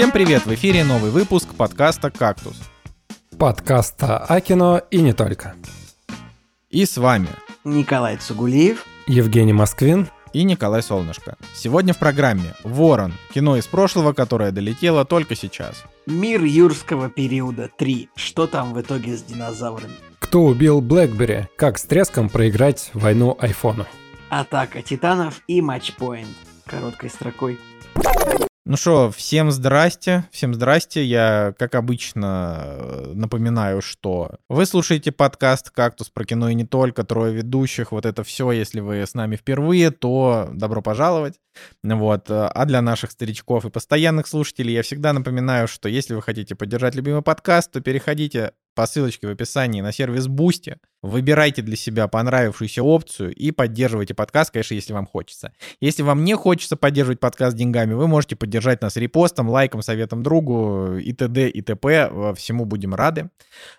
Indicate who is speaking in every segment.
Speaker 1: Всем привет! В эфире новый выпуск подкаста «Кактус».
Speaker 2: Подкаста о кино и не только.
Speaker 1: И с вами
Speaker 3: Николай Цугулиев.
Speaker 2: Евгений Москвин.
Speaker 1: и Николай Солнышко. Сегодня в программе «Ворон» — кино из прошлого, которое долетело только сейчас.
Speaker 3: Мир юрского периода 3. Что там в итоге с динозаврами?
Speaker 2: Кто убил Блэкбери? Как с треском проиграть войну айфону?
Speaker 3: Атака титанов и матчпоинт. Короткой строкой.
Speaker 1: Ну что, всем здрасте, всем здрасте. Я, как обычно, напоминаю, что вы слушаете подкаст «Кактус» про кино и не только, трое ведущих, вот это все. Если вы с нами впервые, то добро пожаловать. Вот. А для наших старичков и постоянных слушателей я всегда напоминаю, что если вы хотите поддержать любимый подкаст, то переходите по ссылочке в описании на сервис Boosty, выбирайте для себя понравившуюся опцию и поддерживайте подкаст, конечно, если вам хочется. Если вам не хочется поддерживать подкаст деньгами, вы можете поддержать нас репостом, лайком, советом другу и т.д. и т.п. Всему будем рады.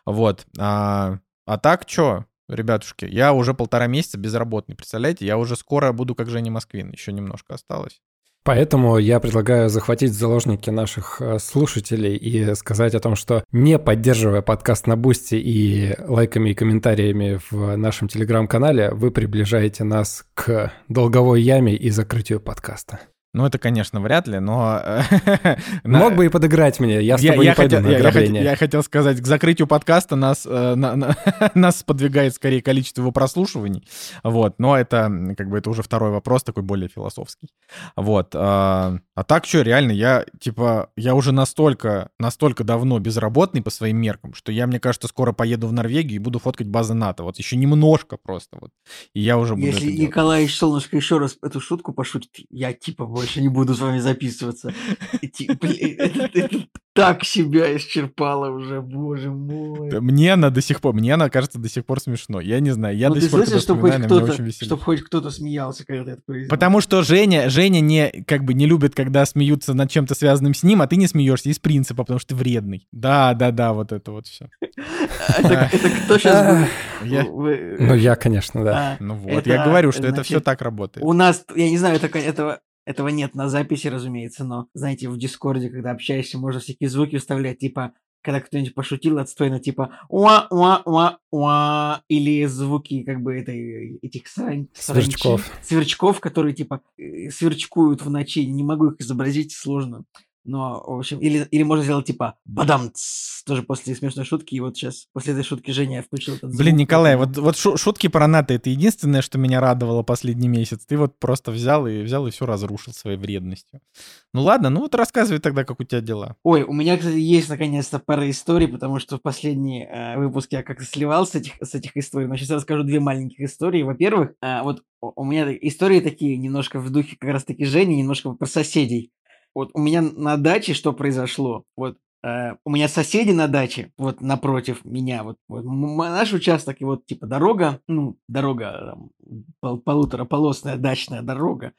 Speaker 1: Вот. А, а так, что, ребятушки, я уже полтора месяца безработный, представляете? Я уже скоро буду как Женя Москвин, еще немножко осталось.
Speaker 2: Поэтому я предлагаю захватить в заложники наших э, слушателей и сказать о том, что не поддерживая подкаст на Бусти и лайками и комментариями в нашем телеграм-канале, вы приближаете нас к долговой яме и закрытию подкаста.
Speaker 1: Ну, это, конечно, вряд ли, но...
Speaker 2: Мог бы и подыграть мне, я с тобой
Speaker 1: я,
Speaker 2: не пойду
Speaker 1: хотел,
Speaker 2: на
Speaker 1: я, я, хотел,
Speaker 2: ограбление.
Speaker 1: я хотел сказать, к закрытию подкаста нас, э, на- на- нас сподвигает скорее количество его прослушиваний, вот, но это, как бы, это уже второй вопрос, такой более философский, вот. А, а так что, реально, я, типа, я уже настолько, настолько давно безработный по своим меркам, что я, мне кажется, скоро поеду в Норвегию и буду фоткать базы НАТО, вот, еще немножко просто, вот, и я уже буду
Speaker 3: Если. Николаевич Солнышко еще раз эту шутку пошутит, я типа больше не буду с вами записываться. Это, так себя исчерпало уже, боже мой.
Speaker 1: Мне она до сих пор, мне она кажется до сих пор смешно. Я не знаю, я
Speaker 3: ну
Speaker 1: до сих пор,
Speaker 3: чтобы хоть кто-то, чтобы хоть кто-то смеялся, когда ты это произнес.
Speaker 1: Потому что Женя, Женя не, как бы не любит, когда смеются над чем-то связанным с ним, а ты не смеешься из принципа, потому что ты вредный. Да, да, да, вот это вот все.
Speaker 3: Это, это кто сейчас
Speaker 1: Я-
Speaker 2: Ну, я, конечно, да.
Speaker 1: Ну вот,
Speaker 3: Это,
Speaker 1: я говорю, что это все так работает.
Speaker 3: У нас, я не знаю, это, этого, этого нет на записи, разумеется, но, знаете, в Дискорде, когда общаешься, можно всякие звуки вставлять, типа, когда кто-нибудь пошутил отстойно, типа уа уа уа уа или звуки как бы этой этих срань,
Speaker 2: Сверчков.
Speaker 3: сверчков, которые типа э, сверчкуют в ночи, не могу их изобразить, сложно. Но, в общем, или, или можно сделать типа бадам тоже после смешной шутки, и вот сейчас после этой шутки Женя включил этот звук.
Speaker 1: Блин, Николай, вот, вот шу- шутки про НАТО это единственное, что меня радовало последний месяц. Ты вот просто взял и взял и все разрушил своей вредностью. Ну ладно, ну вот рассказывай тогда, как у тебя дела.
Speaker 3: Ой, у меня, кстати, есть наконец-то пара историй, потому что в последний э, выпуск я как-то сливал с этих, с этих историй. Но сейчас я расскажу две маленьких истории. Во-первых, э, вот у у меня истории такие немножко в духе как раз-таки Жени, немножко про соседей. Вот у меня на даче что произошло? Вот э, у меня соседи на даче, вот напротив меня, вот, вот наш участок, и вот типа дорога, ну, дорога там, пол- полутораполосная дачная дорога,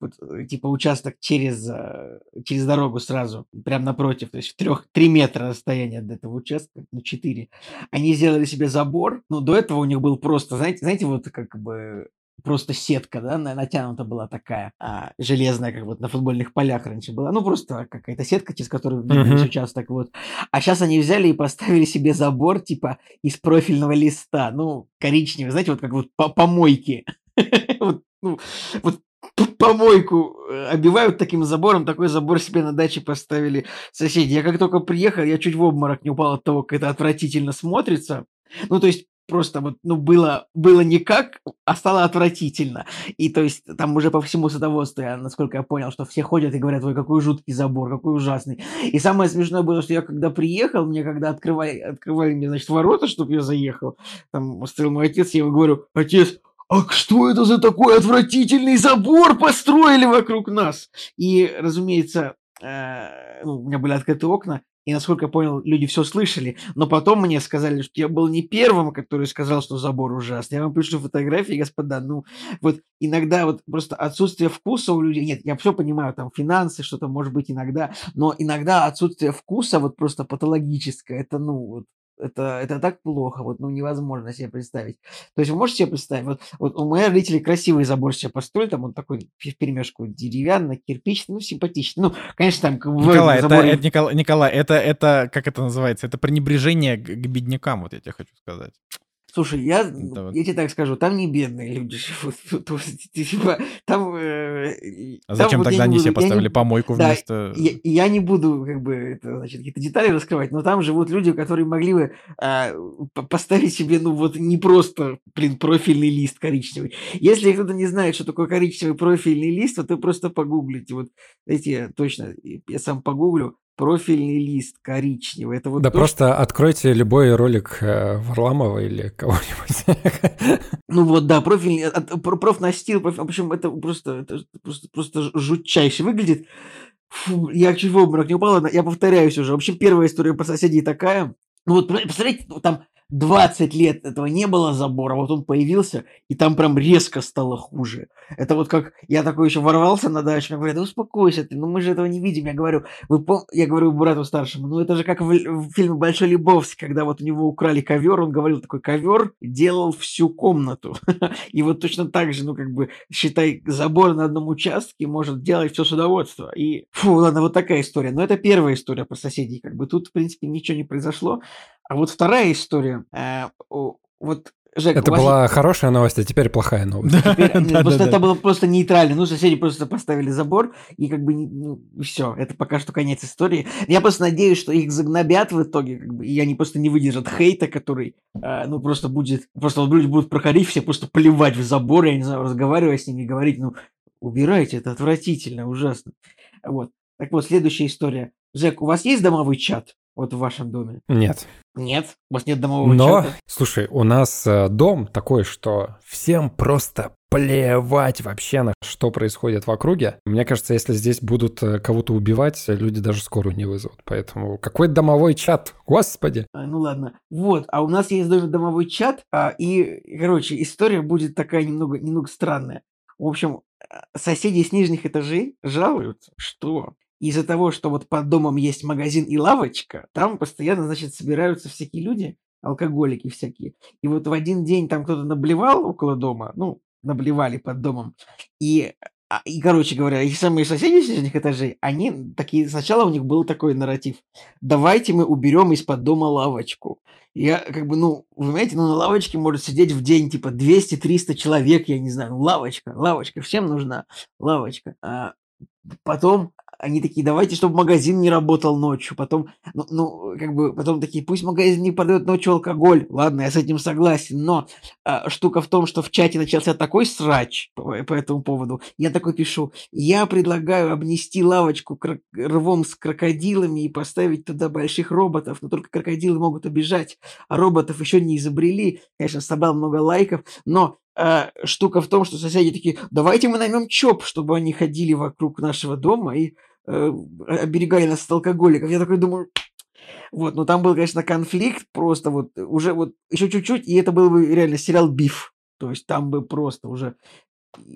Speaker 3: вот, э, типа участок через, э, через дорогу сразу, прям напротив, то есть в трех, три метра расстояния от этого участка, ну, четыре. Они сделали себе забор, ну, до этого у них был просто, знаете, знаете, вот как бы просто сетка, да, на- натянута была такая, а, железная, как вот на футбольных полях раньше была, ну, просто какая-то сетка, через которую
Speaker 2: Мгм.
Speaker 3: участок, вот. А сейчас они взяли и поставили себе забор, типа, из профильного листа, ну, коричневый, знаете, вот как вот по помойки. Вот, ну, вот помойку э, обивают таким забором, такой забор себе на даче поставили соседи. Я как только приехал, я чуть в обморок не упал от того, как это отвратительно смотрится. Ну, то есть просто вот, ну, было, было никак, а стало отвратительно. И то есть там уже по всему садоводству, я, насколько я понял, что все ходят и говорят, ой, какой жуткий забор, какой ужасный. И самое смешное было, что я когда приехал, мне когда открывали, открывали мне, значит, ворота, чтобы я заехал, там стоял мой отец, я ему говорю, отец, а что это за такой отвратительный забор построили вокруг нас? И, разумеется, э, ну, у меня были открыты окна, и, насколько я понял, люди все слышали. Но потом мне сказали, что я был не первым, который сказал, что забор ужасный. Я вам пришлю фотографии, господа. Ну, вот иногда вот просто отсутствие вкуса у людей... Нет, я все понимаю, там финансы, что-то может быть иногда, но иногда отсутствие вкуса вот просто патологическое. Это, ну, вот это, это так плохо, вот, ну, невозможно себе представить. То есть вы можете себе представить, вот, вот у моих родителей красивый забор себе построили, там он такой в перемешку деревянный, кирпичный, ну, симпатичный. Ну, конечно, там...
Speaker 1: Николай, это, заборе... это, Николай, Николай, это, это, как это называется, это пренебрежение к, к беднякам, вот я тебе хочу сказать.
Speaker 3: Слушай, я, да, я тебе так скажу, там не бедные люди живут. Типа, там, э,
Speaker 1: а зачем там, тогда вот, они себе поставили не, помойку
Speaker 3: да,
Speaker 1: вместо...
Speaker 3: Я, я не буду как бы это, значит, какие-то детали раскрывать, но там живут люди, которые могли бы э, поставить себе, ну вот не просто, блин, профильный лист коричневый. Если кто-то не знает, что такое коричневый профильный лист, то ты просто погуглите. Вот, знаете, точно, я сам погуглю профильный лист коричневый. Это вот
Speaker 2: да то, просто что... откройте любой ролик э, Варламова или кого-нибудь.
Speaker 3: Ну вот, да, профильный, профнастил, проф... в общем, это просто, это просто, просто жутчайше выглядит. Фу, я чуть в обморок не упал, я повторяюсь уже. В общем, первая история про соседей такая. Ну вот, представляете, там 20 лет этого не было забора, вот он появился, и там прям резко стало хуже. Это вот как я такой еще ворвался на дачу, мне говорят, да успокойся ты, ну мы же этого не видим. Я говорю, вы пом... я говорю брату старшему, ну это же как в, в фильме «Большой Лебовский», когда вот у него украли ковер, он говорил, такой ковер делал всю комнату. И вот точно так же, ну как бы, считай, забор на одном участке может делать все с удовольствием. И, фу, ладно, вот такая история. Но это первая история про соседей, как бы тут, в принципе, ничего не произошло. А вот вторая история, э, вот
Speaker 2: Жек, это была есть... хорошая новость, а теперь плохая новость.
Speaker 3: Теперь, просто это было просто нейтрально. Ну, соседи просто поставили забор, и как бы ну, все, это пока что конец истории. Я просто надеюсь, что их загнобят в итоге, как бы, и они просто не выдержат хейта, который, э, ну, просто будет, просто вот люди будут проходить, все просто плевать в забор, я не знаю, разговаривать с ними, говорить, ну, убирайте, это отвратительно, ужасно. Вот. Так вот, следующая история. Жек, у вас есть домовой чат? Вот в вашем доме?
Speaker 2: Нет.
Speaker 3: Нет? У вас нет домового
Speaker 2: Но,
Speaker 3: чата?
Speaker 2: слушай, у нас э, дом такой, что всем просто плевать вообще на что происходит в округе. Мне кажется, если здесь будут э, кого-то убивать, люди даже скорую не вызовут. Поэтому какой домовой чат? Господи!
Speaker 3: А, ну ладно. Вот, а у нас есть даже домовой чат, а, и, короче, история будет такая немного, немного странная. В общем, э, соседи с нижних этажей жалуются, что из-за того, что вот под домом есть магазин и лавочка, там постоянно, значит, собираются всякие люди, алкоголики всякие. И вот в один день там кто-то наблевал около дома, ну, наблевали под домом, и а, и, короче говоря, их самые соседи с нижних этажей, они такие, сначала у них был такой нарратив. Давайте мы уберем из-под дома лавочку. Я как бы, ну, вы понимаете, ну на лавочке может сидеть в день типа 200-300 человек, я не знаю, ну лавочка, лавочка, всем нужна лавочка. А потом они такие, давайте, чтобы магазин не работал ночью. Потом, ну, ну, как бы, потом такие, пусть магазин не продает ночью алкоголь. Ладно, я с этим согласен, но а, штука в том, что в чате начался такой срач по, по этому поводу. Я такой пишу, я предлагаю обнести лавочку крок- рвом с крокодилами и поставить туда больших роботов, но только крокодилы могут обижать, а роботов еще не изобрели. Конечно, собрал много лайков, но а, штука в том, что соседи такие, давайте мы наймем ЧОП, чтобы они ходили вокруг нашего дома и э, оберегали нас от алкоголиков. Я такой думаю, вот, но там был, конечно, конфликт просто вот уже вот еще чуть-чуть, и это был бы реально сериал «Биф». То есть там бы просто уже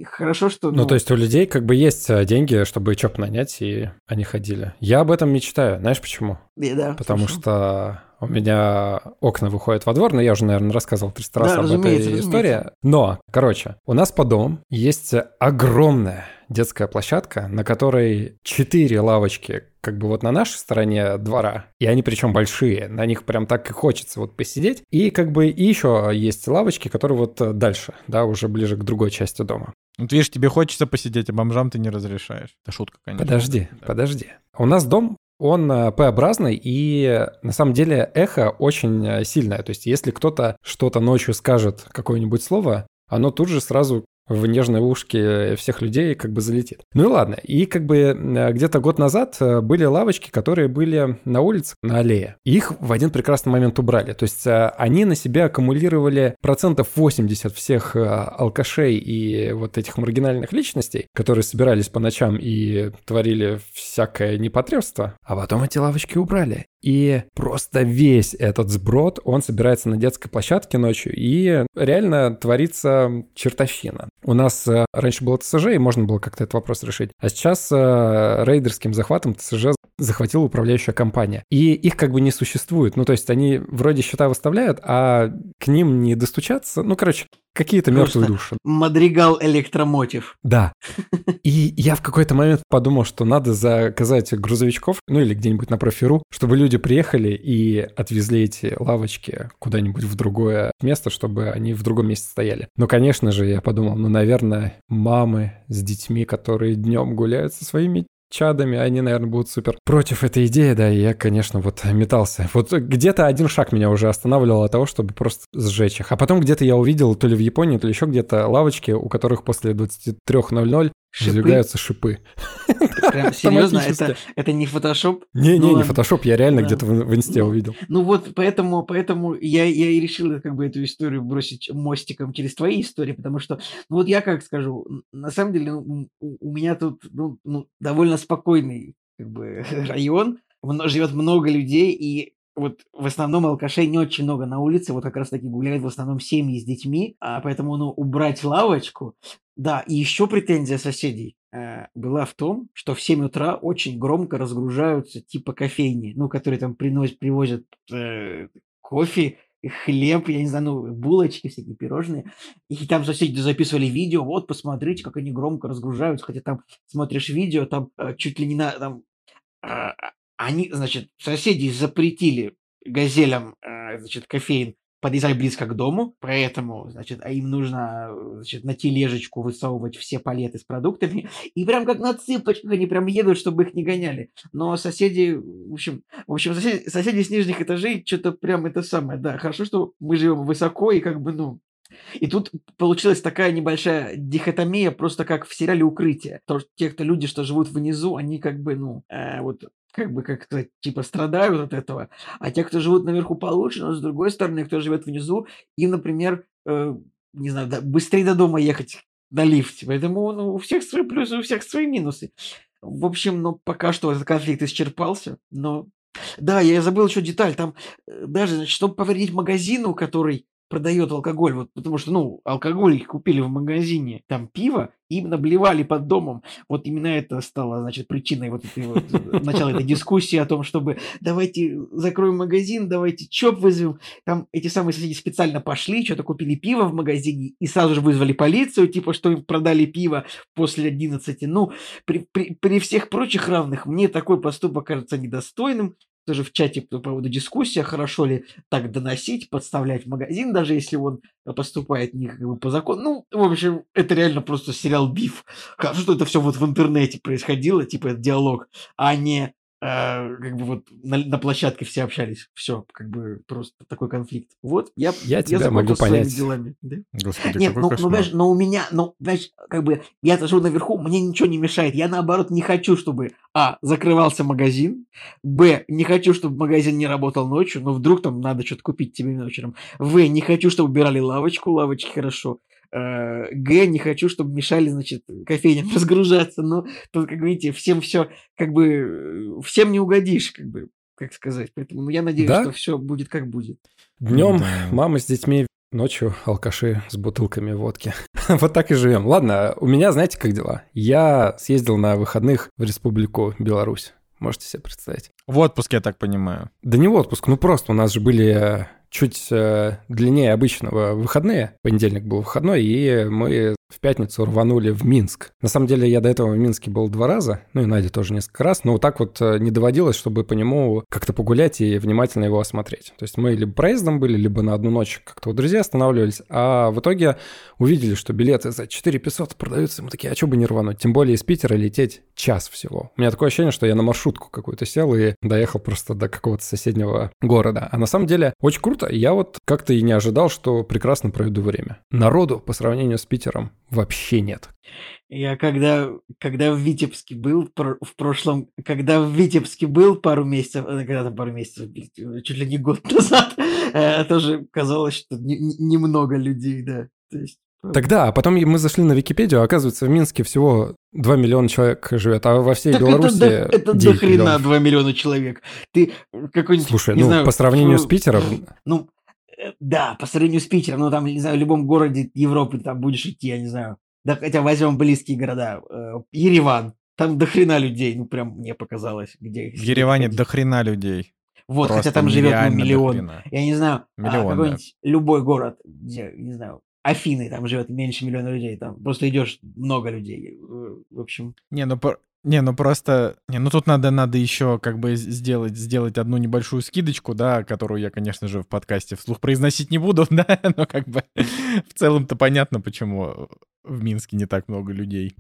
Speaker 3: хорошо, что...
Speaker 2: Ну, ну, то есть у людей как бы есть э, деньги, чтобы ЧОП нанять, и они ходили. Я об этом мечтаю. Знаешь почему?
Speaker 3: И, да,
Speaker 2: Потому слушаю. что у меня окна выходят во двор, но я уже, наверное, рассказывал 300 раз да, об этой истории. Но, короче, у нас по дому есть огромная детская площадка, на которой четыре лавочки как бы вот на нашей стороне двора, и они причем большие, на них прям так и хочется вот посидеть. И как бы и еще есть лавочки, которые вот дальше, да, уже ближе к другой части дома.
Speaker 1: Вот видишь, тебе хочется посидеть, а бомжам ты не разрешаешь. Это шутка, конечно.
Speaker 2: Подожди, да. подожди. У нас дом он э, П-образный, и на самом деле эхо очень э, сильное. То есть если кто-то что-то ночью скажет, какое-нибудь слово, оно тут же сразу в нежные ушки всех людей как бы залетит. Ну и ладно. И как бы э, где-то год назад э, были лавочки, которые были на улице, на аллее. их в один прекрасный момент убрали. То есть э, они на себя аккумулировали процентов 80 всех алкашей и вот этих маргинальных личностей, которые собирались по ночам и творили всякое непотребство. А потом эти лавочки убрали. И просто весь этот сброд, он собирается на детской площадке ночью, и реально творится чертовщина. у нас э, раньше было ТСЖ, и можно было как-то этот вопрос решить. А сейчас э, рейдерским захватом ТСЖ захватила управляющая компания. И их как бы не существует. Ну, то есть они вроде счета выставляют, а к ним не достучаться. Ну, короче, какие-то мертвые души.
Speaker 3: Мадригал электромотив.
Speaker 2: Да. И я в какой-то момент подумал, что надо заказать грузовичков, ну или где-нибудь на профиру, чтобы люди приехали и отвезли эти лавочки куда-нибудь в другое место, чтобы они в другом месте стояли. Но, конечно же, я подумал, ну, наверное, мамы с детьми, которые днем гуляют со своими чадами, они, наверное, будут супер против этой идеи, да, и я, конечно, вот метался. Вот где-то один шаг меня уже останавливал от того, чтобы просто сжечь их. А потом где-то я увидел, то ли в Японии, то ли еще где-то лавочки, у которых после 23.00 Шипы? Выдвигаются шипы.
Speaker 3: Прям серьезно, это, это не фотошоп?
Speaker 2: Не, не, ну, не фотошоп, я реально да. где-то в, в инсте
Speaker 3: ну,
Speaker 2: увидел.
Speaker 3: Ну вот поэтому, поэтому я, я и решил как бы эту историю бросить мостиком через твои истории, потому что, ну вот я как скажу, на самом деле ну, у, у меня тут ну, ну, довольно спокойный как бы район, живет много людей, и вот в основном алкашей не очень много на улице, вот как раз таки гуляют в основном семьи с детьми, а поэтому, ну, убрать лавочку, да, и еще претензия соседей э, была в том, что в 7 утра очень громко разгружаются типа кофейни, ну, которые там приносят, привозят э, кофе, хлеб, я не знаю, ну, булочки, всякие пирожные. И там соседи записывали видео, вот, посмотрите, как они громко разгружаются, хотя там смотришь видео, там э, чуть ли не на... Там, э, они, значит, соседи запретили газелям, э, значит, кофеин подъезжать близко к дому, поэтому, значит, а им нужно, значит, на тележечку высовывать все палеты с продуктами, и прям как на цыпочках они прям едут, чтобы их не гоняли. Но соседи, в общем, в общем, соседи, соседи с нижних этажей что-то прям это самое, да, хорошо, что мы живем высоко и как бы, ну, и тут получилась такая небольшая дихотомия, просто как в сериале «Укрытие». То, те, кто люди, что живут внизу, они как бы, ну, э, вот как бы, как сказать, типа страдают от этого. А те, кто живут наверху получше, но с другой стороны, кто живет внизу, им, например, э, не знаю, да, быстрее до дома ехать на лифте. Поэтому ну, у всех свои плюсы, у всех свои минусы. В общем, ну, пока что этот конфликт исчерпался, но... Да, я забыл еще деталь. Там э, даже, значит, чтобы повредить магазину, который продает алкоголь, вот потому что, ну, алкоголь их купили в магазине, там пиво, им наблевали под домом. Вот именно это стало, значит, причиной вот этой вот э, начала этой дискуссии о том, чтобы давайте закроем магазин, давайте ЧОП вызовем. Там эти самые соседи специально пошли, что-то купили пиво в магазине и сразу же вызвали полицию, типа, что им продали пиво после 11. Ну, при, при, при всех прочих равных мне такой поступок кажется недостойным тоже в чате по поводу дискуссии, хорошо ли так доносить, подставлять магазин, даже если он поступает не как бы, по закону. Ну, в общем, это реально просто сериал Биф. Хорошо, что это все вот в интернете происходило, типа этот диалог, а не а, как бы вот на, на площадке все общались, все, как бы просто такой конфликт. Вот, я,
Speaker 2: я, я тебя могу понять.
Speaker 3: делами. Да?
Speaker 1: Господи,
Speaker 3: Нет, ну, ну, знаешь, но у меня, ну, знаешь, как бы я живу наверху, мне ничего не мешает. Я наоборот не хочу, чтобы, а, закрывался магазин, б, не хочу, чтобы магазин не работал ночью, но вдруг там надо что-то купить тебе вечером. В, не хочу, чтобы убирали лавочку, лавочки хорошо. Э, Г, не хочу, чтобы мешали, значит, кофейням разгружаться. Но тут, как видите, всем все, как бы, всем не угодишь, как бы, как сказать. Поэтому ну, я надеюсь, да? что все будет как будет.
Speaker 2: Днем да. мама с детьми, ночью алкаши с бутылками водки. вот так и живем. Ладно, у меня, знаете, как дела? Я съездил на выходных в Республику Беларусь. Можете себе представить.
Speaker 1: В отпуск, я так понимаю.
Speaker 2: Да не в отпуск, ну просто у нас же были чуть э, длиннее обычного выходные. Понедельник был выходной, и мы в пятницу рванули в Минск. На самом деле я до этого в Минске был два раза, ну и Надя тоже несколько раз, но вот так вот э, не доводилось, чтобы по нему как-то погулять и внимательно его осмотреть. То есть мы либо проездом были, либо на одну ночь как-то у друзей останавливались, а в итоге увидели, что билеты за 4 500 продаются, мы такие, а что бы не рвануть? Тем более из Питера лететь час всего. У меня такое ощущение, что я на маршрутку какую-то сел и доехал просто до какого-то соседнего города. А на самом деле очень круто. Я вот как-то и не ожидал, что прекрасно проведу время. Народу по сравнению с Питером вообще нет.
Speaker 3: Я когда, когда в Витебске был в прошлом, когда в Витебске был пару месяцев, э, когда там пару месяцев, чуть ли не год назад, э, тоже казалось, что немного людей, да. То есть
Speaker 2: Тогда, а потом мы зашли на Википедию, а оказывается, в Минске всего 2 миллиона человек живет, а во всей так Беларуси
Speaker 3: это, это до хрена 2 миллиона человек. Ты какой-нибудь,
Speaker 2: Слушай, ну, знаю, по сравнению с Питером...
Speaker 3: Ну, да, по сравнению с Питером, ну, там, не знаю, в любом городе Европы там будешь идти, я не знаю, Да, хотя возьмем близкие города. Э, Ереван. Там до хрена людей, ну прям мне показалось, где их
Speaker 1: В Ереване
Speaker 3: ходить.
Speaker 1: до хрена людей.
Speaker 3: Вот,
Speaker 1: Просто
Speaker 3: хотя там живет ну, миллион. Я не знаю, а,
Speaker 1: Миллион, да.
Speaker 3: какой-нибудь любой город, где, не знаю, Афины, там живет меньше миллиона людей, там просто идешь много людей. Э, В общем,
Speaker 1: Не, ну по- не, ну просто, не, ну тут надо, надо еще как бы сделать, сделать одну небольшую скидочку, да, которую я, конечно же, в подкасте вслух произносить не буду, да, но как бы в целом-то понятно, почему в Минске не так много людей.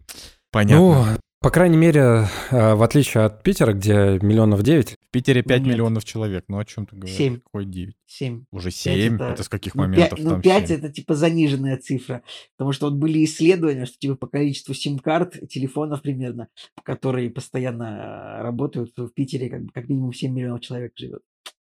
Speaker 1: Понятно.
Speaker 2: Ну, по крайней мере, э, в отличие от Питера, где миллионов девять,
Speaker 1: в Питере 5
Speaker 3: нет.
Speaker 1: миллионов человек, ну о чем ты говоришь?
Speaker 3: Семь.
Speaker 1: Какой 9?
Speaker 3: 7.
Speaker 1: Уже 7?
Speaker 3: это-
Speaker 1: Это, с каких
Speaker 3: Ну,
Speaker 1: моментов
Speaker 3: пя- ну,
Speaker 1: там
Speaker 3: 5
Speaker 1: семь?
Speaker 3: это типа заниженная цифра. Потому что вот были исследования, что типа по количеству сим-карт, телефонов примерно, которые постоянно э, работают в Питере, как, бы, как минимум 7 миллионов человек живет.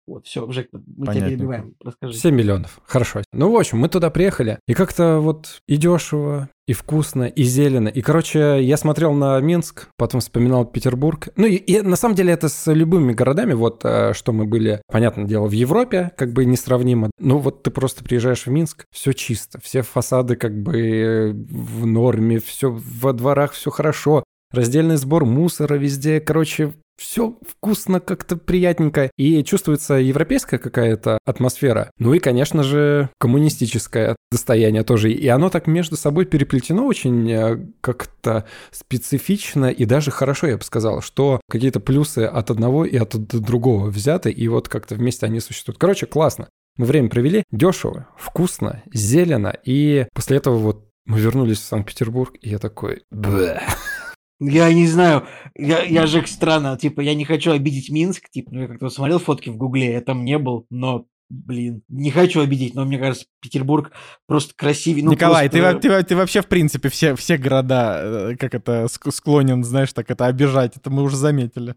Speaker 3: Вот, все, Жек, мы тебя
Speaker 1: Понятненько.
Speaker 3: перебиваем. Расскажи.
Speaker 2: 7 миллионов. Хорошо. Ну, в общем, мы туда приехали. И как-то вот и дешево, и вкусно, и зелено. И, короче, я смотрел на Минск, потом вспоминал Петербург. Ну, и, и на самом деле это с любыми городами, вот э, что мы были, понятное дело, в Европе, как бы несравнимо. Ну, вот ты просто приезжаешь в Минск, все чисто, все фасады как бы в норме, все во дворах, все хорошо. Раздельный сбор мусора везде, короче, все вкусно, как-то приятненько. И чувствуется европейская какая-то атмосфера. Ну и, конечно же, коммунистическое достояние тоже. И оно так между собой переплетено очень э, как-то специфично и даже хорошо, я бы сказал, что какие-то плюсы от одного и от другого взяты, и вот как-то вместе они существуют. Короче, классно. Мы время провели дешево, вкусно, зелено, и после этого вот мы вернулись в Санкт-Петербург, и я такой... «Бэ».
Speaker 3: Я не знаю, я, я же странно, типа, я не хочу обидеть Минск, типа, ну, я как-то смотрел фотки в Гугле, я там не был, но, блин, не хочу обидеть, но мне кажется, Петербург просто красивее. Ну,
Speaker 1: Николай, ты,
Speaker 3: просто-
Speaker 1: ты, во- ты вообще, в принципе, все, все города, э, как это, ск- склонен, знаешь, так это обижать. Это мы уже заметили.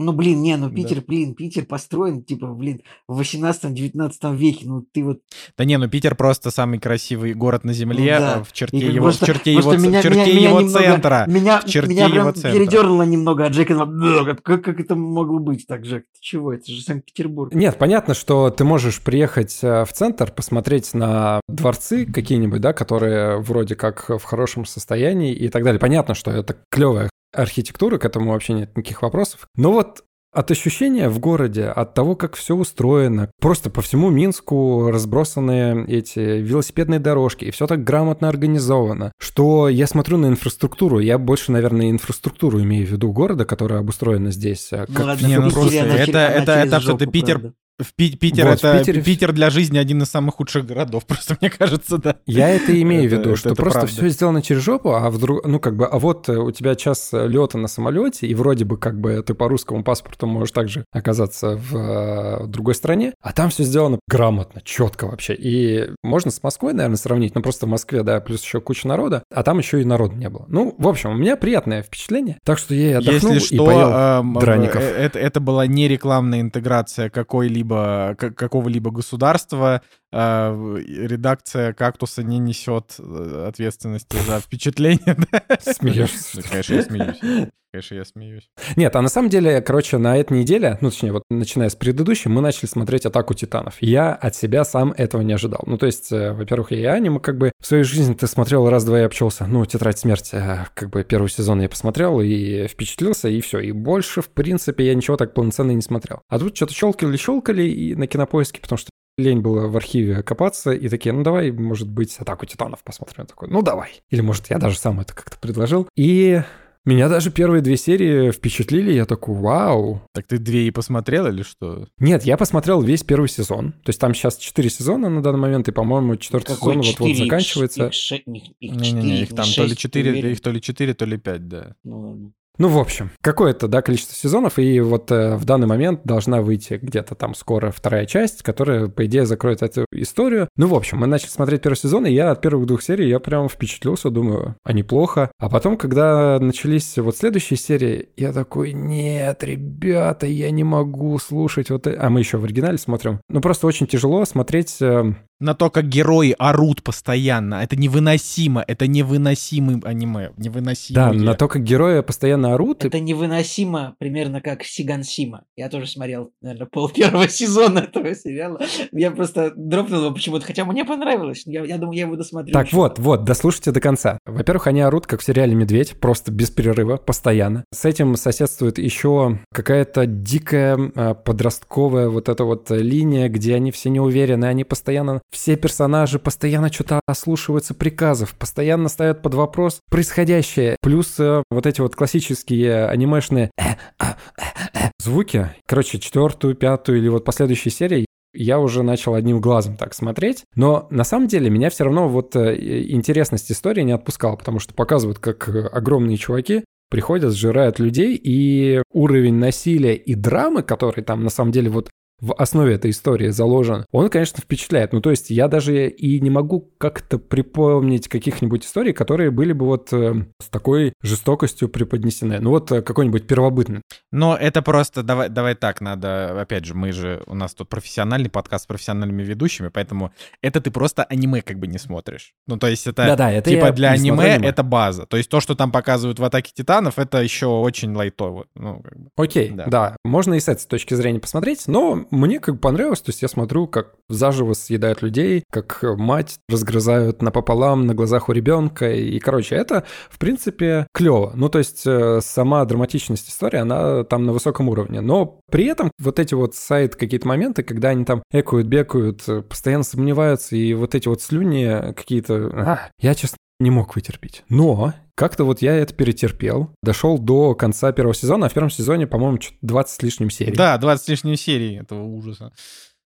Speaker 3: Ну, блин, не, ну
Speaker 1: Да.
Speaker 3: Питер, блин, Питер построен, типа, блин, в 18-19 веке, ну ты вот...
Speaker 1: Да не, ну Питер просто самый красивый город на земле,
Speaker 3: Ну да.
Speaker 1: в черте
Speaker 3: И
Speaker 1: его,
Speaker 3: просто-
Speaker 1: в черте его,
Speaker 3: меня-
Speaker 1: в черте
Speaker 3: меня- меня
Speaker 1: его центра.
Speaker 3: Меня,
Speaker 1: в черте
Speaker 3: меня прям
Speaker 1: его центра.
Speaker 3: передернуло немного Джека. «Бля, Как, как, это могло быть так, Джек? Ты чего? Это же Санкт-Петербург.
Speaker 2: Нет, понятно, что ты можешь приехать э, в центр, посмотреть на дворцы какие-нибудь, да, которые вроде как в хорошем состоянии и так далее. Понятно, что это клевая архитектура, к этому вообще нет никаких вопросов. Но вот от ощущения в городе, от того, как все устроено, просто по всему Минску разбросаны эти велосипедные дорожки, и все так грамотно организовано, что я смотрю на инфраструктуру, я больше, наверное, инфраструктуру имею в виду города, которая обустроена здесь. а
Speaker 3: Ну
Speaker 2: как
Speaker 3: ладно,
Speaker 1: не, ну просто это- это- это что-то
Speaker 3: жопу,
Speaker 1: Питер-
Speaker 3: правда.
Speaker 1: В Пи- Питер
Speaker 2: Вот, в
Speaker 1: это
Speaker 2: Питере-
Speaker 1: Питер для жизни один из самых худших городов, просто мне кажется, да.
Speaker 2: Я это имею в виду,
Speaker 1: это-
Speaker 2: что
Speaker 1: это
Speaker 2: просто
Speaker 1: правда.
Speaker 2: все сделано через жопу, а вдруг, ну как бы, а вот э, у тебя час лета на самолете, и вроде бы как бы ты по русскому паспорту можешь также оказаться в э, другой стране, а там все сделано грамотно, четко вообще. И можно с Москвой, наверное, сравнить, но просто в Москве, да, плюс еще куча народа, а там еще и народа не было. Ну, в общем, у меня приятное впечатление, так что я и отдохнул
Speaker 1: Если
Speaker 2: и
Speaker 1: что,
Speaker 2: поел
Speaker 1: эм,
Speaker 2: драников.
Speaker 1: э, это, это была не рекламная интеграция какой-либо, к- какого-либо государства. в- Редакция «Кактуса» не несет э, ответственности за впечатление.
Speaker 2: Смеешься, ли?
Speaker 1: Конечно, я смеюсь. Конечно, я смеюсь.
Speaker 2: Нет, а на самом деле, короче, на этой неделе, ну, точнее, вот начиная с предыдущей, мы начали смотреть «Атаку титанов». Я от себя сам этого не ожидал. Ну, то есть, э, во-первых, я и аниме как бы в своей жизни ты смотрел раз-два и обчелся. Ну, «Тетрадь смерти», э, как бы первый сезон я посмотрел и впечатлился, и все. И больше, в принципе, я ничего так полноценно не смотрел. А тут что-то щелкали-щелкали и на кинопоиске, потому что лень было в архиве копаться, и такие, ну давай, может быть, «Атаку титанов» посмотрим. Я такой, ну давай. Или, может, я даже сам это как-то предложил. И меня даже первые две серии впечатлили, я такой, вау.
Speaker 1: Так ты две и посмотрел или что?
Speaker 2: Нет, я посмотрел весь первый сезон. То есть там сейчас четыре сезона на данный момент, и, по-моему, четвертый
Speaker 3: Какой
Speaker 2: сезон вот-вот?
Speaker 3: Их
Speaker 2: заканчивается.
Speaker 3: Их их- их
Speaker 1: там то ли четыре, их то ли четыре, то ли пять, да.
Speaker 3: Ну ладно.
Speaker 2: Ну, в общем, какое-то, да, количество сезонов, и вот э, в данный момент должна выйти где-то там скоро вторая часть, которая, по идее, закроет эту историю. Ну, в общем, мы начали смотреть первый сезон, и я от первых двух серий, я прям впечатлился, думаю, а неплохо. А потом, когда начались вот следующие серии, я такой, нет, ребята, я не могу слушать вот это. А мы еще в оригинале смотрим. Ну, просто очень тяжело смотреть э,
Speaker 1: на то, как герои орут постоянно. Это невыносимо. Это невыносимый аниме. Невыносимый.
Speaker 2: Да, на то, как герои постоянно орут.
Speaker 3: Это невыносимо, примерно как Сигансима. Я тоже смотрел, наверное, пол первого сезона этого сериала. Я просто дропнул его почему-то, хотя мне понравилось. Я, я думаю, я его досмотрю.
Speaker 2: Так, вот, вот, дослушайте до конца. Во-первых, они орут, как в сериале «Медведь», просто без перерыва, постоянно. С этим соседствует еще какая-то дикая а, подростковая вот эта вот линия, где они все не уверены, они постоянно все персонажи постоянно что-то ослушиваются приказов, постоянно ставят под вопрос происходящее. Плюс э, вот эти вот классические анимешные э, а, э, звуки. Короче, четвертую, пятую или вот последующие серии я уже начал одним глазом так смотреть. Но на самом деле меня все равно вот интересность истории не отпускала, потому что показывают, как огромные чуваки приходят, сжирают людей, и уровень насилия и драмы, который там на самом деле вот в основе этой истории заложен, он, конечно, впечатляет. Ну, то есть я даже и не могу как-то припомнить каких-нибудь историй, которые были бы вот э, с такой жестокостью преподнесены. Ну, вот э, какой-нибудь первобытный.
Speaker 1: Но это просто, давай, давай так, надо, опять же, мы же, у нас тут профессиональный подкаст с профессиональными ведущими, поэтому это ты просто аниме как бы не смотришь. Ну, то есть это,
Speaker 2: Да-да, это
Speaker 1: типа для аниме,
Speaker 2: аниме.
Speaker 1: это база. То есть то, что там показывают в «Атаке Титанов», это еще очень лайтово. Ну, как бы.
Speaker 2: Окей,
Speaker 1: Да.
Speaker 2: да. можно и с этой точки зрения посмотреть, но мне как понравилось, то есть я смотрю, как заживо съедают людей, как мать разгрызают напополам на глазах у ребенка, и, короче, это, в принципе, клево. Ну, то есть э, сама драматичность истории, она там на высоком уровне, но при этом вот эти вот сайт какие-то моменты, когда они там экают, бекают, э, постоянно сомневаются, и вот эти вот слюни какие-то... а, я, честно, не мог вытерпеть. Но как-то вот я это перетерпел, дошел до конца первого сезона, а в первом сезоне, по-моему, что-то 20 с лишним серий.
Speaker 1: Да, 20 с лишним серий этого ужаса.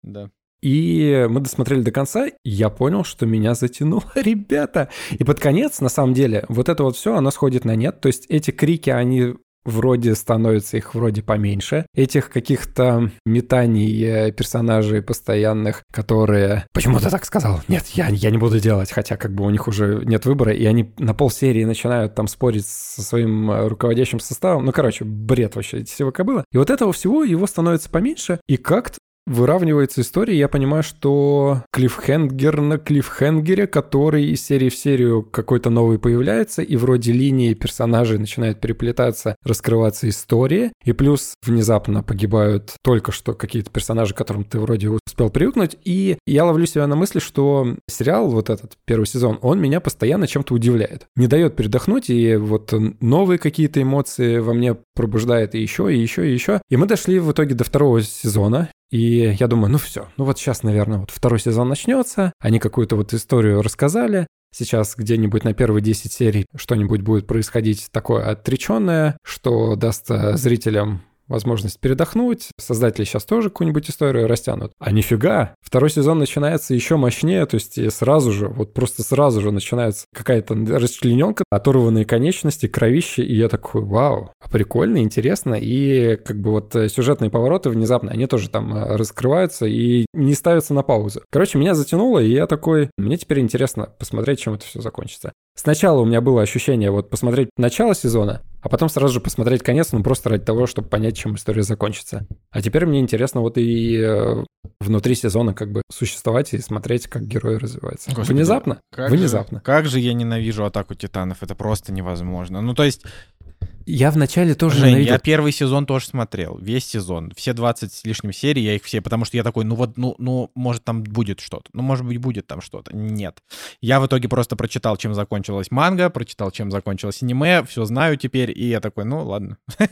Speaker 1: Да.
Speaker 2: И мы досмотрели до конца, и я понял, что меня затянуло, ребята. И под конец, на самом деле, вот это вот все, оно сходит на нет. То есть эти крики, они вроде становится их вроде поменьше. Этих каких-то метаний э, персонажей постоянных, которые... Почему ты так сказал? Нет, я, я не буду делать, хотя как бы у них уже нет выбора, и они на полсерии начинают там спорить со своим э, руководящим составом. Ну, короче, бред вообще всего кобыла. И вот этого всего его становится поменьше, и как-то выравнивается история, я понимаю, что клиффхенгер на клиффхенгере, который из серии в серию какой-то новый появляется, и вроде линии персонажей начинают переплетаться, раскрываться история, и плюс внезапно погибают только что какие-то персонажи, к которым ты вроде успел привыкнуть, и я ловлю себя на мысли, что сериал, вот этот первый сезон, он меня постоянно чем-то удивляет. Не дает передохнуть, и вот новые какие-то эмоции во мне пробуждает и еще, и еще, и еще. И мы дошли в итоге до второго сезона, и я думаю, ну все, ну вот сейчас, наверное, вот второй сезон начнется, они какую-то вот историю рассказали, сейчас где-нибудь на первые 10 серий что-нибудь будет происходить такое отреченное, что даст э, зрителям возможность передохнуть. Создатели сейчас тоже какую-нибудь историю растянут. А нифига, второй сезон начинается еще мощнее, то есть и сразу же, вот просто сразу же начинается какая-то расчлененка, оторванные конечности, кровище, и я такой, вау, прикольно, интересно, и как бы вот э, сюжетные повороты внезапно, они тоже там э, раскрываются и не ставятся на паузу. Короче, меня затянуло, и я такой, мне теперь интересно посмотреть, чем это все закончится. Сначала у меня было ощущение вот посмотреть начало сезона, а потом сразу же посмотреть конец, ну просто ради того, чтобы понять, чем история закончится. А теперь мне интересно вот и э, внутри сезона как бы существовать и смотреть, как герои развиваются.
Speaker 1: Господи,
Speaker 2: Внезапно?
Speaker 1: Как
Speaker 2: Внезапно.
Speaker 1: Же, как же я ненавижу атаку титанов, это просто невозможно. Ну, то есть,
Speaker 2: Я вначале тоже
Speaker 1: Жень,
Speaker 2: ненавидел.
Speaker 1: я первый сезон тоже смотрел, весь сезон, все 20 с лишним серий, я их все, потому что я такой, ну вот, ну, ну, может там будет что-то, ну, может быть, будет там что-то. Нет. Я в итоге просто прочитал, чем закончилась манга, прочитал, чем закончилось аниме, все знаю теперь, и я такой, ну, ладно.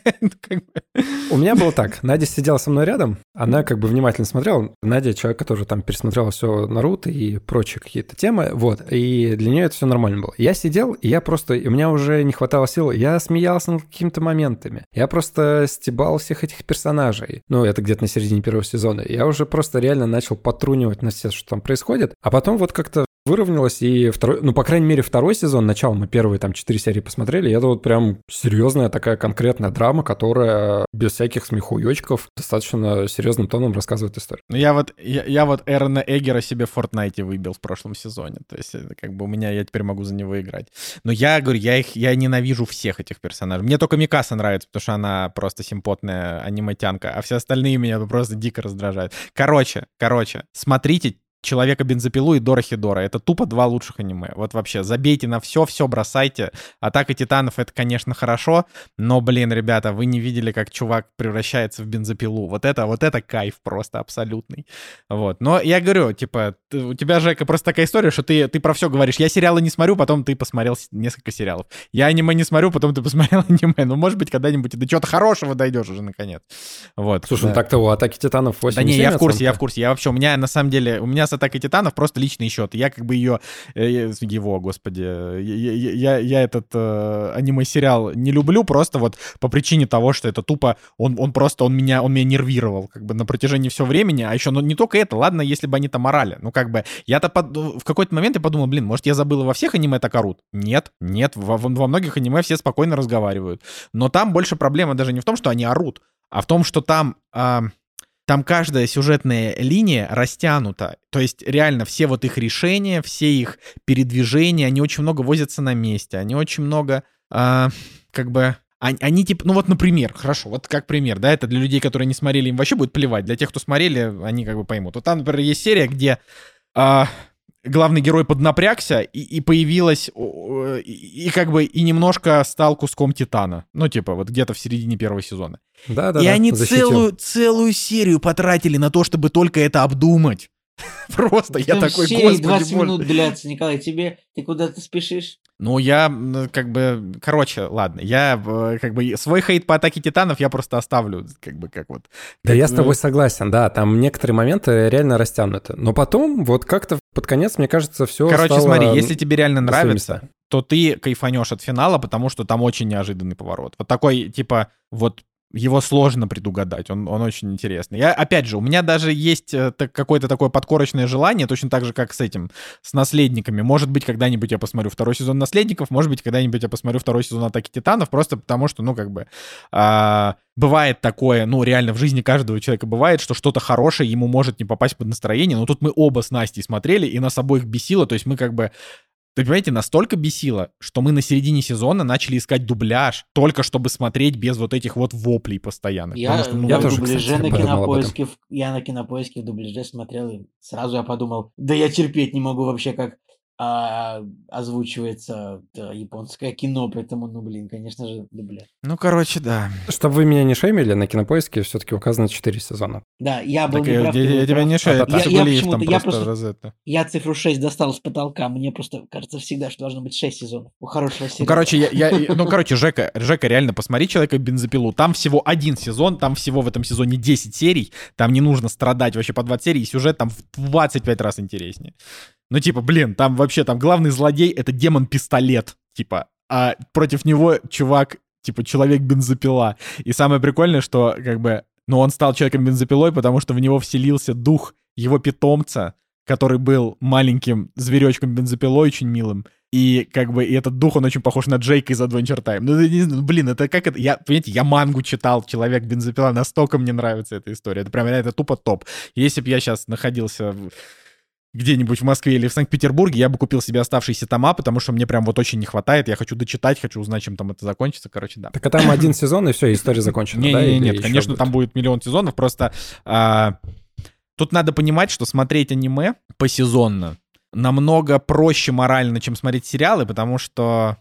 Speaker 2: У меня было так. Надя сидела со мной рядом, она как бы внимательно смотрела. Надя человек, который там пересмотрел все Наруто и прочие какие-то темы, вот. И для нее это все нормально было. Я сидел, и я просто, и у меня уже не хватало сил. Я смеялся над какими-то моментами. Я просто стебал всех этих персонажей. Ну, это где-то на середине первого сезона. Я уже просто реально начал потрунивать на все, что там происходит. А потом вот как-то выровнялось, и второй, ну, по крайней мере, второй сезон, начало мы первые там четыре серии посмотрели, и это вот прям серьезная такая конкретная драма, которая без всяких смехуёчков достаточно серьезным тоном рассказывает историю.
Speaker 1: Ну, я вот, я, я вот Эрона Эггера себе в Fortnite выбил в прошлом сезоне. То есть, это как бы у меня, я теперь могу за него играть. Но я говорю, я их, я ненавижу всех этих персонажей. Мне только Микаса нравится, потому что она просто симпотная аниметянка, а все остальные меня просто дико раздражают. Короче, короче, смотрите Человека-бензопилу и Дора-Хидора. Это тупо два лучших аниме. Вот вообще, забейте на все, все бросайте. Атака Титанов — это, конечно, хорошо, но, блин, ребята, вы не видели, как чувак превращается в бензопилу. Вот это, вот это кайф просто абсолютный. Вот. Но я говорю, типа, ты, у тебя, Жека, просто такая история, что ты, ты про все говоришь. Я сериалы не смотрю, потом ты посмотрел несколько сериалов. Я аниме не смотрю, потом ты посмотрел аниме. Ну, может быть, когда-нибудь ты до чего-то хорошего дойдешь уже, наконец. Вот.
Speaker 2: Слушай, ну да. ну так-то у Атаки Титанов 8
Speaker 1: Да не, я в курсе, я в курсе. Я вообще, у меня, на самом деле, у меня с Атакой Титанов просто личный счет. Я как бы ее, э, его, господи, я, я, я этот э, аниме-сериал не люблю просто вот по причине того, что это тупо, он, он просто, он меня, он меня нервировал как бы на протяжении всего времени, а еще, ну, не только это, ладно, если бы они там орали, ну, как бы, я-то под, в какой-то момент я подумал, блин, может, я забыл во всех аниме так орут? Нет, нет, во, во многих аниме все спокойно разговаривают, но там больше проблема даже не в том, что они орут, а в том, что там... Э, там каждая сюжетная линия растянута. То есть реально все вот их решения, все их передвижения, они очень много возятся на месте. Они очень много, э, как бы, они, они типа, ну вот, например, хорошо, вот как пример, да, это для людей, которые не смотрели, им вообще будет плевать. Для тех, кто смотрели, они как бы поймут. Вот там, например, есть серия, где э, главный герой поднапрягся и, и появилась, и, и как бы и немножко стал куском Титана. Ну, типа, вот где-то в середине первого сезона.
Speaker 2: Да, да,
Speaker 1: и
Speaker 2: да,
Speaker 1: они целую, целую серию потратили на то, чтобы только это обдумать. Просто я такой, господи,
Speaker 3: 20 минут длятся, Николай, тебе, ты куда-то спешишь?
Speaker 1: Ну, я, как бы, короче, ладно, я, как бы, свой хейт по атаке титанов я просто оставлю, как бы, как вот.
Speaker 2: Да как, я с тобой согласен, да, там некоторые моменты реально растянуты. Но потом, вот как-то под конец, мне кажется, все
Speaker 1: Короче, смотри, если тебе реально нравится, то ты кайфанешь от финала, потому что там очень неожиданный поворот. Вот такой, типа, вот его сложно предугадать, он, он очень интересный. Я, опять же, у меня даже есть э, какое-то такое подкорочное желание, точно так же, как с этим, с «Наследниками». Может быть, когда-нибудь я посмотрю второй сезон «Наследников», может быть, когда-нибудь я посмотрю второй сезон «Атаки Титанов», просто потому что, ну, как бы, а, бывает такое, ну, реально в жизни каждого человека бывает, что что-то хорошее ему может не попасть под настроение, но тут мы оба с Настей смотрели, и нас обоих бесило, то есть мы как бы вы понимаете, настолько бесило, что мы на середине сезона начали искать дубляж, только чтобы смотреть без вот этих вот воплей постоянных.
Speaker 3: Я, что, ну, я тоже, дубляже кстати, на кинопоиске, я на кинопоиске в дубляже смотрел, и сразу я подумал, да я терпеть не могу вообще, как а, озвучивается да, японское кино, поэтому, ну, блин, конечно же, дубляж.
Speaker 1: Ну, короче, да.
Speaker 2: Чтобы вы меня не шеймили, на кинопоиске все-таки указано 4 сезона.
Speaker 3: Да, я был
Speaker 1: так не прав. Я, я тебя не шею, это я, я там я просто,
Speaker 3: просто Я цифру 6 достал с потолка, мне просто кажется всегда, что должно быть 6 сезонов у хорошего сериала.
Speaker 1: Ну, короче, я, я, ну, короче, Жека, Жека, реально, посмотри «Человека бензопилу», там всего один сезон, там всего в этом сезоне 10 серий, там не нужно страдать вообще по 20 серий, и сюжет там в 25 раз интереснее. Ну, типа, блин, там вообще, там главный злодей — это демон-пистолет, типа, а против него чувак, типа, человек-бензопила. И самое прикольное, что, как бы, ну, он стал человеком-бензопилой, потому что в него вселился дух его питомца, который был маленьким зверечком-бензопилой, очень милым. И как бы и этот дух, он очень похож на Джейка из Adventure Time. Ну, блин, это как это... Я, понимаете, я мангу читал, Человек-бензопила, настолько мне нравится эта история. Это прям, это тупо топ. Если бы я сейчас находился где-нибудь в Москве или в Санкт-Петербурге, я бы купил себе оставшиеся тома, потому что мне прям вот очень не хватает. Я хочу дочитать, хочу узнать, чем там это закончится. Короче, да.
Speaker 2: Так а там один сезон, и все, история закончена,
Speaker 1: не, да? Не, нет, конечно, будет? там будет миллион сезонов, просто а, тут надо понимать, что смотреть аниме посезонно намного проще морально, чем смотреть сериалы, потому что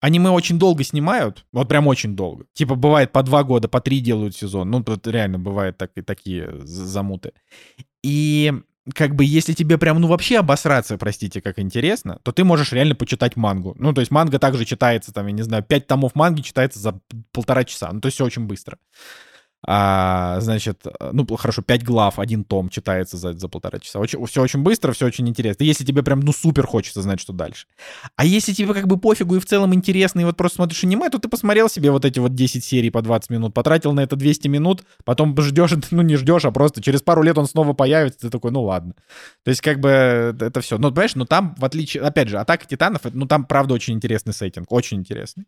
Speaker 1: Аниме очень долго снимают, вот прям очень долго. Типа бывает по два года, по три делают сезон. Ну, тут реально бывают так, такие замуты. И как бы, если тебе прям, ну, вообще обосраться, простите, как интересно, то ты можешь реально почитать мангу. Ну, то есть манга также читается, там, я не знаю, пять томов манги читается за полтора часа. Ну, то есть все очень быстро. А, значит, ну, хорошо, 5 глав, один том читается за, за полтора часа. Очень, все очень быстро, все очень интересно. Если тебе прям, ну, супер хочется знать, что дальше. А если тебе как бы пофигу и в целом интересно, и вот просто смотришь аниме, то ты посмотрел себе вот эти вот 10 серий по 20 минут, потратил на это 200 минут, потом ждешь, ну, не ждешь, а просто через пару лет он снова появится, ты такой, ну, ладно. То есть, как бы, это все. Ну, понимаешь, ну, там, в отличие, опять же, Атака Титанов, ну, там, правда, очень интересный сеттинг, очень интересный.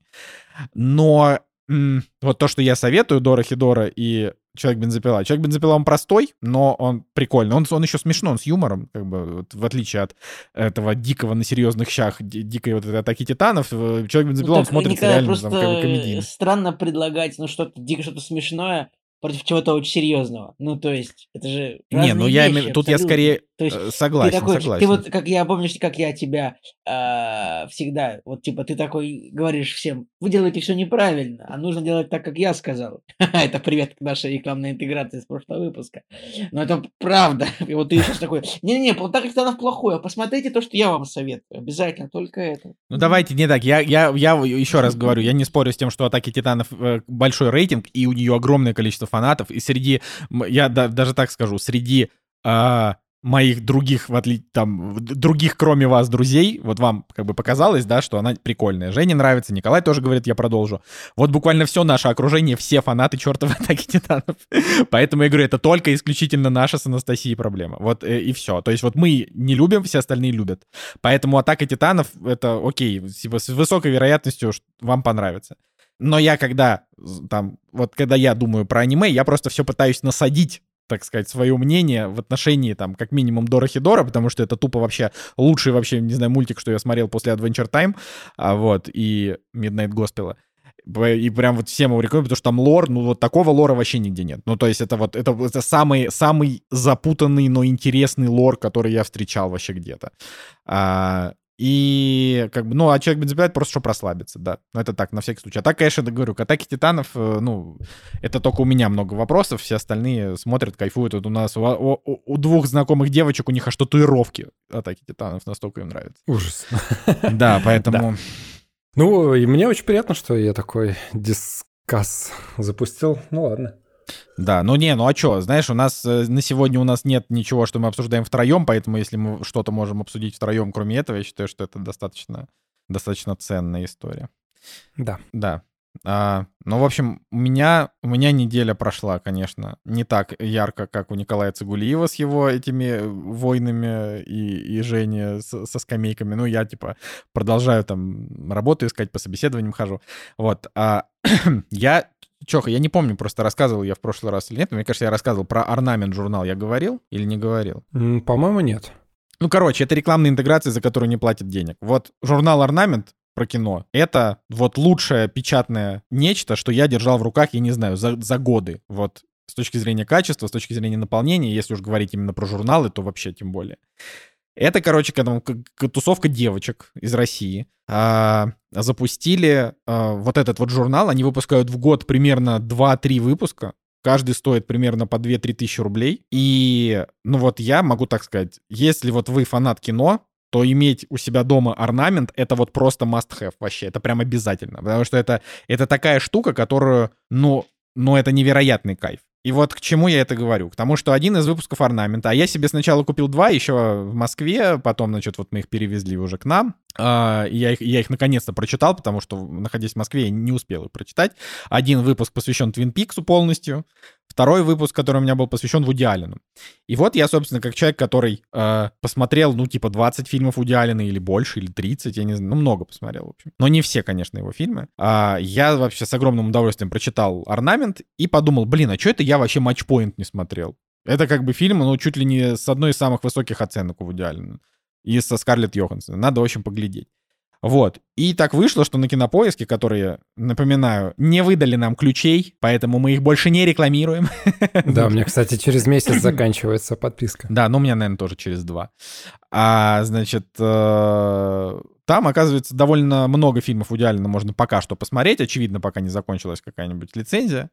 Speaker 1: Но вот то, что я советую, Дора Хидора и Человек-бензопила. Человек-бензопила, он простой, но он прикольный. Он, он еще смешной, он с юмором, как бы, вот, в отличие от этого дикого на серьезных щах, дикой вот этой атаки титанов. Э, Человек-бензопила, ну, он смотрится реально
Speaker 3: просто
Speaker 1: там, как бы комедийно.
Speaker 3: странно предлагать, ну, что-то дико, что-то смешное против чего-то очень серьезного. Ну, то есть, это же
Speaker 1: Не, ну я имею... Тут я скорее...
Speaker 3: То есть
Speaker 1: Э, Согласен,
Speaker 3: ты такой,
Speaker 1: согласен.
Speaker 3: ты вот, как я, помнишь, как я тебя э, всегда, вот типа ты такой говоришь всем, вы делаете все неправильно, а нужно делать так, как я сказал. Это привет к нашей рекламной интеграции с прошлого выпуска. Но это правда. И вот ты сейчас такой, не-не-не, полтора капитанов плохое, посмотрите то, что я вам советую. Обязательно, только это.
Speaker 1: Ну давайте не так. Я, я, я еще раз говорю, я не спорю с тем, что Атаки Титанов э, большой рейтинг, и у нее огромное количество фанатов. И среди, я да- даже так скажу, среди а, моих других, в отли... там, других, кроме вас, друзей, вот вам как бы показалось, да, что она прикольная. Жене нравится, Николай тоже говорит, я продолжу. Вот буквально все наше окружение, все фанаты чертовой Атаки Титанов. Поэтому я говорю, это только исключительно наша с Анастасией проблема. Вот э, и все. То есть вот мы не любим, все остальные любят. Поэтому атака титанов это окей, типа с высокой вероятностью вам понравится. Но я когда там, вот когда я думаю про аниме, я просто все пытаюсь насадить так сказать, свое мнение в отношении, там, как минимум, Дорохидора, потому что это тупо вообще лучший вообще, не знаю, мультик, что я смотрел после Adventure Time, а, вот, и Midnight Gospel. И прям вот всем его рекомендую, потому что там лор, ну вот такого лора вообще нигде нет. Ну то есть это вот, это, это самый, самый запутанный, но интересный лор, который я встречал вообще где-то. А, и как бы, ну, а человек бензопилат просто чтобы расслабиться, да. Ну, это так, на всякий случай. А так, конечно, говорю, к атаке титанов, э, ну, это только у меня много вопросов, все остальные смотрят, кайфуют. Вот у нас, у, у- у двух знакомых девочек, у них аж татуировки атаки титанов, настолько им нравится.
Speaker 2: Ужас.
Speaker 1: Да, поэтому...
Speaker 2: Ну, и мне очень приятно, что я такой дискас запустил. Ну ладно.
Speaker 1: Да, ну не, ну а что, знаешь, у нас э, на сегодня у нас нет ничего, что мы обсуждаем втроем, поэтому если мы что-то можем обсудить втроем, кроме этого, я считаю, что это достаточно, достаточно ценная история.
Speaker 2: Да.
Speaker 1: Да. А, ну, в общем, у меня, у меня неделя прошла, конечно, не так ярко, как у Николая Цигулиева с его этими войнами и, и Жени со скамейками. Ну, я, типа, продолжаю там работу искать, по собеседованиям хожу. Вот. А я Чё, я не помню, просто рассказывал я в прошлый раз или нет. но Мне кажется, я рассказывал про орнамент журнал. Я говорил или не говорил?
Speaker 2: По-моему, нет.
Speaker 1: Ну, короче, это рекламная интеграция, за которую не платят денег. Вот журнал «Орнамент» про кино. Это вот лучшее печатное нечто, что я держал в руках, я не знаю, за, за годы. Вот с точки зрения качества, с точки зрения наполнения, если уж говорить именно про журналы, то вообще тем более. Это, короче, к- тусовка девочек из России а, запустили а, вот этот вот журнал. Они выпускают в год примерно 2-3 выпуска. Каждый стоит примерно по 2-3 тысячи рублей. И, ну вот я могу так сказать, если вот вы фанат кино, то иметь у себя дома орнамент — это вот просто must-have вообще. Это прям обязательно. Потому что это, это такая штука, которую, ну, ну, это невероятный кайф. И вот к чему я это говорю? К тому, что один из выпусков орнамента, а я себе сначала купил два еще в Москве, потом, значит, вот мы их перевезли уже к нам, я их, я их наконец-то прочитал, потому что, находясь в Москве, я не успел их прочитать. Один выпуск посвящен Твин Пиксу полностью, второй выпуск, который у меня был посвящен Вуди Аллену. И вот я, собственно, как человек, который э, посмотрел, ну, типа, 20 фильмов Вуди Аллена или больше, или 30, я не знаю, ну, много посмотрел, в общем. Но не все, конечно, его фильмы. А, я вообще с огромным удовольствием прочитал «Орнамент» и подумал, блин, а что это я вообще «Матчпоинт» не смотрел? Это как бы фильм, ну, чуть ли не с одной из самых высоких оценок у Вуди. И со Скарлетт Йоханссон. Надо, в общем, поглядеть. Вот. И так вышло, что на кинопоиске, которые, напоминаю, не выдали нам ключей, поэтому мы их больше не рекламируем.
Speaker 2: Да, у меня, кстати, через месяц заканчивается подписка.
Speaker 1: Да, но у меня, наверное, тоже через два. А, значит, э, там, оказывается, довольно много фильмов Аллена можно пока что посмотреть. Очевидно, пока не закончилась какая-нибудь лицензия.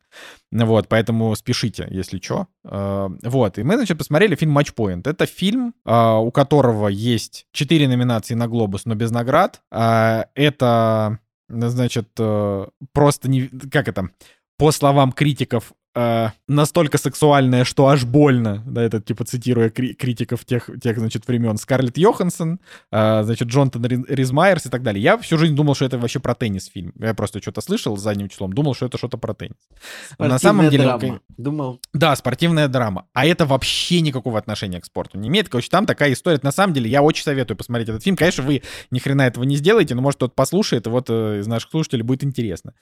Speaker 1: Вот, поэтому спешите, если что. Вот, и мы, значит, посмотрели фильм «Матчпоинт». Это фильм, э, у которого есть четыре номинации на «Глобус», но без наград. А, Это, значит, э, просто не... Как это? По словам критиков, э, настолько сексуальная, что аж больно, да, это типа цитируя кри- критиков тех, тех, значит, времен, Скарлетт Йоханссон, э, значит, Джонатан Ри- Риз Майерс и так далее. Я всю жизнь думал, что это вообще про теннис фильм. Я просто что-то слышал задним числом, думал, что это что-то про теннис. Но на самом деле...
Speaker 3: драма. Думал,
Speaker 1: да, спортивная драма. А это вообще никакого отношения к спорту не имеет. Короче, там такая история. На самом деле, я очень советую посмотреть этот фильм. Конечно, вы ни хрена этого не сделаете, но, может, кто-то послушает, и вот э, из наших слушателей будет интересно.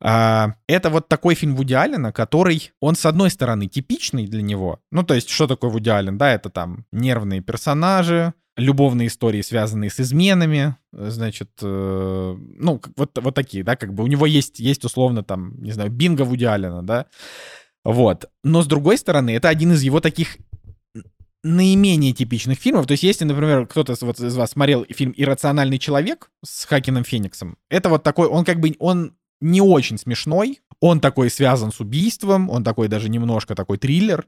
Speaker 1: А, это вот такой фильм Вуди Аллена, который, он, с одной стороны, типичный для него. Ну, то есть, что такое Вуди Аллен? Да, это там нервные персонажи, любовные истории, связанные с изменами, значит, э, ну, вот, вот такие, да, как бы у него есть, есть условно там, не знаю, бинго Вуди Аллена, да, вот. Но с другой стороны, это один из его таких наименее типичных фильмов. То есть, если, например, кто-то вот из вас смотрел фильм «Иррациональный человек» с Хакином Фениксом, это вот такой, он как бы, он не очень смешной, он такой связан с убийством, он такой даже немножко такой триллер,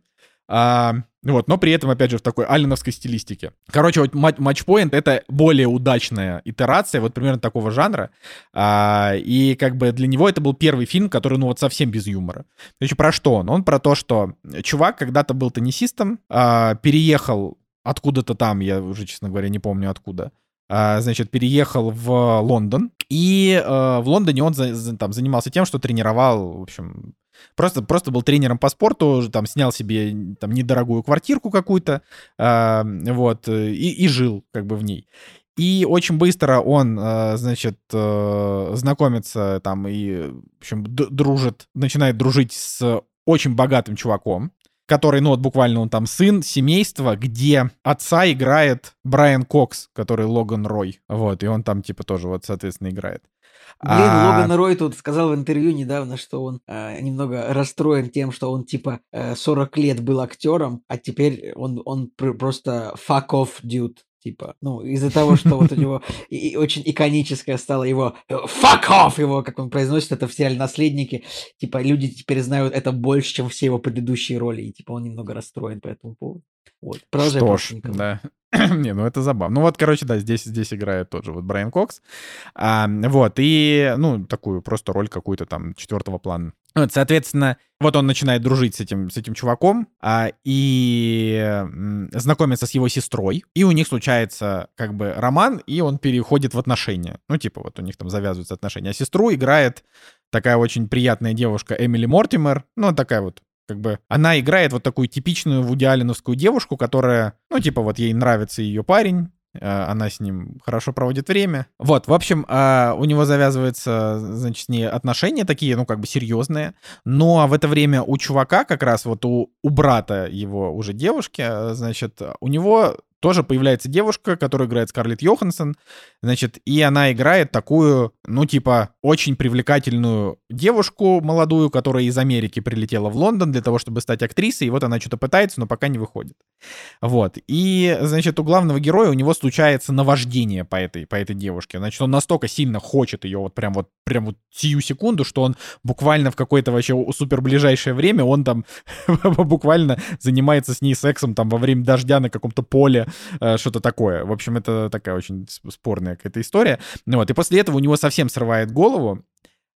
Speaker 1: а, вот, но при этом, опять же, в такой алленовской стилистике. Короче, вот матчпоинт — это более удачная итерация вот примерно такого жанра. А, и как бы для него это был первый фильм, который, ну, вот совсем без юмора. Значит, про что он? Он про то, что чувак когда-то был теннисистом, а, переехал откуда-то там, я уже, честно говоря, не помню откуда, значит, переехал в Лондон, и э, в Лондоне он там занимался тем, что тренировал, в общем, просто, просто был тренером по спорту, там снял себе там недорогую квартирку какую-то, э, вот, и, и жил как бы в ней. И очень быстро он, значит, знакомится там и, в общем, дружит, начинает дружить с очень богатым чуваком, который, ну вот буквально он там сын семейства, где отца играет Брайан Кокс, который Логан Рой. Вот, и он там типа тоже вот, соответственно, играет.
Speaker 3: Блин, а... Логан Рой тут сказал в интервью недавно, что он э, немного расстроен тем, что он типа э, 40 лет был актером, а теперь он, он просто fuck off dude. Типа, ну, из-за того, что вот у него и, очень иконическое стало его э, fuck off, его, как он произносит это в сериале «Наследники», типа, люди теперь знают это больше, чем все его предыдущие роли, и, типа, он немного расстроен по этому поводу. Вот,
Speaker 1: продолжай. Что ж, да. Не, ну это забавно. Ну вот, короче, да, здесь, здесь играет тот же вот Брайан Кокс. А, вот, и, ну, такую просто роль какую-то там четвертого плана. Вот, соответственно, вот он начинает дружить с этим, с этим чуваком а, и знакомится с его сестрой, и у них случается как бы роман, и он переходит в отношения. Ну, типа вот у них там завязываются отношения. А сестру играет такая очень приятная девушка Эмили Мортимер, ну, такая вот как бы она играет вот такую типичную вудиалиновскую девушку, которая, ну, типа, вот ей нравится ее парень, э, она с ним хорошо проводит время. Вот, в общем, а, у него завязываются, значит, с ней отношения такие, ну, как бы серьезные. Но в это время у чувака, как раз вот у, у брата его уже девушки, значит, у него тоже появляется девушка, которую играет Скарлетт Йоханссон, значит, и она играет такую, ну, типа, очень привлекательную девушку молодую, которая из Америки прилетела в Лондон для того, чтобы стать актрисой, и вот она что-то пытается, но пока не выходит. Вот, и, значит, у главного героя у него случается наваждение по этой, по этой девушке, значит, он настолько сильно хочет ее вот прям вот, прям вот сию секунду, что он буквально в какое-то вообще супер ближайшее время, он там буквально занимается с ней сексом там во время дождя на каком-то поле, что-то такое. В общем, это такая очень спорная какая-то история. Вот, и после этого у него совсем срывает голову,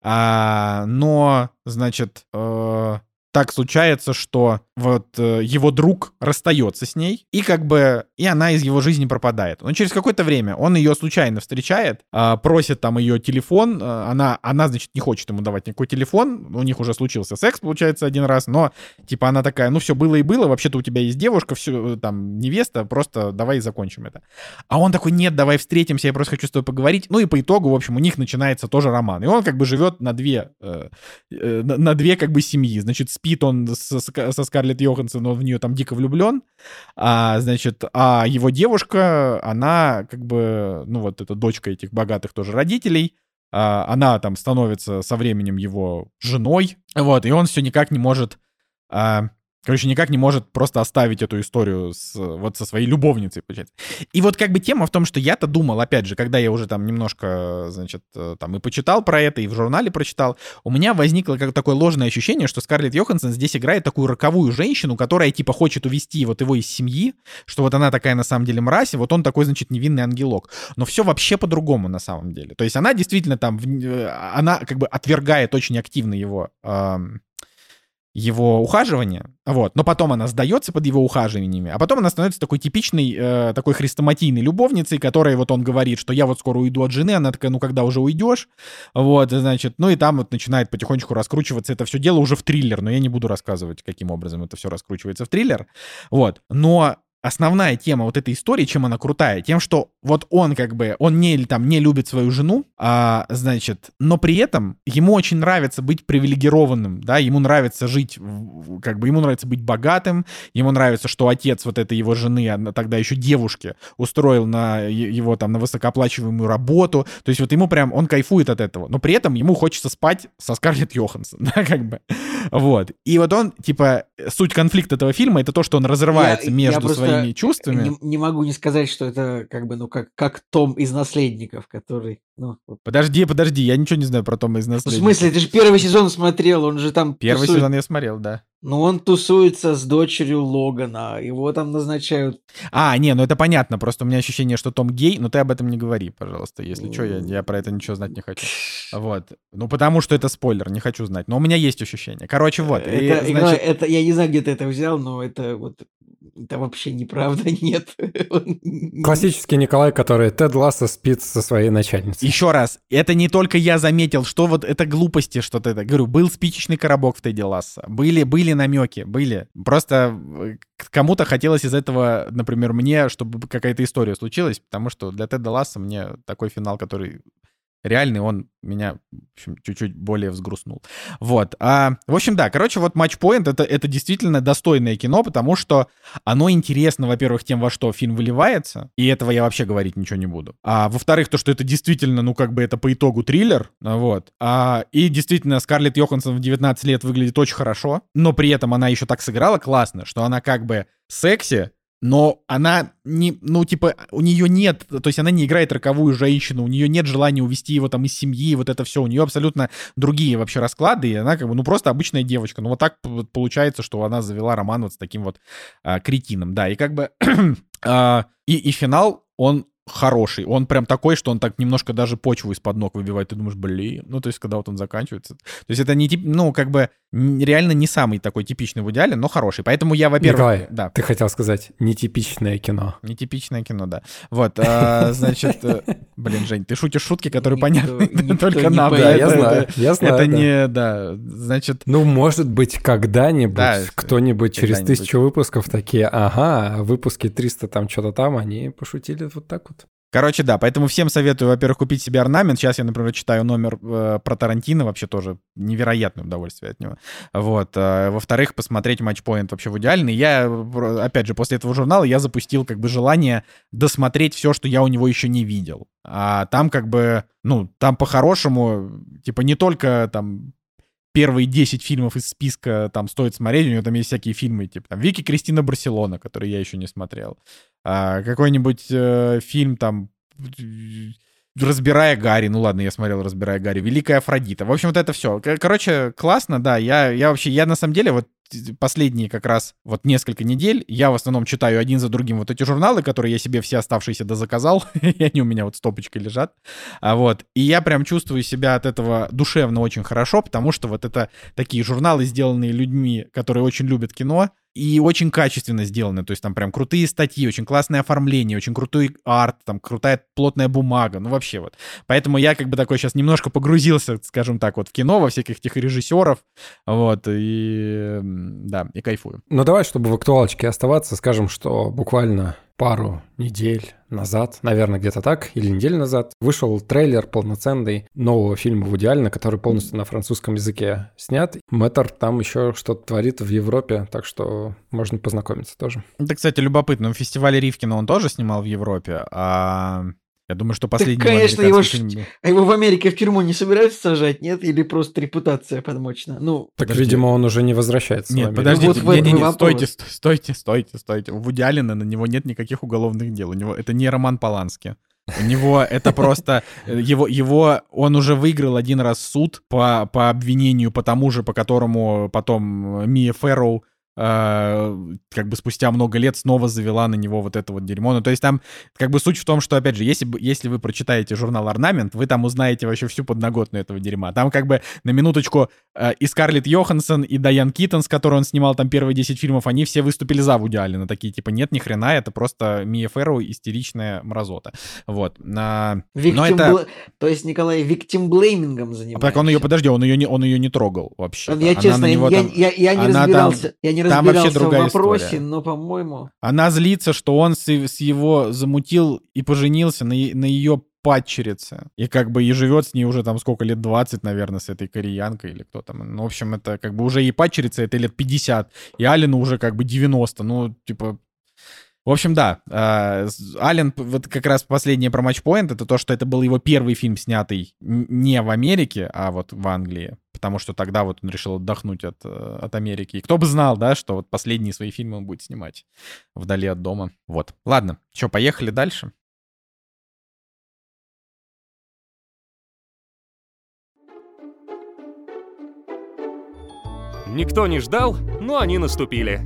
Speaker 1: а, но, значит, э, так случается, что вот э, его друг расстается с ней, и как бы, и она из его жизни пропадает. Но через какое-то время он ее случайно встречает, э, просит там ее телефон, э, она, она, значит, не хочет ему давать никакой телефон, у них уже случился секс, получается, один раз, но, типа, она такая, ну, все было и было, вообще-то у тебя есть девушка, все, там, невеста, просто давай закончим это. А он такой, нет, давай встретимся, я просто хочу с тобой поговорить. Ну, и по итогу, в общем, у них начинается тоже роман. И он как бы живет на две, э, э, на, две как бы семьи. Значит, спит он со, Скарлетт Йоханссон, он в нее там дико влюблен, а, значит, а его девушка, она как бы, ну вот эта дочка этих богатых тоже родителей, а, она там становится со временем его женой, вот, и он все никак не может а, короче, никак не может просто оставить эту историю с, вот со своей любовницей, получается. И вот как бы тема в том, что я-то думал, опять же, когда я уже там немножко, значит, э, там и почитал про это, и в журнале прочитал, у меня возникло как такое ложное ощущение, что Скарлетт Йоханссон здесь играет такую роковую женщину, которая типа хочет увести вот его из семьи, что вот она такая на самом деле мразь, и вот он такой, значит, невинный ангелок. Но все вообще по-другому на самом деле. То есть она действительно там, э, она как бы отвергает очень активно его эм, его ухаживание, вот, но потом она сдается под его ухаживаниями, а потом она становится такой типичной, э, такой хрестоматийной любовницей, которой вот он говорит, что я вот скоро уйду от жены, она такая, ну когда уже уйдешь, вот, значит, ну и там вот начинает потихонечку раскручиваться это все дело уже в триллер, но я не буду рассказывать, каким образом это все раскручивается в триллер, вот, но основная тема вот этой истории, чем она крутая, тем, что вот он как бы, он не, там, не любит свою жену, а, значит, но при этом ему очень нравится быть привилегированным, да, ему нравится жить, как бы, ему нравится быть богатым, ему нравится, что отец вот этой его жены, она тогда еще девушки, устроил на его там на высокооплачиваемую работу, то есть вот ему прям, он кайфует от этого, но при этом ему хочется спать со Скарлетт Йоханссон, да, как бы, Вот. И вот он, типа, суть конфликта этого фильма это то, что он разрывается
Speaker 3: Я-
Speaker 1: между
Speaker 3: я
Speaker 1: своими чувствами.
Speaker 3: Не, не могу не сказать, что это как бы, ну, как, как Том из «Наследников», который, ну.
Speaker 1: Подожди, подожди, я ничего не знаю про Тома из
Speaker 3: Ну, в
Speaker 1: наследия.
Speaker 3: смысле, ты же первый сезон смотрел, он же там
Speaker 1: Первый
Speaker 3: тусует-
Speaker 1: сезон я смотрел, да.
Speaker 3: Ну, он тусуется с дочерью Логана, его там назначают.
Speaker 1: А, не, ну это понятно, просто у меня ощущение, что Том гей, но ты об этом не говори, пожалуйста, если что, я, я про это ничего знать не хочу. Вот. Ну, потому что это спойлер, не хочу знать. Но у меня есть ощущение. Короче, вот. и,
Speaker 3: это, игра-
Speaker 1: значит,
Speaker 3: это- я не знаю, где ты это взял, но это вот это вообще неправда, нет.
Speaker 2: Классический Николай, который Тед Ласса спит со своей начальницей.
Speaker 1: Еще раз, это не только я заметил, что вот это глупости, что ты это. Говорю, был спичечный коробок в Теди Ласса. Были, были намеки, были. Просто э, кому-то хотелось из этого, например, мне, чтобы какая-то история случилась, потому что для Теда Ласса мне такой финал, который реальный, он меня, в общем, чуть-чуть более взгрустнул. Вот. А, в общем, да, короче, вот матчпоинт это, это действительно достойное кино, потому что оно интересно, во-первых, тем, во что фильм выливается, и этого я вообще говорить ничего не буду. А во-вторых, то, что это действительно, ну, как бы это по итогу триллер, вот. А, и действительно, Скарлетт Йоханссон в 19 лет выглядит очень хорошо, но при этом она еще так сыграла классно, что она как бы секси, но она не, ну, типа, у нее нет, то есть она не играет роковую женщину, у нее нет желания увести его там из семьи, вот это все, у нее абсолютно другие вообще расклады, и она как бы, ну, просто обычная девочка. Ну, вот так получается, что она завела роман вот с таким вот а, кретином, да, и как бы, а, и, и финал, он хороший, он прям такой, что он так немножко даже почву из-под ног выбивает, ты думаешь, блин, ну, то есть, когда вот он заканчивается, то есть это не, тип, ну, как бы, реально не самый такой типичный в идеале, но хороший, поэтому я, во-первых,
Speaker 2: Николай,
Speaker 1: да,
Speaker 2: ты хотел сказать нетипичное кино.
Speaker 1: Нетипичное кино, да. Вот, а, значит, э, блин, Жень, ты шутишь шутки, которые понятны только нам. да,
Speaker 2: я знаю, я знаю.
Speaker 1: Это не, да, значит,
Speaker 2: Ну, может быть, когда-нибудь
Speaker 1: Да,
Speaker 2: кто-нибудь через тысячу выпусков такие, ага, выпуски 300 там что-то там, они пошутили вот так вот.
Speaker 1: Короче, да, поэтому всем советую, во-первых, купить себе орнамент. Сейчас я, например, читаю номер э, про Тарантино, вообще тоже невероятное удовольствие от него. Вот. а, во-вторых, посмотреть матчпоинт вообще в идеальный. Я, э, опять же, после этого журнала я запустил как бы желание досмотреть все, что я у него еще не видел. А там как бы, ну, там по-хорошему, типа не только там первые 10 фильмов из списка там стоит смотреть, у него там есть всякие фильмы, типа там Вики Кристина Барселона, который я еще не смотрел. А, какой-нибудь э, фильм там э, Разбирая Гарри, ну ладно, я смотрел Разбирая Гарри, Великая Афродита. В общем, вот это все. Короче, классно, да. Я, я вообще, я на самом деле вот последние как раз вот несколько недель я в основном читаю один за другим вот эти журналы, которые я себе все оставшиеся дозаказал, и они у меня вот стопочкой лежат. А вот, и я прям чувствую себя от этого душевно очень хорошо, потому что вот это такие журналы, сделанные людьми, которые очень любят кино, и очень качественно сделаны, то есть там прям крутые статьи, очень классное оформление, очень крутой арт, там крутая плотная бумага, ну вообще вот. Поэтому я как бы такой сейчас немножко погрузился, скажем так, вот в кино, во всяких этих режиссеров, вот, и да, и кайфую.
Speaker 2: Ну, давай, чтобы в актуалочке оставаться, скажем, что буквально пару недель назад, наверное, где-то так, или неделю назад, вышел трейлер полноценный нового фильма в идеально, который полностью на французском языке снят. Мэтр там еще что-то творит в Европе, так что можно познакомиться тоже.
Speaker 1: Это, кстати, любопытно, в фестивале Ривкина он тоже снимал в Европе, а я думаю, что последний его
Speaker 3: конечно, его
Speaker 1: фильм-
Speaker 3: А его в Америке в тюрьму не собираются сажать, нет? Или просто репутация подмочена? Ну,
Speaker 2: Так,
Speaker 1: Подожди.
Speaker 2: видимо, он уже не возвращается.
Speaker 1: Нет, подождите,
Speaker 3: Вот в
Speaker 1: не,
Speaker 3: этом
Speaker 1: не,
Speaker 3: и
Speaker 1: не,
Speaker 3: вопрос.
Speaker 1: стойте, сто- стойте, стойте, стойте. У Вуди Аллена на него нет никаких уголовных дел. У него это не Роман Полански. У него это просто э, его его он уже выиграл один раз суд по по обвинению по тому же, по которому потом Мия Фэрроу э, как бы спустя много лет снова завела на него вот это вот дерьмо. Ну, то есть там как бы суть в том, что, опять же, если, бы- если вы прочитаете журнал «Орнамент», вы там узнаете вообще всю подноготную этого дерьма. Там как бы на минуточку э, и Скарлетт Йоханссон, и Дайан Киттон, с которой он снимал там первые 10 фильмов, они все выступили за Вуди Аллена. Такие, типа, нет, ни хрена, это просто Мия Фэрроу истеричная мразота. Вот. А, но это...
Speaker 3: бля- То есть Николай виктимблеймингом
Speaker 1: А
Speaker 3: занимается.
Speaker 1: так он ее, подожди, он ее не, он ее не трогал вообще.
Speaker 3: Я честно, я, я, я- я не
Speaker 1: она там-
Speaker 3: разбирался, я не
Speaker 1: там вообще
Speaker 3: разбирался в
Speaker 1: другая
Speaker 3: вопросе,
Speaker 1: история.
Speaker 3: но, по-моему...
Speaker 1: Она злится, что он с, с его замутил и поженился на, на ее падчерице. И как бы и живет с ней уже там сколько лет, 20, наверное, с этой кореянкой или кто там. Ну, в общем, это как бы уже и падчерица, это лет 50. И Алину уже как бы 90. Ну, типа, В общем, да, э, Ален, вот как раз последнее про матчпоинт, это то, что это был его первый фильм, снятый не в Америке, а вот в Англии, потому что тогда вот он решил отдохнуть от, э, от Америки. И кто бы знал, да, что вот последние свои фильмы он будет снимать вдали от дома. Вот. Ладно, что, поехали дальше?
Speaker 4: Никто не ждал, но они наступили.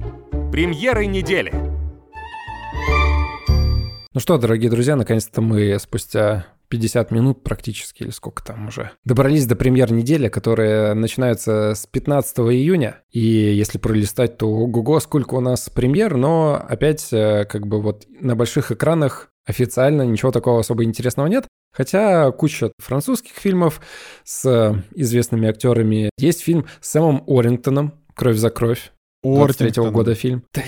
Speaker 4: Премьеры недели.
Speaker 2: Ну что, дорогие друзья, наконец-то мы спустя 50 минут практически, или сколько там уже, добрались до премьер недели, которая начинается с 15 июня. И если пролистать, то ого-го, сколько у нас премьер, но опять э, как бы вот на больших экранах официально ничего такого особо интересного нет. Хотя куча французских фильмов с известными актерами. Есть фильм с Сэмом Орингтоном «Кровь за кровь». 23 года фильм. Да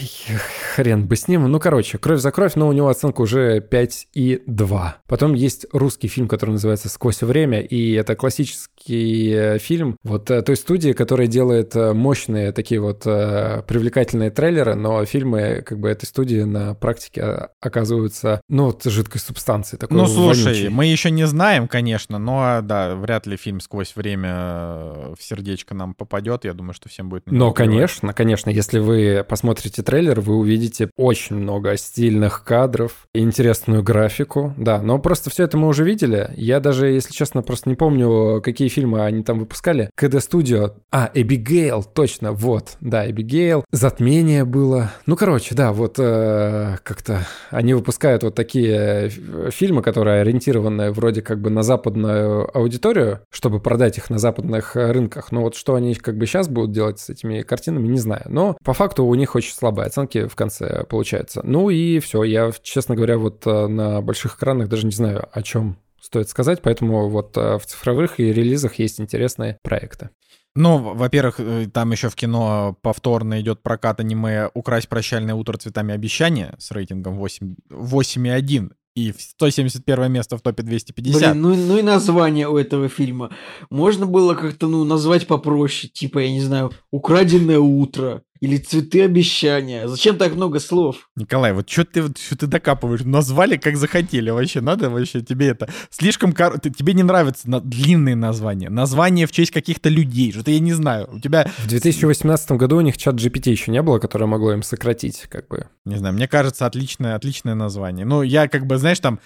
Speaker 2: хрен бы с ним. Ну, короче, «Кровь за кровь», но у него оценка уже 5 и 2. Потом есть русский фильм, который называется «Сквозь время», и это классический э, фильм вот э, той студии, которая делает э, мощные такие вот привлекательные трейлеры, но фильмы как бы этой студии на практике оказываются, ну, вот жидкой субстанцией. Такой
Speaker 1: ну, слушай, вонючей. мы еще не знаем, конечно, но, да, вряд ли фильм «Сквозь время» в сердечко нам попадет. Я думаю, что всем будет...
Speaker 2: Но, конечно, конечно конечно, если вы посмотрите трейлер, вы увидите очень много стильных кадров, интересную графику, да, но просто все это мы уже видели. Я даже, если честно, просто не помню, какие фильмы они там выпускали. КД Студио, а, Эбигейл, точно, вот, да, Эбигейл, Затмение было. Ну, короче, да, вот э, как-то они выпускают вот такие э, фильмы, которые ориентированы вроде как бы на западную аудиторию, чтобы продать их на западных рынках. Но вот что они как бы сейчас будут делать с этими картинами, не знаю но по факту у них очень слабые оценки в конце получается. Ну и все, я, честно говоря, вот э, на больших экранах даже не знаю, о чем стоит сказать, поэтому вот э, в цифровых и релизах есть интересные проекты.
Speaker 1: Ну, во-первых, э, там еще в кино повторно идет прокат аниме «Украсть прощальное утро цветами обещания» с рейтингом 8, 8,1 и 171 место в топе 250. Блин,
Speaker 3: ну, ну и название у этого фильма. Можно было как-то, ну, назвать попроще, типа, я не знаю, «Украденное утро», или цветы обещания. Зачем так много слов?
Speaker 1: Николай, вот что ты, что ты докапываешь? Назвали как захотели. Вообще надо вообще тебе это... Слишком... Кор... Тебе не нравятся на... длинные названия. Названия в честь каких-то людей. Что-то я не знаю. У тебя...
Speaker 2: В 2018 году у них чат GPT еще не было, которое могло им сократить, как бы.
Speaker 1: Не знаю, мне кажется, отличное, отличное название. Ну, я как бы, знаешь, там...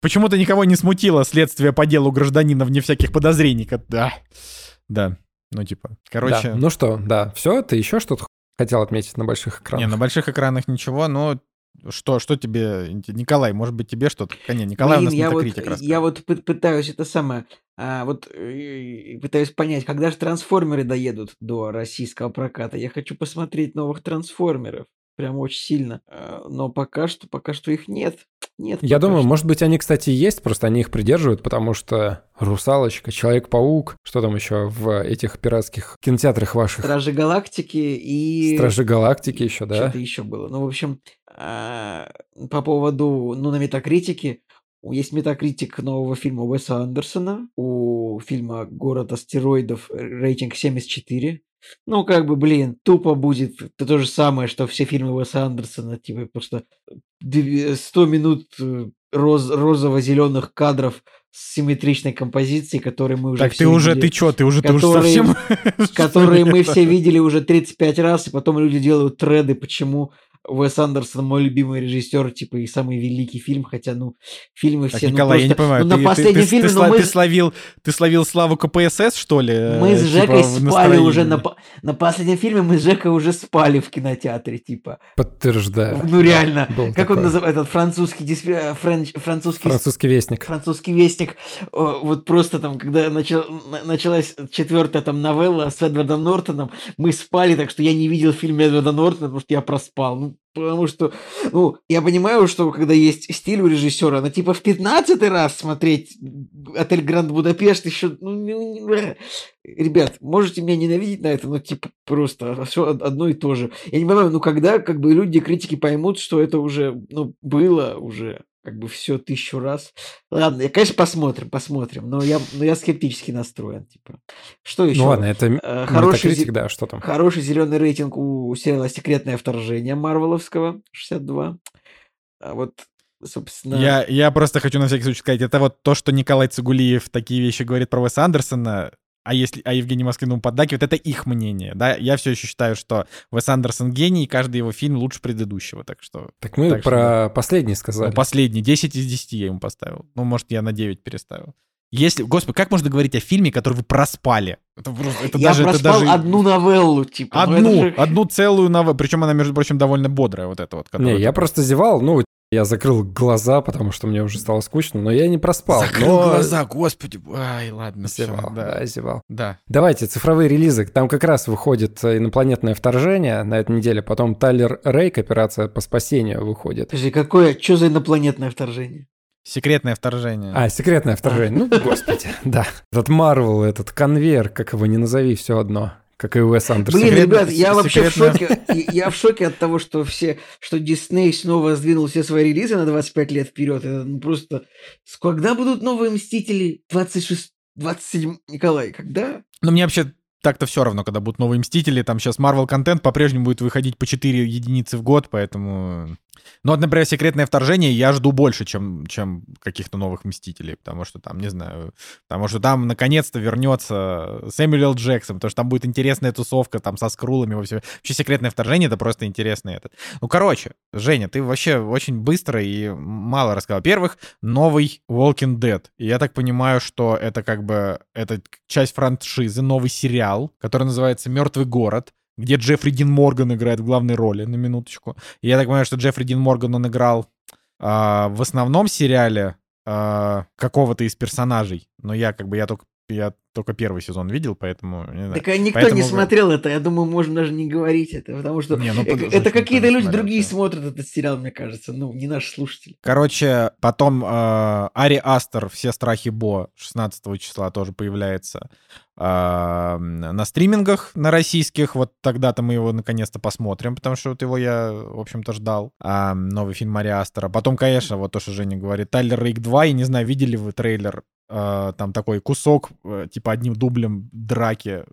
Speaker 1: Почему-то никого не смутило следствие по делу гражданина вне всяких подозрений. Да. Да. Ну, типа, короче...
Speaker 2: Да. Ну что, да, все, ты еще что-то хотел отметить на больших экранах.
Speaker 1: Не, на больших экранах ничего, но что, что тебе, Николай, может быть, тебе что-то? Не, Николай Блин, у нас
Speaker 3: я вот, я вот пытаюсь это самое, а, вот э, пытаюсь понять, когда же трансформеры доедут до российского проката. Я хочу посмотреть новых трансформеров прям очень сильно. А, но пока что, пока что их нет. Нет.
Speaker 2: Я думаю, что. может быть, они, кстати, есть, просто они их придерживают, потому что Русалочка, Человек-паук, что там еще в этих пиратских кинотеатрах ваших?
Speaker 3: Стражи Галактики и...
Speaker 2: Стражи Галактики еще, да?
Speaker 3: Что-то еще было. Ну, в общем, а, по поводу, ну, на Метакритике, есть метакритик нового фильма Уэса Андерсона. У фильма «Город астероидов» рейтинг 74. Ну, как бы, блин, тупо будет это то же самое, что все фильмы Уэса Андерсона, типа просто 100 минут э, роз, розово-зеленых кадров с симметричной композицией, которые мы уже
Speaker 1: Так ты уже, видели, ты чё, ты уже, которые, ты уже совсем...
Speaker 3: Которые мы все видели уже 35 раз, и потом люди делают треды, почему Уэс Андерсон мой любимый режиссер, типа, и самый великий фильм, хотя, ну, фильмы так, все...
Speaker 1: Николай,
Speaker 3: ну,
Speaker 1: просто, я не понимаю,
Speaker 3: ну,
Speaker 1: ты,
Speaker 3: на последнем
Speaker 1: ты,
Speaker 3: фильме...
Speaker 1: Ты,
Speaker 3: ну,
Speaker 1: мы... ты, словил, ты словил славу КПСС, что ли?
Speaker 3: Мы с э, Жекой типа, спали уже на, на последнем фильме, мы с Жекой уже спали в кинотеатре, типа.
Speaker 2: Подтверждаю.
Speaker 3: Ну, реально. Да, как такое. он называется? Этот французский, Disp... Э, French... французский...
Speaker 2: Французский вестник.
Speaker 3: Французский вестник. Вот просто там, когда начал... началась четвертая там новелла с Эдвардом Нортоном, мы спали, так что я не видел фильм Эдварда Нортона, потому что я проспал. Ну, Потому что, ну, я понимаю, что когда есть стиль у режиссера, но типа в 15 раз смотреть отель Гранд Будапешт еще, ну, ребят, можете меня ненавидеть на это, но типа просто все одно и то же. Я не понимаю, ну когда как бы люди, критики поймут, что это уже, ну, было уже как бы все тысячу раз. Ладно, я, конечно, посмотрим, посмотрим, но я, но я скептически настроен, типа. Что еще?
Speaker 2: Ну ладно, это
Speaker 3: э, хороший, критик,
Speaker 2: да, что там?
Speaker 3: Хороший зеленый рейтинг у сериала «Секретное вторжение» Марвеловского, 62. А вот, собственно...
Speaker 1: Я, я просто хочу на всякий случай сказать, это вот то, что Николай Цигулиев такие вещи говорит про Уэса Андерсона, а если, а Евгений Москвин ему поддакивает, это их мнение, да. Я все еще считаю, что Уэс Андерсон гений, и каждый его фильм лучше предыдущего, так что...
Speaker 2: Так мы
Speaker 1: Так что
Speaker 2: про
Speaker 1: да.
Speaker 2: последний сказали.
Speaker 1: Ну, последний, 10 из 10 я ему поставил. Ну, может, я на 9 переставил. Если, господи, как можно говорить о фильме, который вы проспали? Это, просто- это
Speaker 3: я
Speaker 1: даже, это
Speaker 3: проспал
Speaker 1: даже
Speaker 3: одну новеллу, типа. ну это
Speaker 1: одну,
Speaker 3: же-
Speaker 1: одну целую новеллу, причем она, между прочим, довольно бодрая, вот эта вот. которая
Speaker 2: Не, я просто зевал, ну, я закрыл глаза, потому что мне уже стало скучно, но я не проспал.
Speaker 1: Закрыл
Speaker 2: но
Speaker 1: глаза, господи. Ай, ладно,
Speaker 2: Зевал,
Speaker 1: да.
Speaker 2: да, зевал.
Speaker 1: Да.
Speaker 2: Давайте, цифровые релизы. Там как раз выходит инопланетное вторжение на этой неделе, потом Тайлер Рейк, операция по спасению выходит.
Speaker 3: Подожди, какое, что за инопланетное вторжение?
Speaker 1: Секретное вторжение.
Speaker 2: А, секретное вторжение. Ну, господи, да. Этот Марвел, этот конвейер, как его не назови, все одно. Как и Уэс Андерсон.
Speaker 3: Блин, ребят, я вообще в шоке. Я в шоке от того, что все, что Дисней снова сдвинул все свои релизы на 25 лет вперед. Это ну, просто... Когда будут новые Мстители? 26... 27... Николай, когда?
Speaker 1: Ну, мне вообще так-то все равно, когда будут новые Мстители. Там сейчас Marvel контент по-прежнему будет выходить по 4 единицы в год, поэтому... Ну, вот, например, «Секретное вторжение» я жду больше, чем, чем каких-то новых Мстителей, потому что там, не знаю, потому что там наконец-то вернется Сэмюэл. Джексон, потому что там будет интересная тусовка там со скрулами. Вообще, вообще «Секретное вторжение» — это просто интересный этот. Ну, короче, Женя, ты вообще очень быстро и мало рассказал. Во-первых, новый Walking Dead. И я так понимаю, что это как бы это часть франшизы, новый сериал, который называется «Мертвый город», где Джеффри Дин Морган играет в главной роли, на минуточку. И я так понимаю, что Джеффри Дин Морган, он играл а, в основном сериале а, какого-то из персонажей. Но я как бы, я только, я только первый сезон видел, поэтому... не знаю.
Speaker 3: Так а никто
Speaker 1: Поэтому
Speaker 3: не смотрел это. Я думаю, можно даже не говорить это, потому что
Speaker 1: Не, ну,
Speaker 3: э, это какие-то люди
Speaker 1: смотрел,
Speaker 3: другие
Speaker 1: да.
Speaker 3: смотрят этот сериал, мне кажется. Ну, не наши слушатели.
Speaker 1: Короче, потом э, Ари Астер «Все страхи Бо» 16 числа тоже появляется э, на стримингах на российских. Вот тогда-то мы его наконец-то посмотрим, потому что вот его я, в общем-то, ждал. А, новый фильм Ари Астера. Потом, конечно, вот то, что Женя говорит, Тайлер Рейк 2. И не знаю, видели вы трейлер э, там такой кусок, э, типа одним дублем драки.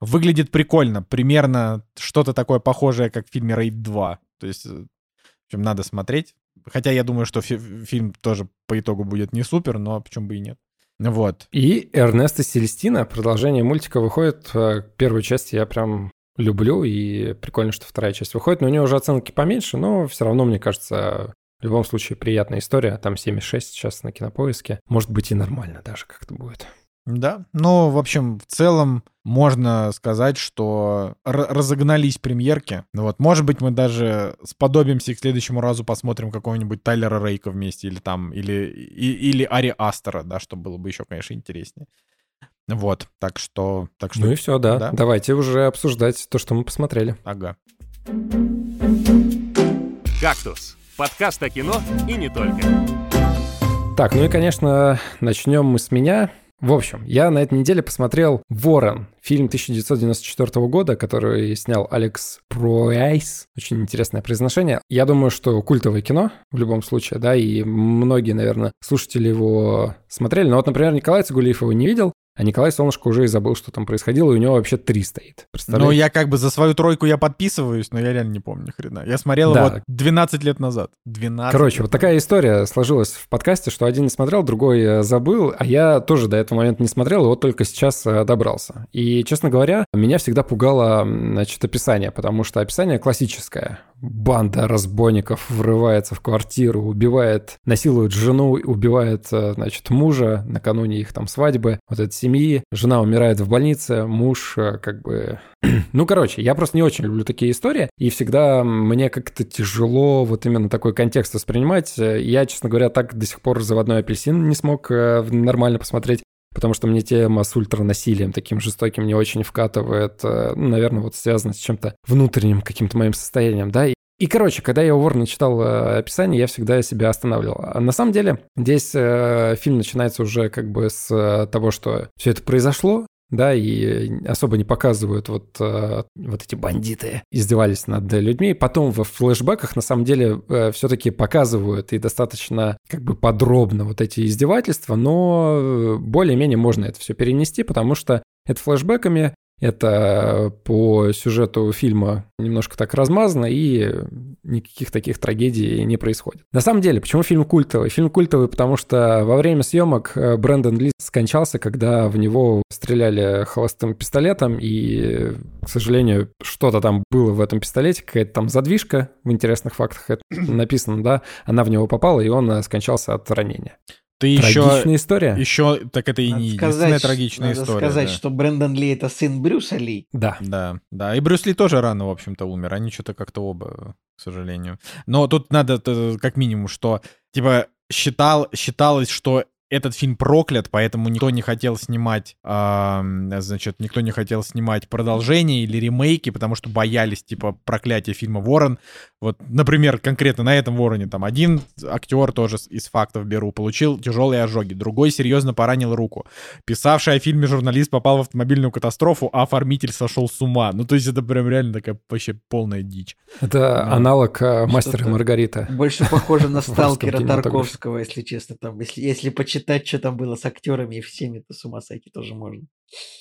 Speaker 1: Выглядит прикольно. Примерно что-то такое похожее, как в фильме Рейд 2. То есть, э, в общем, надо смотреть. Хотя я думаю, что фи- фильм тоже по итогу будет не супер, но почему бы и нет. Вот.
Speaker 2: И Эрнест и Селестина, продолжение мультика выходит. Э, Первую часть я прям люблю, и прикольно, что вторая часть выходит. Но у нее уже оценки поменьше, но все равно, мне кажется, в любом случае приятная история. Там 7,6 сейчас на кинопоиске. Может быть и нормально даже как-то будет.
Speaker 1: Да. Ну, в общем, в целом можно сказать, что р- разогнались премьерки. Ну Вот, может быть, мы даже сподобимся и к следующему разу посмотрим какого-нибудь Тайлера Рейка вместе или там, или, и- или Ари Астера, да, что было бы еще, конечно, интереснее. Вот, так что, так что,
Speaker 2: Ну и все, да.
Speaker 1: Да.
Speaker 2: Давайте уже обсуждать то, что мы посмотрели.
Speaker 1: ага.
Speaker 4: «Кактус» — подкаст о кино и не только.
Speaker 2: Так, ну и, конечно, начнем мы с меня. В общем, я на этой неделе посмотрел «Ворон», фильм 1994 года, который снял Алекс Пройс. Очень интересное произношение. Я думаю, что культовое кино в любом случае, да, и многие, наверное, слушатели его смотрели. Но вот, например, Николай Цигулиев его не видел, а Николай Солнышко уже и забыл, что там происходило, и у него вообще три стоит.
Speaker 1: Ну, я как бы за свою тройку я подписываюсь, но я реально не помню ни хрена. Я смотрел
Speaker 2: Да.
Speaker 1: его 12 лет назад. 12
Speaker 2: Короче,
Speaker 1: лет
Speaker 2: вот такая история сложилась в подкасте, что один не смотрел, другой э, забыл, а я тоже до этого момента не смотрел, и вот только сейчас э, добрался. И, честно говоря, меня всегда пугало, значит, описание, потому что описание классическое. Банда разбойников врывается в квартиру, убивает, насилует жену, убивает, э, значит, мужа накануне их там свадьбы, вот этой семьи. Жена умирает в больнице, муж э, как бы... Ну, короче, я просто не очень люблю такие истории, и всегда мне как-то тяжело вот именно такой контекст воспринимать. Я, честно говоря, так до сих пор «Заводной апельсин» не смог э, нормально посмотреть, потому что мне тема с ультранасилием таким жестоким не очень вкатывает. Э, Ну, наверное, вот связано с чем-то внутренним каким-то моим состоянием, да, и и, короче, когда я у Ворона читал э, описание, я всегда себя останавливал. А на самом деле, здесь э, фильм начинается уже как бы с э, того, что все это произошло, да, и особо не показывают вот, э, вот эти бандиты издевались над людьми. Потом во флешбеках на самом деле все-таки показывают и достаточно как бы подробно вот эти издевательства, но э, более-менее можно это все перенести, потому что это флешбеками Это по сюжету фильма немножко так размазано, и никаких таких трагедий не происходит. На самом деле, почему фильм культовый? Фильм культовый, потому что во время съемок э, Брэндон Ли скончался, когда в него стреляли холостым пистолетом, и, к сожалению, что-то там было в этом пистолете, какая-то там задвижка в интересных фактах это написано, да, она в него попала, и он э, скончался от ранения.
Speaker 1: Ты
Speaker 2: Трагичная
Speaker 1: еще,
Speaker 2: история?
Speaker 1: еще, так это и
Speaker 3: Надо
Speaker 1: не
Speaker 3: сказать,
Speaker 1: единственная
Speaker 3: что-
Speaker 1: трагичная
Speaker 3: надо
Speaker 1: история.
Speaker 3: сказать,
Speaker 1: да.
Speaker 3: что Брэндон Ли это сын Брюса Ли.
Speaker 2: Да.
Speaker 1: Да, да. И Брюс Ли тоже рано, в общем-то, умер. Они что-то как-то оба, к сожалению. Но тут надо как минимум, что типа считал, считалось, что этот фильм проклят, поэтому никто не хотел снимать, ам, значит, никто не хотел снимать продолжение или ремейки, потому что боялись, типа, проклятия фильма «Ворон». Вот, например, конкретно на этом «Вороне» там один актер тоже из фактов беру, получил тяжелые ожоги, другой серьезно поранил руку. Писавший о фильме журналист попал в автомобильную катастрофу, а оформитель сошел с ума. Ну, то есть это прям реально такая вообще полная дичь.
Speaker 2: Это
Speaker 1: Ну,
Speaker 2: аналог э, «Мастера Маргарита».
Speaker 3: Больше похоже на сталкера. Тарковского, если честно. Там, если, если почитать, что там было с актерами и всеми, то с ума сойти тоже можно.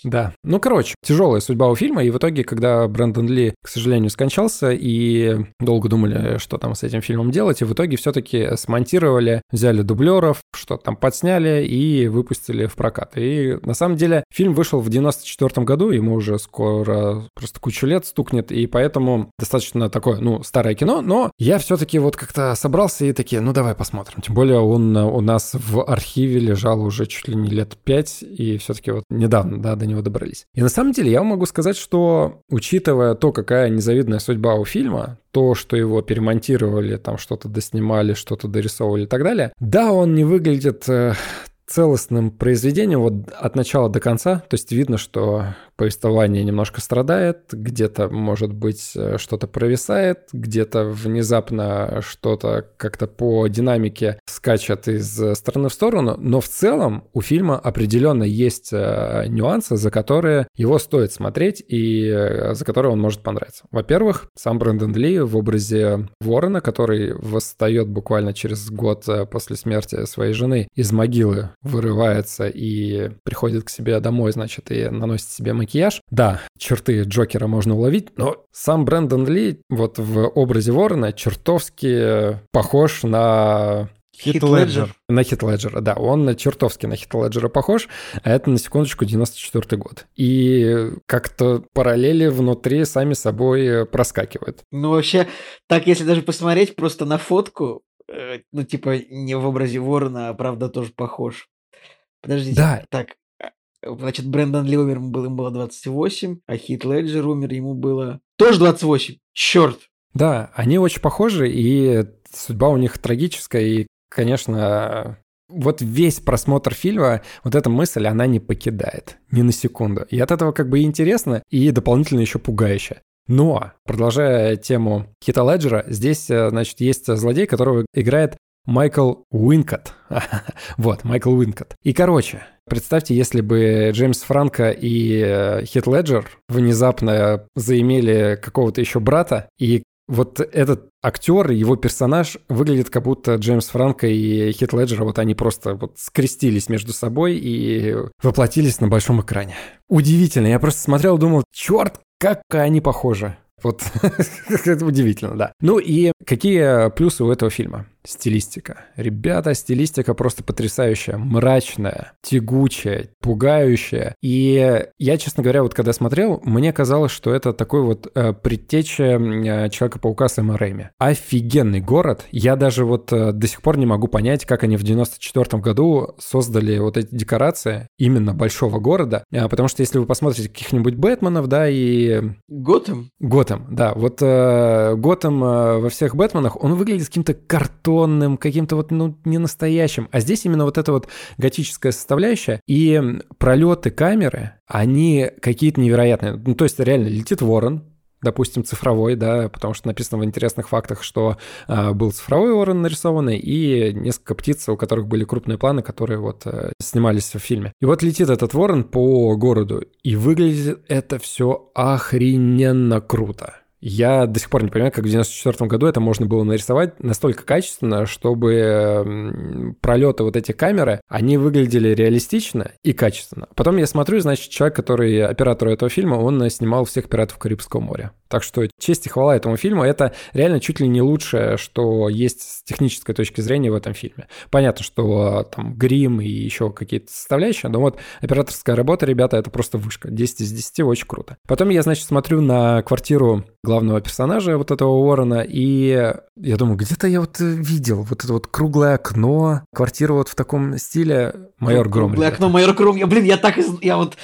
Speaker 2: Да. Ну, короче, тяжелая судьба у фильма, и в итоге, когда Брэндон Ли, к сожалению, скончался, и долго думали, что там с этим фильмом делать, и в итоге все-таки смонтировали, взяли дублеров, что там подсняли и выпустили в прокат. И на самом деле фильм вышел в 94 году, ему уже скоро просто кучу лет стукнет, и поэтому достаточно такое, ну, старое кино, но я все-таки вот как-то собрался и такие, ну, давай посмотрим. Тем более он у нас в архиве лежал уже чуть ли не лет пять, и все-таки вот недавно, да, до него добрались. И на самом деле я могу сказать, что учитывая то, какая незавидная судьба у фильма, то, что его перемонтировали, там что-то доснимали, что-то дорисовывали и так далее, да, он не выглядит э, целостным произведением вот от начала до конца. То есть видно, что повествование немножко страдает, где-то, может быть, э, что-то провисает, где-то внезапно что-то как-то по динамике скачет из стороны в сторону, но в целом у фильма определенно есть э, нюансы, за которые его стоит смотреть и э, за которые он может понравиться. Во-первых, сам Брэндон Ли в образе Ворона, который восстает буквально через год после смерти своей жены из могилы, вырывается и приходит к себе домой, значит, и наносит себе макияж. Да, черты Джокера можно уловить, но сам Брэндон Ли вот в образе Ворона чертовски похож на
Speaker 1: Хит Леджер.
Speaker 2: на Хит Леджера, да, он чертовски на Хит Леджера похож, а это, на секундочку, 94 год. И как-то параллели внутри сами собой проскакивают.
Speaker 3: Ну, вообще, так, если даже посмотреть просто на фотку, э, ну, типа, не в образе ворона, а правда тоже похож. Подождите.
Speaker 2: Да.
Speaker 3: Так, значит, Брэндон Ли умер, ему было, ему было 28, а Хит Леджер умер, ему было тоже 28. Черт!
Speaker 2: Да, они очень похожи, и судьба у них трагическая, и, конечно, вот весь просмотр фильма, вот эта мысль, она не покидает ни на секунду. И от этого как бы интересно, и дополнительно еще пугающе. Но, продолжая тему Хита Леджера, здесь, э, значит, есть злодей, которого играет Майкл Уинкот. вот, Майкл Уинкот. И, короче, представьте, если бы Джеймс Франко и э, Хит Леджер внезапно заимели какого-то еще брата, и вот этот актер, его персонаж выглядит как будто Джеймс Франко и Хит Леджер, вот они просто вот скрестились между собой и воплотились на большом экране. Удивительно, я просто смотрел и думал, черт, как они похожи. Вот это удивительно, да. Ну и какие плюсы у этого фильма? Стилистика. Ребята, стилистика просто потрясающая, мрачная, тягучая, пугающая. И я, честно говоря, вот когда смотрел, мне казалось, что это такой вот э, предтеча э, Человека-паука Сэма Рэйми. Офигенный город. Я даже вот э, до сих пор не могу понять, как они в 94 году создали вот эти декорации именно большого города. А, потому что если вы посмотрите каких-нибудь Бэтменов, да, и
Speaker 3: Готэм?
Speaker 2: Готэм, да. Вот э, Готэм э, во всех Бэтменах, он выглядит каким-то картонным, каким-то вот, ну, не настоящим. А здесь именно вот эта вот готическая составляющая и пролеты камеры, они какие-то невероятные. Ну, то есть реально летит ворон, допустим, цифровой, да, потому что написано в интересных фактах, что э, был цифровой ворон нарисованный и несколько птиц, у которых были крупные планы, которые вот э, снимались в фильме. И вот летит этот ворон по городу, и выглядит это все охрененно круто. Я до сих пор не понимаю, как в 94 году это можно было нарисовать настолько качественно, чтобы пролеты вот эти камеры, они выглядели реалистично и качественно. Потом я смотрю, значит, человек, который оператор этого фильма, он снимал всех пиратов Карибского моря. Так что честь и хвала этому фильму. Это реально чуть ли не лучшее, что есть с технической точки зрения в этом фильме. Понятно, что там грим и еще какие-то составляющие, но вот операторская работа, ребята, это просто вышка. 10 из 10, очень круто. Потом я, значит, смотрю на квартиру главного персонажа вот этого Уоррена, и я думаю, где-то я вот видел вот это вот круглое окно, квартира вот в таком стиле Майор Гром.
Speaker 3: Круглое окно Майор Гром. Я, блин, я так, я вот,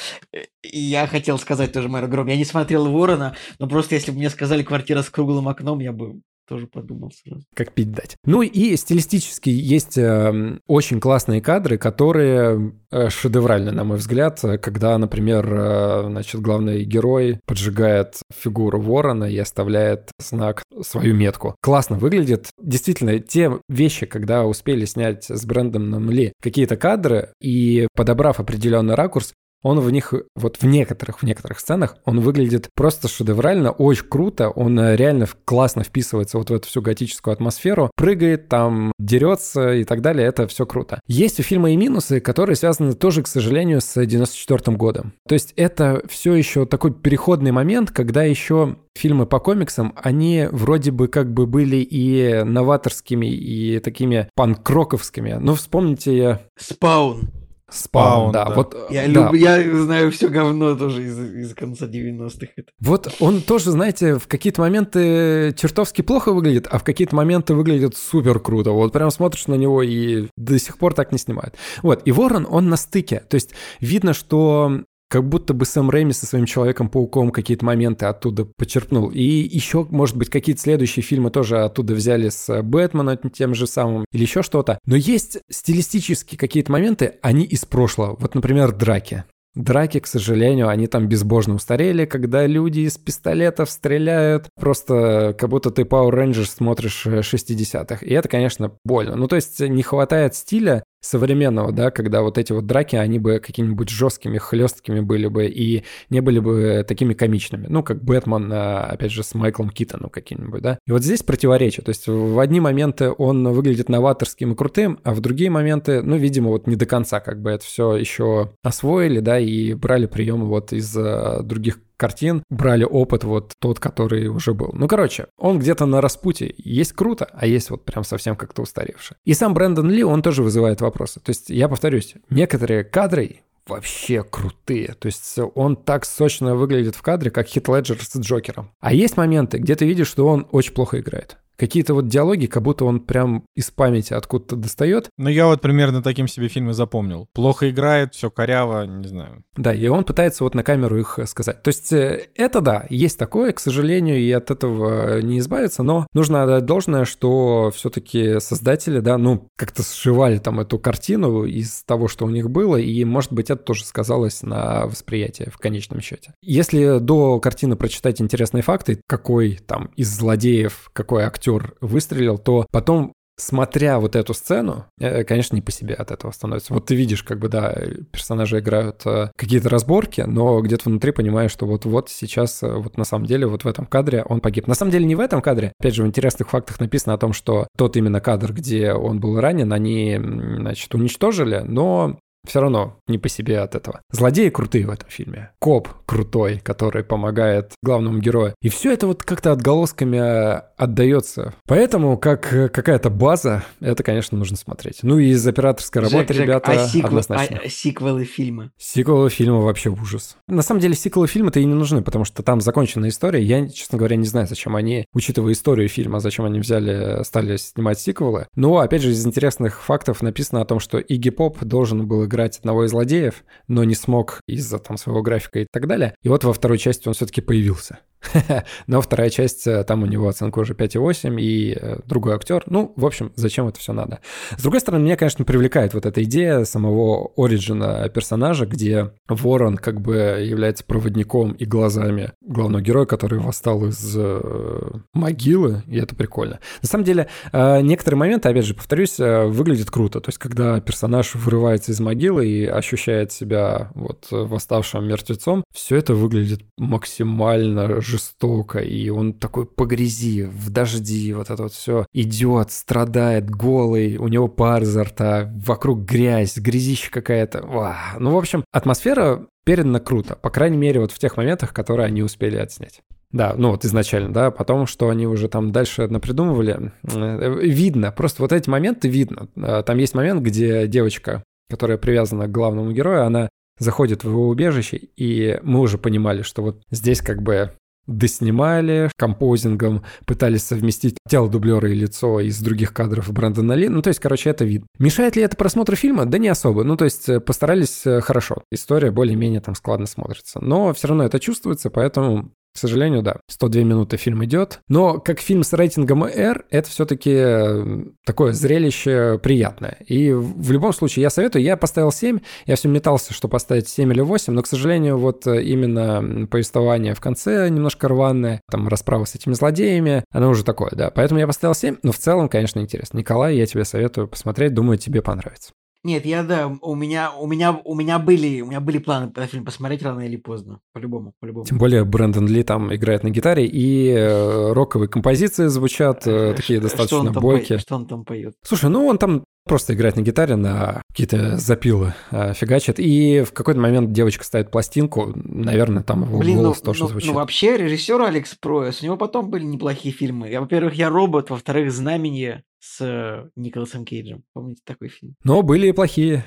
Speaker 3: я хотел сказать тоже Майор Гром. Я не смотрел Ворона, но просто если бы мне сказали квартира с круглым окном, я бы тоже подумал сразу.
Speaker 2: Как пить дать. Ну и стилистически есть э, очень классные кадры, которые э, шедевральны, на мой взгляд, когда, например, э, значит, главный герой поджигает фигуру ворона и оставляет знак, свою метку. Классно выглядит. Действительно, те вещи, когда успели снять с Брэндоном Ли какие-то кадры и подобрав определенный ракурс, он в них, вот в некоторых, в некоторых сценах, он выглядит просто шедеврально, очень круто, он э, реально классно вписывается вот в эту всю готическую атмосферу, прыгает там, дерется и так далее, это все круто. Есть у фильма и минусы, которые связаны тоже, к сожалению, с 94 годом. То есть это все еще такой переходный момент, когда еще фильмы по комиксам, они вроде бы как бы были и новаторскими, и такими панкроковскими. Ну, вспомните...
Speaker 3: Спаун.
Speaker 2: Спаун, да. да. Вот,
Speaker 3: я,
Speaker 2: да.
Speaker 3: Люб, я знаю все говно тоже из, из конца 90-х.
Speaker 2: Вот он тоже, знаете, в какие-то моменты чертовски плохо выглядит, а в какие-то моменты выглядит супер круто. Вот прям смотришь на него и до сих пор так не снимают. Вот, и Ворон, он на стыке. То есть видно, что как будто бы Сэм Рэйми со своим Человеком-пауком какие-то моменты оттуда почерпнул. И еще, может быть, какие-то следующие фильмы тоже оттуда взяли с Бэтмена тем же самым или еще что-то. Но есть стилистические какие-то моменты, они из прошлого. Вот, например, драки. Драки, к сожалению, они там безбожно устарели, когда люди из пистолетов стреляют, просто как будто ты Power Rangers смотришь 60-х. И это, конечно, больно. Ну, то есть не хватает стиля, современного, да, когда вот эти вот драки, они бы какими-нибудь жесткими, хлесткими были бы и не были бы такими комичными. Ну, как Бэтмен, а, опять же, с Майклом Китоном каким-нибудь, да. И вот здесь противоречие. То есть в одни моменты он выглядит новаторским и крутым, а в другие моменты, ну, видимо, вот не до конца как бы это все еще освоили, да, и брали приемы вот из а, других картин брали опыт вот тот, который уже был. Ну, короче, он где-то на распутье. Есть круто, а есть вот прям совсем как-то устаревший. И сам Брэндон Ли, он тоже вызывает вопросы. То есть, я повторюсь, некоторые кадры вообще крутые. То есть он так сочно выглядит в кадре, как Хит Леджер с Джокером. А есть моменты, где ты видишь, что он очень плохо играет какие-то вот диалоги, как будто он прям из памяти откуда-то достает.
Speaker 1: Ну, я вот примерно таким себе фильмы запомнил. Плохо играет, все коряво, не знаю.
Speaker 2: Да, и он пытается вот на камеру их э, сказать. То есть э, это да, есть такое, к сожалению, и от этого не избавиться, но нужно отдать должное, что все-таки создатели, да, ну, как-то сшивали там эту картину из того, что у них было, и, может быть, это тоже сказалось на восприятии в конечном счете. Если до картины прочитать интересные факты, какой там из злодеев, какой актер актер выстрелил, то потом смотря вот эту сцену, э, конечно, не по себе от этого становится. Вот ты видишь, как бы, да, персонажи играют э, какие-то разборки, но где-то внутри понимаешь, что вот-вот сейчас, э, вот на самом деле, вот в этом кадре он погиб. На самом деле не в этом кадре. Опять же, в интересных фактах написано о том, что тот именно кадр, где он был ранен, они, значит, уничтожили, но все равно не по себе от этого. Злодеи крутые в этом фильме. Коп крутой, который помогает главному герою. И все это вот как-то отголосками а, отдается. Поэтому как какая-то база, это, конечно, нужно смотреть. Ну и из операторской работы, Жек, ребята,
Speaker 3: а сиквел,
Speaker 2: однозначно.
Speaker 3: А сиквелы фильма?
Speaker 2: Сиквелы фильма вообще ужас. На самом деле сиквелы фильма-то и не нужны, потому что там законченная история. Я, честно говоря, не знаю, зачем они, учитывая историю фильма, зачем они взяли, стали снимать сиквелы. Но, опять же, из интересных фактов написано о том, что Игги Поп должен был играть одного из злодеев, но не смог из-за там своего графика и так далее. И вот во второй части он все-таки появился. Но вторая часть, э, там у него оценка уже 5,8 и э, другой актер. Ну, в общем, зачем это все надо? С другой стороны, меня, конечно, привлекает вот эта идея самого оригина персонажа, где Ворон как бы является проводником и глазами главного героя, который восстал из э, могилы, и это прикольно. На самом деле, некоторые моменты, опять же, повторюсь, выглядят круто. То есть, когда персонаж вырывается из могилы и ощущает себя вот восставшим мертвецом, все это выглядит максимально жестоко, и он такой по грязи, в дожди, вот это вот все идет, страдает, голый, у него пар изо рта, вокруг грязь, грязища какая-то. Ва. Ну, в общем, атмосфера передана круто, по крайней мере, вот в тех моментах, которые они успели отснять. Да, ну вот изначально, да, потом, что они уже там дальше напридумывали, э, видно, просто вот эти моменты видно. Э, там есть момент, где девочка, которая привязана к главному герою, она заходит в его убежище, и мы уже понимали, что вот здесь как бы доснимали композингом, пытались совместить тело дублера и лицо из других кадров Брэндона Ли. Ну, то есть, короче, это видно. Мешает ли это просмотру фильма? Да не особо. Ну, то есть, э, постарались хорошо. История более-менее там складно смотрится. Но все равно это чувствуется, поэтому к сожалению, да. 102 минуты фильм идет. Но как фильм с рейтингом R, это все-таки такое зрелище приятное. И в любом случае я советую. Я поставил 7. Я все метался, что поставить 7 или 8. Но, к сожалению, вот именно повествование в конце немножко рваное. Там расправа с этими злодеями. Оно уже такое, да. Поэтому я поставил 7. Но в целом, конечно, интересно. Николай, я тебе советую посмотреть. Думаю, тебе понравится.
Speaker 3: Нет, я да, у меня, у меня, у меня были, у меня были планы этот фильм посмотреть рано или поздно, по-любому, по-любому.
Speaker 2: Тем более Брэндон Ли там играет на гитаре, и э, роковые композиции звучат э, такие достаточно
Speaker 3: что
Speaker 2: бойкие.
Speaker 3: По... Что он там поет?
Speaker 2: Слушай, ну он там просто играет на гитаре, на какие-то запилы э, фигачит, и в какой-то момент девочка ставит пластинку, наверное, там его
Speaker 3: Блин,
Speaker 2: голос
Speaker 3: ну,
Speaker 2: тоже
Speaker 3: ну,
Speaker 2: звучит.
Speaker 3: Ну вообще режиссер Алекс Проэс, у него потом были неплохие фильмы. Я, во-первых, я робот, во-вторых, знамение с Николасом Кейджем. Помните такой фильм?
Speaker 2: Но были и плохие.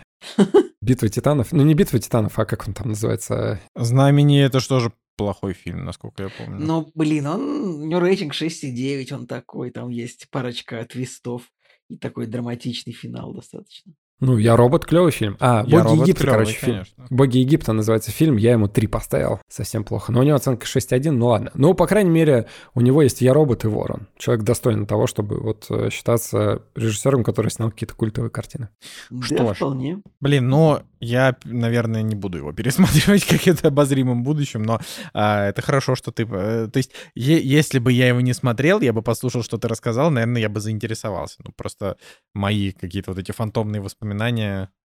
Speaker 2: Битва титанов. Ну, не битва титанов, а как он там называется?
Speaker 1: Знамение это что же плохой фильм, насколько я помню.
Speaker 3: Ну, блин, он, у него рейтинг 6,9, он такой, там есть парочка твистов и такой драматичный финал достаточно.
Speaker 2: Ну, «Я робот» — клевый фильм. А,
Speaker 1: Я
Speaker 2: «Боги
Speaker 1: робот»
Speaker 2: Египта»,
Speaker 1: клёвый,
Speaker 2: короче, фильм.
Speaker 1: конечно.
Speaker 2: «Боги Египта» называется фильм, я ему 3 поставил. Совсем плохо. Но у него оценка 6,1, ну ладно. Ну, по крайней мере, у него есть «Я робот» и «Ворон». Человек достойный того, чтобы вот э, считаться режиссером, который снял какие-то культовые картины.
Speaker 1: Что
Speaker 3: да,
Speaker 1: ж.
Speaker 3: вполне.
Speaker 1: Блин, ну, я, наверное, не буду его пересматривать как это обозримом будущем, но а, это хорошо, что ты... э, То есть, е- если бы я его не смотрел, я бы послушал, что ты рассказал, наверное, я бы заинтересовался. Ну, просто мои какие-то вот эти фантомные воспоминания,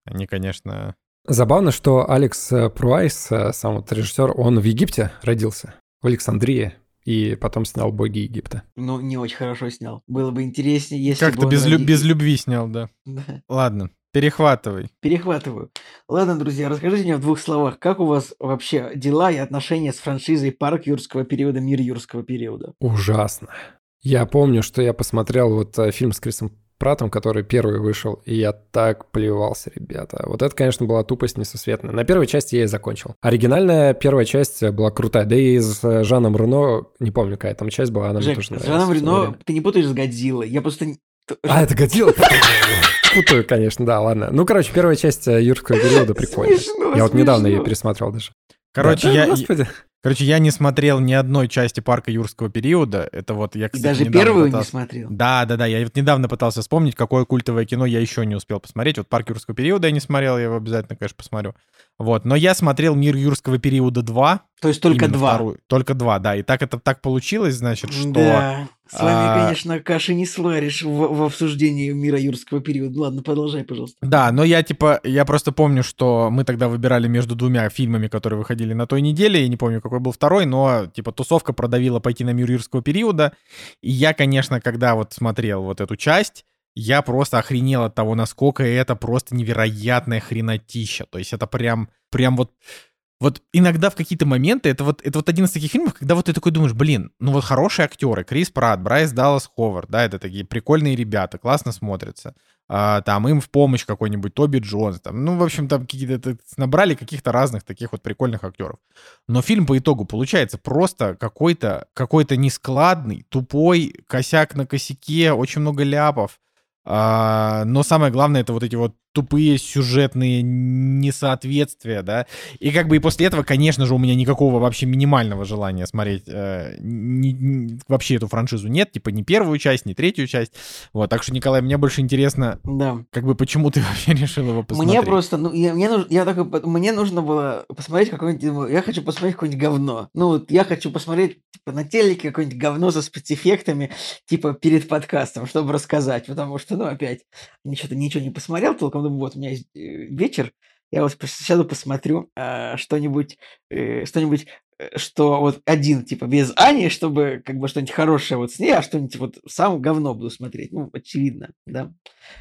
Speaker 1: они, конечно...
Speaker 2: Забавно, что Алекс э, Пруайс, э, сам вот режиссер, он в Египте родился, в Александрии, и потом снял «Боги Египта».
Speaker 3: Ну, не очень хорошо снял. Было бы интереснее, если
Speaker 1: Как-то
Speaker 3: бы
Speaker 1: без, лю- без любви снял, да.
Speaker 3: Да.
Speaker 1: Ладно, перехватывай.
Speaker 3: Перехватываю. Ладно, друзья, расскажите мне в двух словах, как у вас вообще дела и отношения с франшизой «Парк юрского периода», «Мир юрского периода»?
Speaker 2: Ужасно. Я помню, что я посмотрел вот э, фильм с Крисом Пратом, который первый вышел, и я так плевался, ребята. Вот это, конечно, была тупость несусветная. На первой части я и закончил. Оригинальная первая часть была крутая. Да и с э, Жаном Рено, не помню, какая там часть была, она мне
Speaker 3: Жек,
Speaker 2: тоже
Speaker 3: с. Жаном Рено ты не путаешь с Годзиллой. Я просто...
Speaker 2: А, это Годзилла? Путаю, конечно, да, ладно. Ну, короче, первая часть э, юрского периода прикольная. Я вот недавно ее пересматривал даже.
Speaker 1: Короче,
Speaker 2: Да,
Speaker 1: я,
Speaker 2: Господи.
Speaker 1: Короче, я не смотрел ни одной части парка юрского периода. Это вот я,
Speaker 3: И
Speaker 1: кстати,
Speaker 3: даже первую не
Speaker 1: пытался-
Speaker 3: смотрел.
Speaker 1: Да, да, да. Я вот недавно пытался вспомнить, какое культовое кино я еще не успел посмотреть. Вот «Парк юрского периода» я не смотрел, я его обязательно, конечно, посмотрю. Вот. Но я смотрел «Мир юрского периода 2».
Speaker 3: То есть только
Speaker 1: именно
Speaker 3: два.
Speaker 1: вторую. Только два, да. И так это так получилось, значит, что...
Speaker 3: Да, с вами,
Speaker 1: а,
Speaker 3: конечно, каши не сваришь в, в обсуждении мира юрского периода. Ладно, продолжай, пожалуйста.
Speaker 1: Да, но я типа, я просто помню, что мы тогда выбирали между двумя фильмами, которые выходили на той неделе, я не помню, какой был второй, но типа тусовка продавила пойти на мир юрского периода, и я, конечно, когда вот смотрел вот эту часть, я просто охренел от того, насколько это просто невероятная хренотища, то есть это прям, прям вот вот иногда в какие-то моменты, это вот, это вот один из таких фильмов, когда вот ты такой думаешь, блин, ну вот хорошие актеры, Крис Пратт, Брайс Даллас Ховард, да, это такие прикольные ребята, классно смотрятся. А, там им в помощь какой-нибудь Тоби Джонс, там, ну, в общем, там какие-то набрали каких-то разных таких вот прикольных актеров. Но фильм по итогу получается просто какой-то какой-то нескладный, тупой, косяк на косяке, очень много ляпов. А, но самое главное это вот эти вот тупые сюжетные несоответствия, да. И как бы и после этого, конечно же, у меня никакого вообще минимального желания смотреть э, ни- ни- вообще эту франшизу нет, типа ни первую часть, ни третью часть. Вот, так что, Николай, мне больше интересно,
Speaker 3: Да.
Speaker 1: как бы почему ты вообще решил его посмотреть.
Speaker 3: Мне просто, ну, я, мне, нужно, я такой, мне нужно было посмотреть какое-нибудь, думаю, я хочу посмотреть какое-нибудь говно. Ну, вот я хочу посмотреть, типа, на телеке какое-нибудь говно со спецэффектами, типа, перед подкастом, чтобы рассказать, потому что, ну, опять, ничего-то ничего не посмотрел толком, думаю, вот, у меня есть э, вечер, я вот сяду посмотрю а, что-нибудь, э, что-нибудь э, что вот один, типа, без Ани, чтобы как бы что-нибудь хорошее вот с ней, а что-нибудь вот сам говно буду смотреть. Ну, очевидно, да.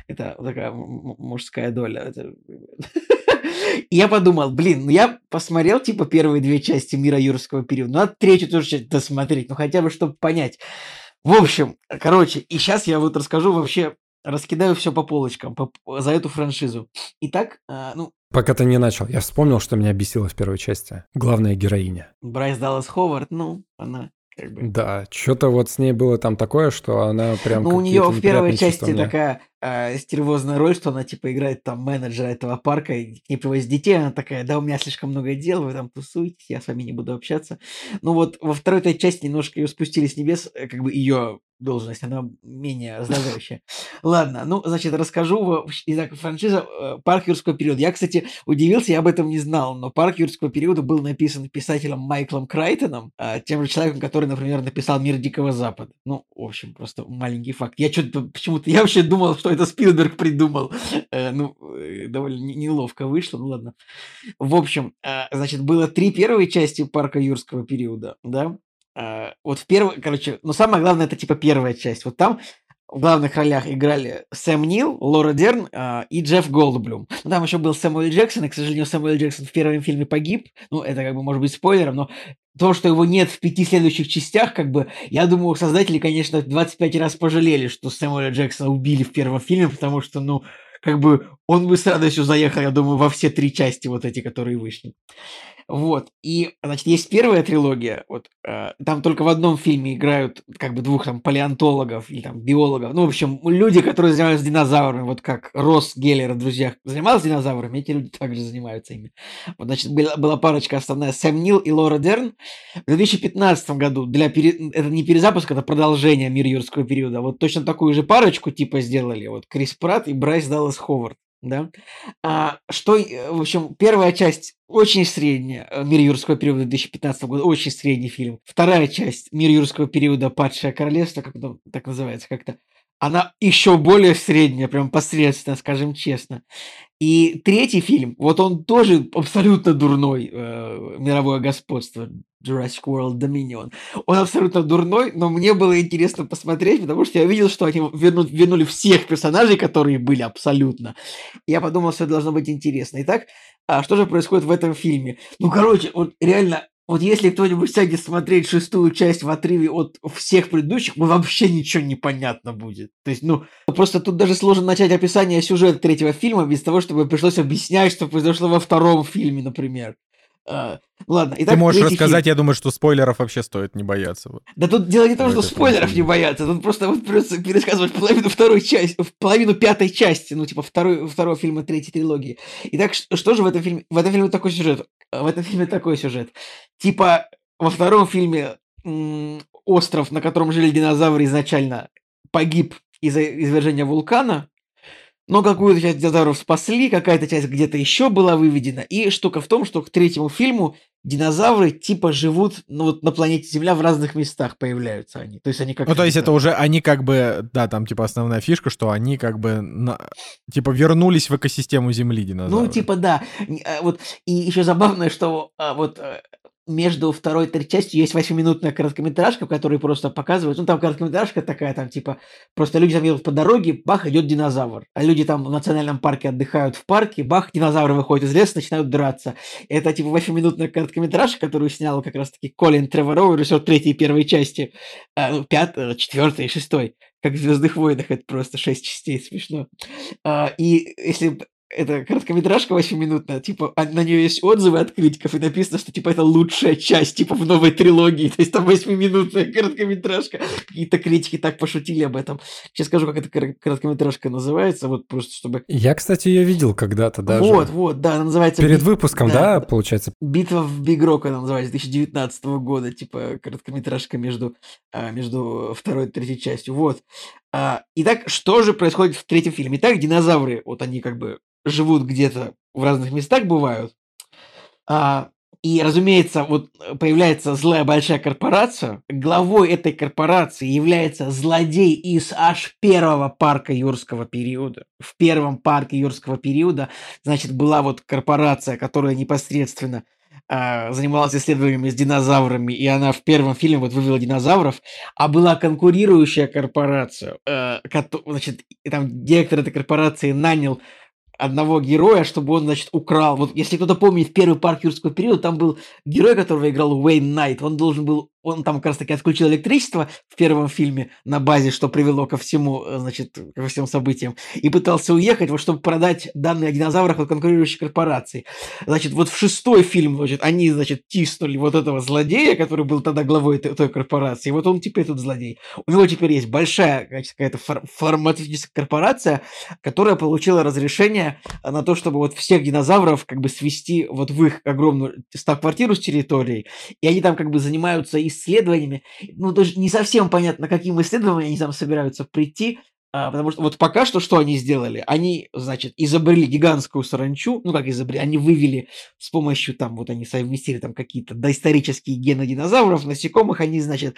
Speaker 3: Это такая мужская доля. Это... И я подумал, блин, ну я посмотрел, типа, первые две части «Мира юрского периода», ну, надо третью тоже досмотреть, ну, хотя бы, чтобы понять. В общем, короче, и сейчас я вот расскажу вообще, раскидаю все по полочкам по, за эту франшизу. Итак, э, ну...
Speaker 2: Пока ты не начал, я вспомнил, что меня бесило в первой части. Главная героиня.
Speaker 3: Брайс Даллас Ховард, ну, она как бы...
Speaker 2: Да, что-то вот с ней было там такое, что она прям...
Speaker 3: Ну, у нее в первой части такая э, стервозная роль, что она типа играет там менеджера этого парка, и к ней привозят детей, она такая, да, у меня слишком много дел, вы там тусуетесь, я с вами не буду общаться. Ну вот во второй этой части немножко ее спустили с небес, э, как бы ее должность, она менее раздражающая. Ладно, ну, значит, расскажу. Итак, франшиза э, «Парк юрского периода». Я, кстати, удивился, я об этом не знал, но «Парк юрского периода» был написан писателем Майклом Крайтоном, а, тем же человеком, который, например, написал «Мир Дикого Запада». Ну, в общем, просто маленький факт. Я что-то почему-то, я вообще думал, что это Спилберг придумал. Э, ну, э, довольно неловко вышло, ну ладно. В общем, значит, было три первые части «Парка юрского периода», да, вот в первой, короче, ну самое главное это типа первая часть. Вот там в главных ролях играли Сэм Нил, Лора Дерн э, и Джефф Голдблюм. Ну, там еще был Сэмюэл Джексон, и, к сожалению, Сэмюэл Джексон в первом фильме погиб. Ну, это как бы может быть спойлером, но то, что его нет в пяти следующих частях, как бы, я думаю, создатели, конечно, 25 раз пожалели, что Сэмюэля Джексона убили в первом фильме, потому что, ну, как бы он бы с радостью заехал, я думаю, во все три части вот эти, которые вышли. Вот. И, значит, есть первая трилогия. Вот, э, там только в одном фильме играют как бы двух там палеонтологов или там биологов. Ну, в общем, люди, которые занимаются динозаврами, вот как Росс Геллер, друзья, занимался динозаврами, эти люди также занимаются ими. Вот, значит, была, была парочка основная, Сэм Нил и Лора Дерн. В 2015 году для пере... это не перезапуск, это продолжение мир юрского периода. Вот точно такую же парочку типа сделали. Вот Крис Пратт и Брайс Даллас Ховард да. А, что, э, в общем, первая часть очень средняя, э, «Мир юрского периода» 2015 года, очень средний фильм. Вторая часть «Мир юрского периода. Падшее королевство», как это так называется как-то, она еще более средняя, прям посредственно, скажем честно. И третий фильм, вот он тоже абсолютно дурной, э, мировое господство, Jurassic World Dominion. Он абсолютно дурной, но мне было интересно посмотреть, потому что я видел, что они вернут, вернули всех персонажей, которые были абсолютно. Я подумал, что это должно быть интересно. Итак, а что же происходит в этом фильме? Ну, короче, вот реально вот если кто-нибудь сядет смотреть шестую часть в отрыве от всех предыдущих, ну, вообще ничего не понятно будет. То есть, ну, просто тут даже сложно начать описание сюжета третьего фильма без того, чтобы пришлось объяснять, что произошло во втором фильме, например. А, ладно.
Speaker 1: Итак, Ты можешь рассказать, фильм. я думаю, что спойлеров вообще стоит не бояться.
Speaker 3: Да тут дело не в том, что спойлеров не бояться, тут просто вот придется пересказывать половину второй части, половину пятой части, ну, типа второй, второго фильма третьей трилогии. Итак, что, что же в этом фильме? В этом фильме такой сюжет. В этом фильме такой сюжет. Типа во втором фильме м- остров, на котором жили динозавры изначально, погиб из-за извержения вулкана, но какую-то часть динозавров спасли, какая-то часть где-то еще была выведена. И штука в том, что к третьему фильму динозавры типа живут ну, вот на планете Земля в разных местах появляются они. То есть они как...
Speaker 1: Ну, то есть это уже они как бы, да, там типа основная фишка, что они как бы на, типа вернулись в экосистему Земли динозавры.
Speaker 3: Ну, типа да. Э, вот, и еще забавно, что а, вот э, между второй и третьей частью есть восьмиминутная короткометражка, в которой просто показывают, ну там короткометражка такая, там типа, просто люди там едут по дороге, бах, идет динозавр. А люди там в национальном парке отдыхают в парке, бах, динозавры выходят из леса, начинают драться. Это типа восьмиминутная короткометражка, которую снял как раз-таки Колин Треворов, режиссер третьей и первой части, а, ну, пятой, четвертой и шестой как в Звездных войнах, это просто шесть частей, смешно. А, и если это короткометражка 8-минутная, типа, а на нее есть отзывы от критиков, и написано, что, типа, это лучшая часть, типа, в новой трилогии, то есть там 8-минутная короткометражка. Какие-то критики так пошутили об этом. Сейчас скажу, как эта короткометражка называется, вот просто чтобы...
Speaker 2: Я, кстати, ее видел когда-то даже.
Speaker 3: Вот, вот, да, она называется...
Speaker 2: Перед выпуском, да, да получается?
Speaker 3: «Битва в Бигрок» она называется, 2019 года, типа, короткометражка между, а, между второй и третьей частью, вот. А, итак, что же происходит в третьем фильме? Итак, динозавры, вот они как бы живут где-то в разных местах бывают. А, и, разумеется, вот появляется злая большая корпорация. Главой этой корпорации является злодей из аж первого парка юрского периода. В первом парке юрского периода, значит, была вот корпорация, которая непосредственно занималась исследованиями с динозаврами, и она в первом фильме вот вывела динозавров, а была конкурирующая корпорация, э, значит, там директор этой корпорации нанял одного героя, чтобы он, значит, украл. Вот если кто-то помнит первый парк юрского периода, там был герой, которого играл Уэйн Найт. Он должен был он там как раз таки отключил электричество в первом фильме на базе, что привело ко всему, э, значит, ко всем событиям, и пытался уехать, вот, чтобы продать данные о динозаврах от конкурирующей корпорации. Значит, вот в шестой фильм, значит, они, значит, тиснули вот этого злодея, который был тогда главой этой, той корпорации, вот он теперь тут злодей. У него теперь есть большая какая-то фар- фармацевтическая корпорация, которая получила разрешение на то, чтобы вот всех динозавров как бы свести вот в их огромную штаб-квартиру с территорией, и они там как бы занимаются исследованиями. Ну, тоже не совсем понятно, каким исследованиям они там собираются прийти, а, потому что вот пока что что они сделали? Они, значит, изобрели гигантскую саранчу, ну как изобрели, они вывели с помощью там, вот они совместили там какие-то доисторические гены динозавров, насекомых, они, значит,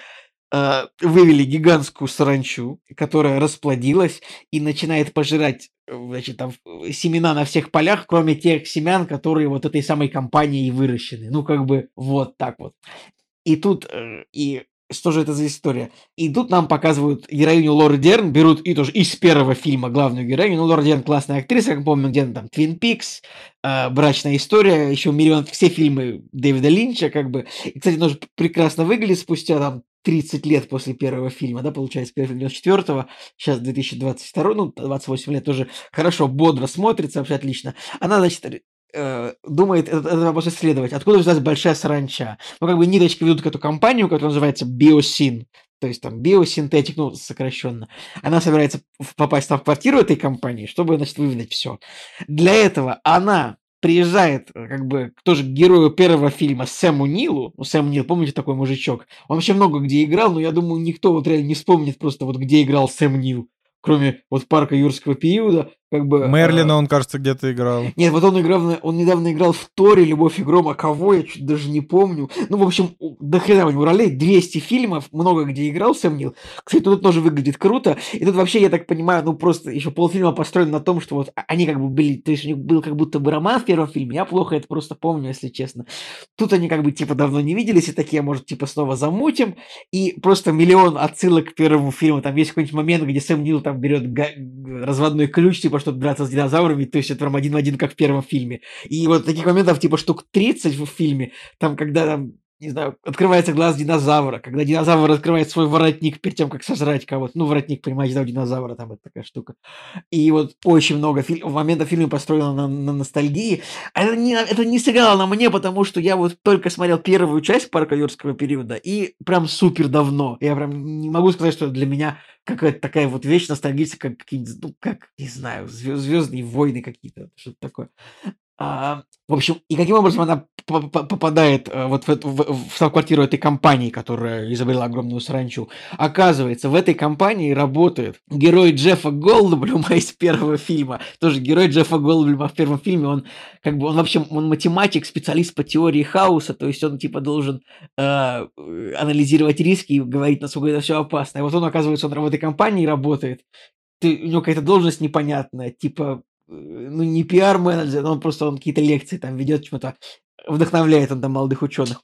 Speaker 3: вывели гигантскую саранчу, которая расплодилась и начинает пожирать значит, там, семена на всех полях, кроме тех семян, которые вот этой самой компанией выращены. Ну, как бы вот так вот. И тут, э, и что же это за история? И тут нам показывают героиню Лоры Дерн, берут и тоже из первого фильма главную героиню. Ну, Лора Дерн классная актриса, как помню, где-то там Твин Пикс, э, Брачная история, еще миллион, все фильмы Дэвида Линча, как бы. И, кстати, тоже прекрасно выглядит спустя там 30 лет после первого фильма, да, получается, первый фильм 94-го, сейчас 2022, ну, 28 лет тоже хорошо, бодро смотрится, вообще отлично. Она, значит, э, думает этот, этот вопрос исследовать. Откуда взялась большая саранча? Ну, как бы ниточки ведут к эту компанию, которая называется Биосин. То есть там биосинтетик, ну, сокращенно. Она собирается попасть в квартиру этой компании, чтобы, значит, выведать все. Для этого она приезжает, э, как бы, тоже к герою первого фильма Сэму Нилу. Ну, Сэм Нил, помните такой мужичок? Он вообще много где играл, но я думаю, никто вот реально не вспомнит просто вот где играл Сэм Нил кроме вот парка юрского периода, как бы...
Speaker 1: Мерлина а... он, кажется, где-то играл.
Speaker 3: Нет, вот он играл, он недавно играл в Торе «Любовь и гром», а кого, я чуть даже не помню. Ну, в общем, до хрена у него ролей, 200 фильмов, много где играл Сэм Нил. Кстати, тут тоже выглядит круто. И тут вообще, я так понимаю, ну, просто еще полфильма построен на том, что вот они как бы были, то есть у них был как будто бы роман в первом фильме, я плохо это просто помню, если честно. Тут они как бы, типа, давно не виделись, и такие, может, типа, снова замутим. И просто миллион отсылок к первому фильму. Там есть какой-нибудь момент, где Сэм Нил там берет разводной ключ, типа, чтобы драться с динозаврами, то есть это прям один в один, как в первом фильме. И вот таких моментов, типа, штук 30 в фильме, там, когда там не знаю, открывается глаз динозавра, когда динозавр открывает свой воротник перед тем, как сожрать кого-то. Ну, воротник, понимаете, да, у динозавра там это такая штука. И вот очень много фильм, моментов фильма построено на, на ностальгии. А это не, это не сыграло на мне, потому что я вот только смотрел первую часть парка юрского периода, и прям супер давно. Я прям не могу сказать, что для меня какая-то такая вот вещь ностальгическая, как какие-нибудь, ну, как, не знаю, звездные войны какие-то, что-то такое. А, в общем, и каким образом она попадает э, вот в, эту, в, в квартиру этой компании, которая изобрела огромную саранчу. Оказывается, в этой компании работает герой Джеффа Голдблюма из первого фильма. Тоже герой Джеффа Голдблюма в первом фильме. Он как бы он вообще он математик, специалист по теории хаоса, то есть он типа должен э, анализировать риски и говорить, насколько это все опасно. И вот он, оказывается, он в этой компании работает. Ты, у него какая-то должность непонятная, типа ну, не пиар-менеджер, он просто он какие-то лекции там ведет, чему-то вдохновляет он там молодых ученых.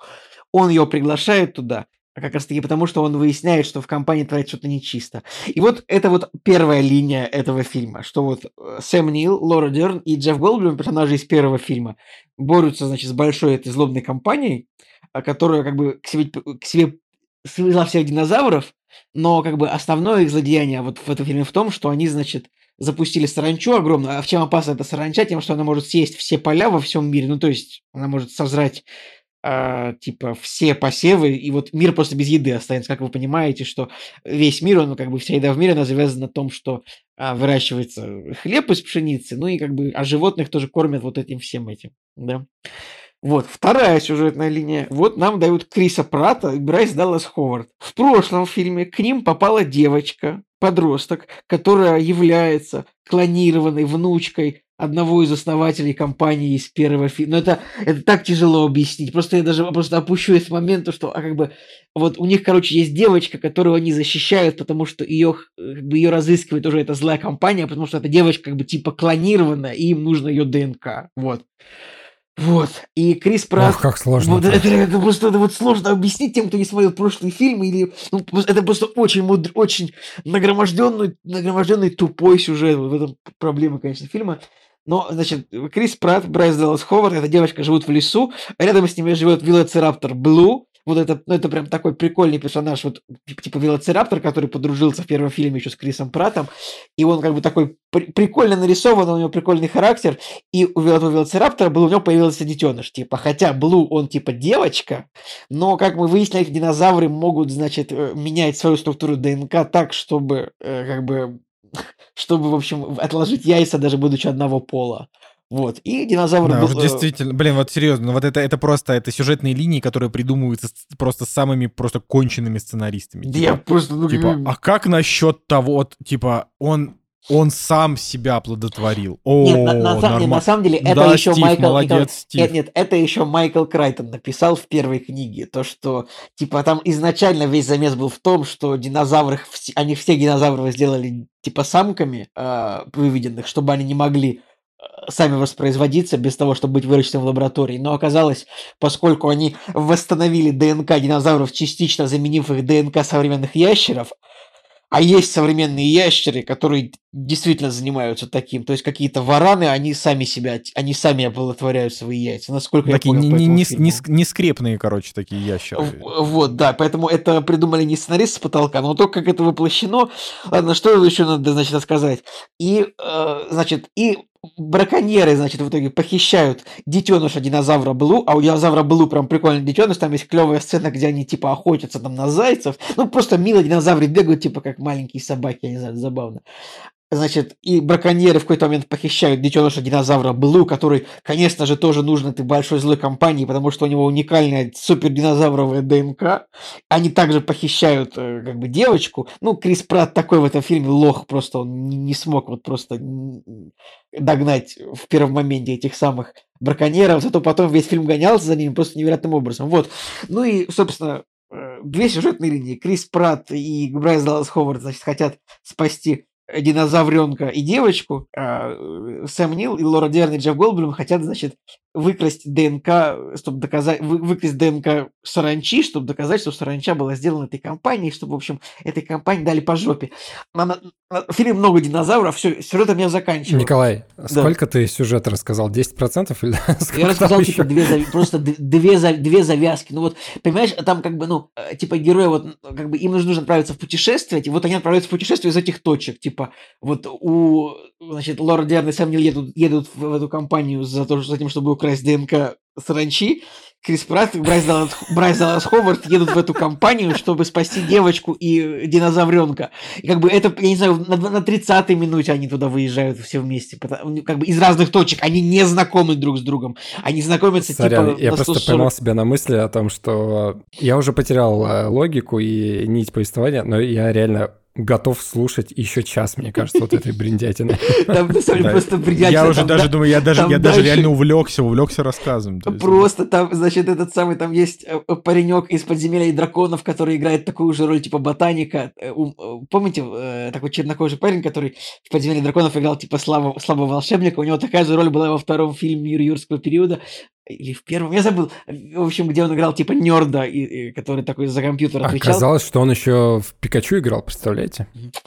Speaker 3: Он ее приглашает туда, а как раз таки потому, что он выясняет, что в компании творится что-то нечисто. И вот это вот первая линия этого фильма, что вот э, Сэм Нил, Лора Дерн и Джефф Голдблюм, персонажи из первого фильма, борются, значит, с большой этой злобной компанией, а, которая как бы к себе, к себе свела всех динозавров, но как бы основное их злодеяние вот в этом фильме в том, что они, значит, запустили саранчу огромную. А в чем опасна эта саранча? Тем, что она может съесть все поля во всем мире. Ну, то есть она может сожрать э, типа все посевы, и вот мир просто без еды останется. Как вы понимаете, что весь мир, он как бы вся еда в мире, она завязана на том, что э, выращивается хлеб из пшеницы, ну и как бы, а животных тоже кормят вот этим всем этим, да. Вот, вторая сюжетная линия. Вот нам дают Криса Прата и Брайс Даллас Ховард. В прошлом фильме к ним попала девочка, подросток, которая является клонированной внучкой одного из основателей компании из первого фильма. Но это, это так тяжело объяснить. Просто я даже просто опущу этот момент, что а как бы вот у них, короче, есть девочка, которую они защищают, потому что ее, как бы, ее разыскивает уже эта злая компания, потому что эта девочка как бы типа клонированная, и им нужно ее ДНК. Вот. Вот. И Крис Пратт...
Speaker 2: Ох, как сложно.
Speaker 3: Вот это, это просто это вот сложно объяснить тем, кто не смотрел прошлые фильмы. Или, ну, это просто очень мудр, очень нагроможденный, нагроможденный тупой сюжет. Вот в этом проблема, конечно, фильма. Но, значит, Крис Пратт, Брайс Даллас Ховард, эта девочка живут в лесу, рядом с ними живет велоцираптор Блу, вот это, ну, это прям такой прикольный персонаж, вот типа велоцираптор, который подружился в первом фильме еще с Крисом Пратом, и он как бы такой при- прикольно нарисован, у него прикольный характер, и у этого велоцираптора был, у него появился детеныш, типа, хотя Блу, он типа девочка, но, как мы выяснили, динозавры могут, значит, э, менять свою структуру ДНК так, чтобы, э, как бы, чтобы, в общем, отложить яйца, даже будучи одного пола. Вот. И динозавр
Speaker 1: Да,
Speaker 3: был, э,
Speaker 1: действительно, блин, вот серьезно, ну вот это, это просто, это сюжетные линии, которые придумываются с- просто самыми просто конченными сценаристами.
Speaker 3: да
Speaker 1: Типа,
Speaker 3: я просто,
Speaker 1: Типа, а как насчет того, типа, он, он сам себя оплодотворил? О,
Speaker 3: Нет, на, на самом- нет, на самом деле, это
Speaker 1: Да,
Speaker 3: еще
Speaker 1: Стив,
Speaker 3: Майкл...
Speaker 1: молодец,
Speaker 3: Николай-
Speaker 1: Стив.
Speaker 3: Нет, нет, это еще Майкл Крайтон написал в первой книге. То, что, типа, там изначально весь замес был в том, что динозавры, они все динозавров сделали, типа, самками э, выведенных, чтобы они не могли сами воспроизводиться без того, чтобы быть выращенным в лаборатории. Но оказалось, поскольку они восстановили ДНК динозавров, частично заменив их ДНК современных ящеров, а есть современные ящеры, которые действительно занимаются таким. То есть какие-то вараны, они сами себя, они сами оплодотворяют свои яйца. Насколько
Speaker 1: Такие
Speaker 3: я понял по
Speaker 1: не, не,
Speaker 3: фильму.
Speaker 1: не, не скрепные, короче, такие ящеры.
Speaker 3: Вот, да, поэтому это придумали не сценарист с потолка, но то, как это воплощено, ладно, что еще надо, значит, рассказать. И, э, значит, и браконьеры, значит, в итоге похищают детеныша динозавра Блу, а у динозавра Блу прям прикольный детеныш, там есть клевая сцена, где они, типа, охотятся там на зайцев, ну, просто мило динозавры бегают, типа, как маленькие собаки, я не знаю, забавно. Значит, и браконьеры в какой-то момент похищают детеныша динозавра Блу, который, конечно же, тоже нужен этой большой злой компании, потому что у него уникальная супердинозавровая ДНК. Они также похищают э, как бы девочку. Ну, Крис Пратт такой в этом фильме лох, просто он не, смог вот просто догнать в первом моменте этих самых браконьеров, зато потом весь фильм гонялся за ними просто невероятным образом. Вот. Ну и, собственно, э, две сюжетные линии. Крис Пратт и Брайс Даллас Ховард, значит, хотят спасти динозавренка и девочку, а Сэм Нил и Лора Дерн и Джефф Голдблюм хотят, значит, выкрасть ДНК, чтобы доказать, вы- выкрасть ДНК саранчи, чтобы доказать, что саранча была сделана этой компанией, чтобы, в общем, этой компании дали по жопе. На- на- на- В фильме много динозавров, все, сюжетом я заканчиваю.
Speaker 2: Николай, сколько ты сюжета рассказал? 10% или
Speaker 3: Я рассказал,
Speaker 2: еще?
Speaker 3: типа, две, просто две, две завязки. Ну вот, понимаешь, там как бы, ну, э, типа, герои, вот, н- как бы, им нужно отправиться в путешествие, и вот они отправляются в путешествие из этих точек. Типа, вот у, значит, Лора Дерн и Сэм Нил едут, едут в, в эту компанию за, то, за тем, чтобы украсть ДНК саранчи. Крис Пратт и Брайс Даллас, Брайс Даллас Ховард едут в эту компанию, чтобы спасти девочку и динозавренка. И как бы это, я не знаю, на, на 30-й минуте они туда выезжают все вместе. потому- Как бы из разных точек. Они не знакомы друг с другом. Они знакомятся
Speaker 2: Сорян,
Speaker 3: типа
Speaker 2: я просто
Speaker 3: 140.
Speaker 2: поймал себя на мысли о том, что я уже потерял э, логику и нить повествования, но я реально готов слушать еще час, мне кажется, вот этой бриндятины.
Speaker 3: Там, на самом деле, просто бриллиантно.
Speaker 1: Я уже даже
Speaker 3: да,
Speaker 1: думаю, я даже, я даже реально увлекся, увлекся рассказом.
Speaker 3: Просто там, значит, этот самый, там есть э, э, паренек из подземелья и драконов, который играет такую же роль, типа ботаника. Э, Помните, такой чернокожий парень, который в подземелье драконов играл, типа, слабого, слабого волшебника? У него такая же роль была во втором фильме «Мир юрского периода». Или в первом, я забыл. В общем, где он играл, типа, нерда, и, и который такой за компьютер отвечал.
Speaker 2: Оказалось, что он еще в Пикачу играл, представляете?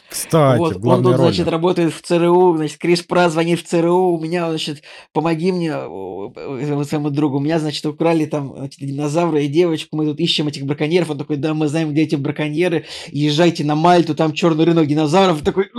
Speaker 1: Кстати,
Speaker 3: вот, он тут,
Speaker 1: роль.
Speaker 3: значит, работает в ЦРУ, значит, Крис Пра звонит в ЦРУ, у меня, значит, помоги мне, о, э, своему другу, у меня, значит, украли там значит, динозавра и девочку, мы тут ищем этих браконьеров, он такой, да, мы знаем, где эти браконьеры, езжайте на Мальту, там черный рынок динозавров, такой,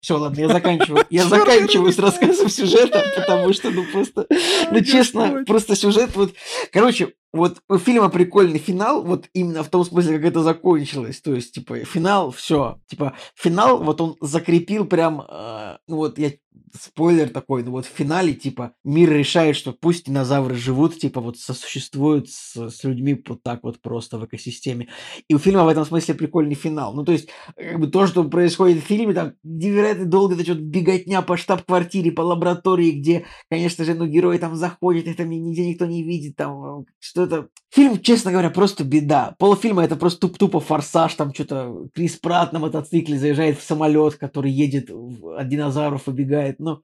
Speaker 3: все, ладно, я заканчиваю, я заканчиваю с рассказом сюжета, потому что, ну, просто, ну, честно, просто сюжет, вот, короче, вот у фильма прикольный финал, вот именно в том смысле, как это закончилось. То есть, типа, финал, все. Типа, финал, вот он закрепил прям, э, ну вот я спойлер такой, ну вот в финале, типа, мир решает, что пусть динозавры живут, типа, вот сосуществуют с, с людьми вот так вот просто в экосистеме. И у фильма в этом смысле прикольный финал. Ну, то есть, как бы то, что происходит в фильме, там, невероятно долго эта вот беготня по штаб-квартире, по лаборатории, где, конечно же, ну, герои там заходят, их там нигде никто не видит, там, что это... Фильм, честно говоря, просто беда. Полфильма это просто туп тупо форсаж, там что-то Крис Пратт на мотоцикле заезжает в самолет, который едет от динозавров, убегает, ну... Но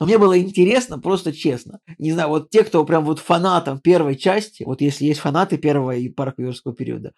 Speaker 3: мне было интересно, просто честно. Не знаю, вот те, кто прям вот фанатом первой части, вот если есть фанаты первого и парка юрского периода,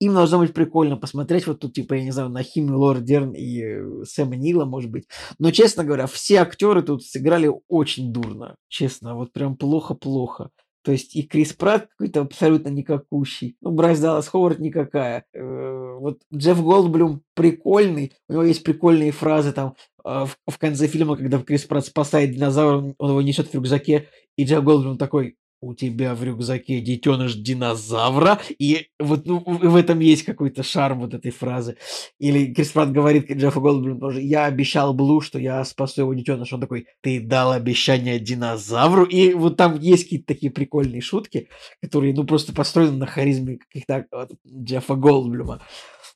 Speaker 3: им должно быть прикольно посмотреть вот тут, типа, я не знаю, на химию Лор Дерн и э, Сэма Нила, может быть. Но, честно говоря, все актеры тут сыграли очень дурно. Честно, вот прям плохо-плохо. То есть и Крис Пратт какой-то абсолютно никакущий. Ну, Брайс Даллас Ховард никакая. Э, вот Джефф Голдблюм прикольный. У него есть прикольные фразы там э, в, в конце фильма, когда Крис Пратт спасает динозавра, он его несет в рюкзаке, и Джефф Голдблюм такой, у тебя в рюкзаке детеныш динозавра, и вот ну, в этом есть какой-то шарм вот этой фразы. Или Крис Пратт говорит Джеффу Голдблюм тоже, я обещал Блу, что я спасу его детеныш. Он такой, ты дал обещание динозавру, и вот там есть какие-то такие прикольные шутки, которые, ну, просто построены на харизме каких-то вот, Джеффа Голдблюма.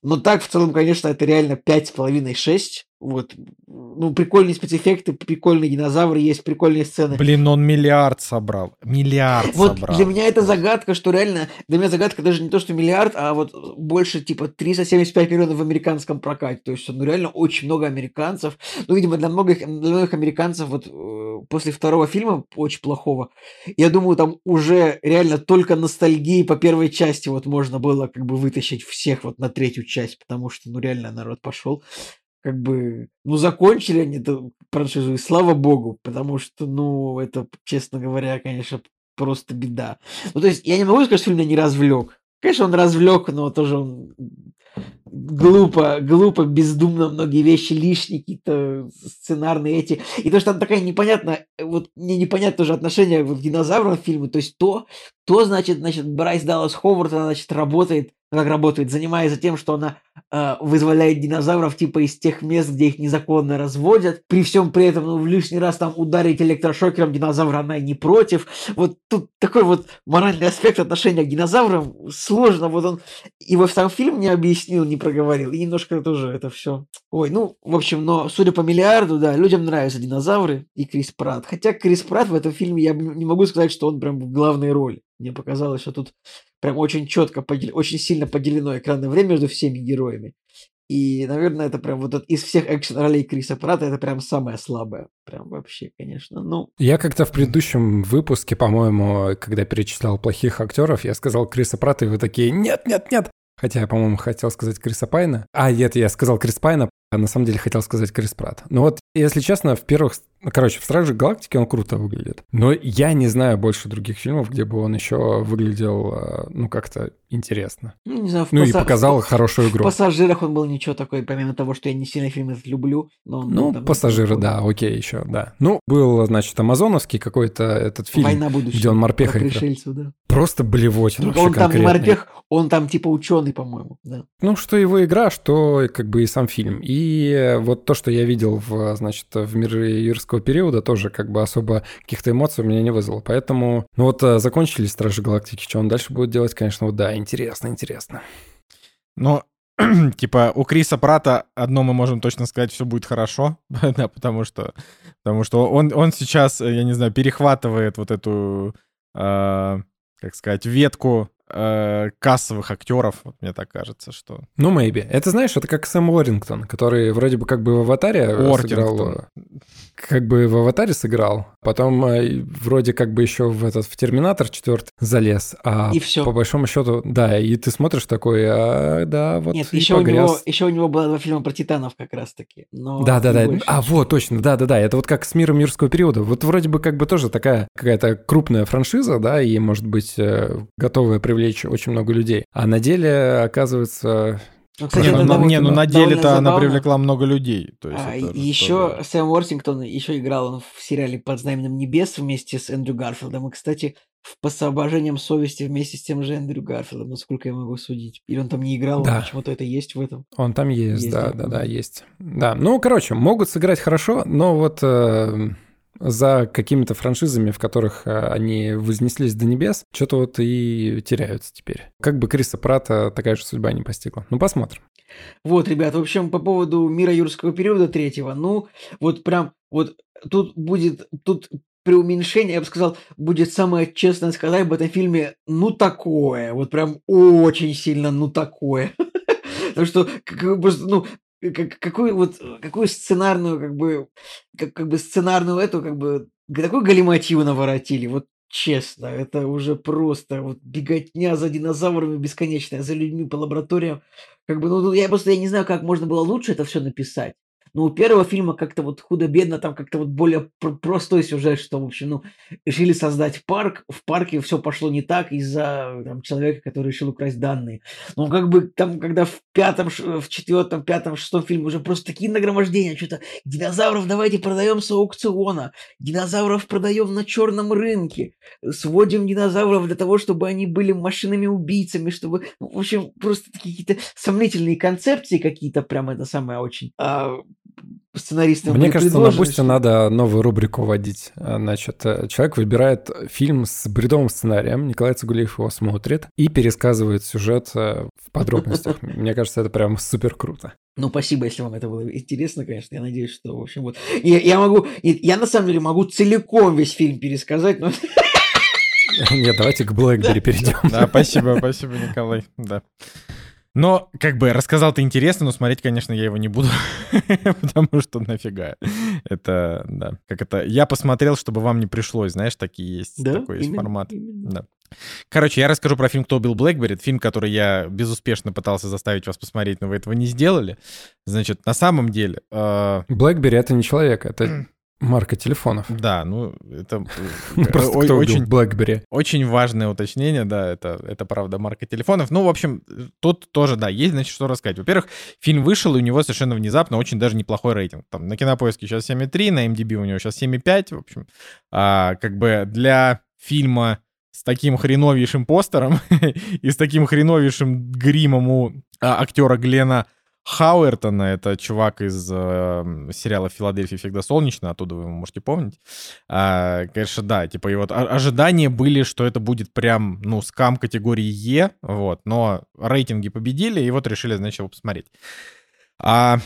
Speaker 3: Но так, в целом, конечно, это реально 5,5-6. Вот. Ну, прикольные спецэффекты, прикольные динозавры, есть прикольные сцены.
Speaker 1: Блин, он миллиард собрал. Миллиард
Speaker 3: вот
Speaker 1: собрал.
Speaker 3: для меня это загадка, что реально... Для меня загадка даже не то, что миллиард, а вот больше, типа, 375 миллионов в американском прокате. То есть, ну, реально очень много американцев. Ну, видимо, для многих, для многих американцев вот э, после второго фильма, очень плохого, я думаю, там уже реально только ностальгии по первой части вот можно было как бы вытащить всех вот на третью часть, потому что, ну, реально народ пошел как бы, ну, закончили они эту франшизу, и слава богу, потому что, ну, это, честно говоря, конечно, просто беда. Ну, то есть, я не могу сказать, что фильм меня не развлек. Конечно, он развлек, но тоже он глупо, глупо, бездумно многие вещи лишние, какие-то сценарные эти. И то, что там такая непонятная, вот мне непонятно тоже отношение вот к динозаврам в фильме. То есть то, то значит, значит, Брайс Даллас Ховард, она, значит, работает как работает, занимается тем, что она вызволяет динозавров типа из тех мест, где их незаконно разводят. При всем при этом, ну, в лишний раз там ударить электрошокером динозавра она не против. Вот тут такой вот моральный аспект отношения к динозаврам сложно. Вот он его в сам фильм не объяснил, не проговорил. И немножко тоже это все. Ой, ну, в общем, но судя по миллиарду, да, людям нравятся динозавры и Крис Пратт. Хотя Крис Пратт в этом фильме, я не могу сказать, что он прям в главной роли. Мне показалось, что тут прям очень четко, подел... очень сильно поделено экранное время между всеми героями. И, наверное, это прям вот из всех экшен-ролей Криса Прата это прям самая слабая. Прям вообще, конечно. Ну...
Speaker 2: Я как-то в предыдущем выпуске, по-моему, когда перечислял плохих актеров, я сказал Криса Прата, и вы такие, нет, нет, нет. Хотя я, по-моему, хотел сказать Криса Пайна. А, нет, я сказал Крис Пайна, а на самом деле хотел сказать Крис Пратт. Но вот, если честно, в первых... Ну, короче, в «Страже Галактики» он круто выглядит. Но я не знаю больше других фильмов, где бы он еще выглядел, э, ну, как-то интересно.
Speaker 3: Ну, не знаю,
Speaker 2: ну
Speaker 3: пасса...
Speaker 2: и показал
Speaker 3: в...
Speaker 2: хорошую игру.
Speaker 3: В «Пассажирах» он был ничего такой, помимо того, что я не сильно фильм этот люблю. Но он,
Speaker 2: ну,
Speaker 3: там,
Speaker 2: «Пассажиры», да, окей, еще, да. Ну, был, значит, амазоновский какой-то этот фильм,
Speaker 3: «Война будущего»,
Speaker 2: где он морпеха
Speaker 3: играл. пришельцев, да.
Speaker 2: Просто блевотин
Speaker 3: Только он там не морпех, он там типа ученый, по-моему, да.
Speaker 2: Ну, что его игра, что как бы и сам фильм. И вот то, что я видел в, значит, в мире юрского периода, тоже как бы особо каких-то эмоций у меня не вызвало. Поэтому, ну вот э, закончились Стражи Галактики, что он дальше будет делать, конечно, вот да, интересно, интересно.
Speaker 1: Но типа у Криса Прата одно мы можем точно сказать, все будет хорошо, да, потому что, потому что он, он сейчас, я не знаю, перехватывает вот эту, э, как сказать, ветку э, кассовых актеров, вот мне так кажется, что...
Speaker 2: Ну, maybe. Это, знаешь, это как Сэм Уоррингтон, который вроде бы как бы в «Аватаре» сыграл... Как бы в «Аватаре» сыграл, потом э, вроде как бы еще в этот в «Терминатор» четвертый залез, а
Speaker 3: и все.
Speaker 2: по большому счету, да, и ты смотришь такой, а, да, вот
Speaker 3: Нет, еще у, него, еще у него было два фильма про титанов как раз-таки.
Speaker 2: Да-да-да, а вот, точно, да-да-да, это вот как с «Миром юрского периода». Вот вроде бы как бы тоже такая какая-то крупная франшиза, да, и, может быть, э, готовая привлечь очень много людей. А на деле, оказывается,
Speaker 1: ну, кстати, не, ну, не, ну на деле-то она привлекла много людей. То есть
Speaker 3: а, еще тоже... Сэм Уортингтон еще играл он в сериале «Под знаменем небес» вместе с Эндрю Гарфилдом. И, кстати, в «По соображениям совести» вместе с тем же Эндрю Гарфилдом, насколько я могу судить. Или он там не играл, да. почему-то это есть в этом.
Speaker 2: Он там есть, есть да, да, да, да, есть. Да, ну, короче, могут сыграть хорошо, но вот... Э за какими-то франшизами, в которых э, они вознеслись до небес, что-то вот и теряются теперь. Как бы Криса Прата такая же судьба не постигла. Ну, посмотрим.
Speaker 3: Вот, ребят, в общем, по поводу мира юрского периода третьего, ну, вот прям, вот тут будет, тут при уменьшении, я бы сказал, будет самое честное сказать об этом фильме, ну, такое, вот прям очень сильно, ну, такое. Потому что, как, ну, как, какую вот, какую сценарную, как бы, как, как бы сценарную эту, как бы, такую галимативу наворотили, вот честно, это уже просто вот беготня за динозаврами бесконечная, за людьми по лабораториям. Как бы, ну, я просто я не знаю, как можно было лучше это все написать. Но у первого фильма как-то вот худо-бедно, там как-то вот более пр- простой сюжет, что, в общем, ну, решили создать парк, в парке все пошло не так из-за там, человека, который решил украсть данные. Но как бы там, когда в пятом, в четвертом, пятом, шестом фильме уже просто такие нагромождения, что-то динозавров давайте продаем с аукциона, динозавров продаем на черном рынке, сводим динозавров для того, чтобы они были машинами-убийцами, чтобы, ну, в общем, просто какие-то сомнительные концепции какие-то, прям это самое очень. А, сценаристам
Speaker 2: Мне кажется, на Бусте надо новую рубрику вводить. Значит, э, человек выбирает фильм с бредовым сценарием, Николай Цугулиев его смотрит и пересказывает сюжет э, в подробностях. Мне кажется, это прям супер круто.
Speaker 3: Ну, спасибо, если вам это было интересно, конечно. Я надеюсь, что, в общем, вот... Я, я могу... Я, на самом деле, могу целиком весь фильм пересказать, но...
Speaker 2: Нет, давайте к Блэкбери перейдем.
Speaker 1: Да, спасибо, спасибо, Николай, да. Но, как бы, рассказал ты интересно, но смотреть, конечно, я его не буду, потому что нафига. Это, да, как это... Я посмотрел, чтобы вам не пришлось, знаешь, такие есть, такой есть
Speaker 3: именно,
Speaker 1: формат.
Speaker 3: именно.
Speaker 1: Да. Короче, я расскажу про фильм «Кто убил Блэкбери». Это фильм, который я безуспешно пытался заставить вас посмотреть, но вы этого не сделали. Значит, на самом деле... э,
Speaker 2: Блэкбери — это не человек, это марка телефонов.
Speaker 1: да, ну, это э,
Speaker 2: Просто
Speaker 1: о-
Speaker 2: кто
Speaker 1: очень,
Speaker 2: Блэкбери?
Speaker 1: очень важное уточнение, да, это, это правда марка телефонов. Ну, в общем, тут тоже, да, есть, значит, что рассказать. Во-первых, фильм вышел, и у него совершенно внезапно очень даже неплохой рейтинг. Там на Кинопоиске сейчас 7,3, на MDB у него сейчас 7,5, в общем. А, как бы для фильма с таким хреновейшим постером и с таким хреновейшим гримом у а, актера Глена Хауэртона, это чувак из э, сериала «Филадельфия всегда солнечно», оттуда вы его можете помнить. А, конечно, да, типа, и вот ожидания были, что это будет прям, ну, скам категории Е, вот, но рейтинги победили, и вот решили, значит, его посмотреть. А,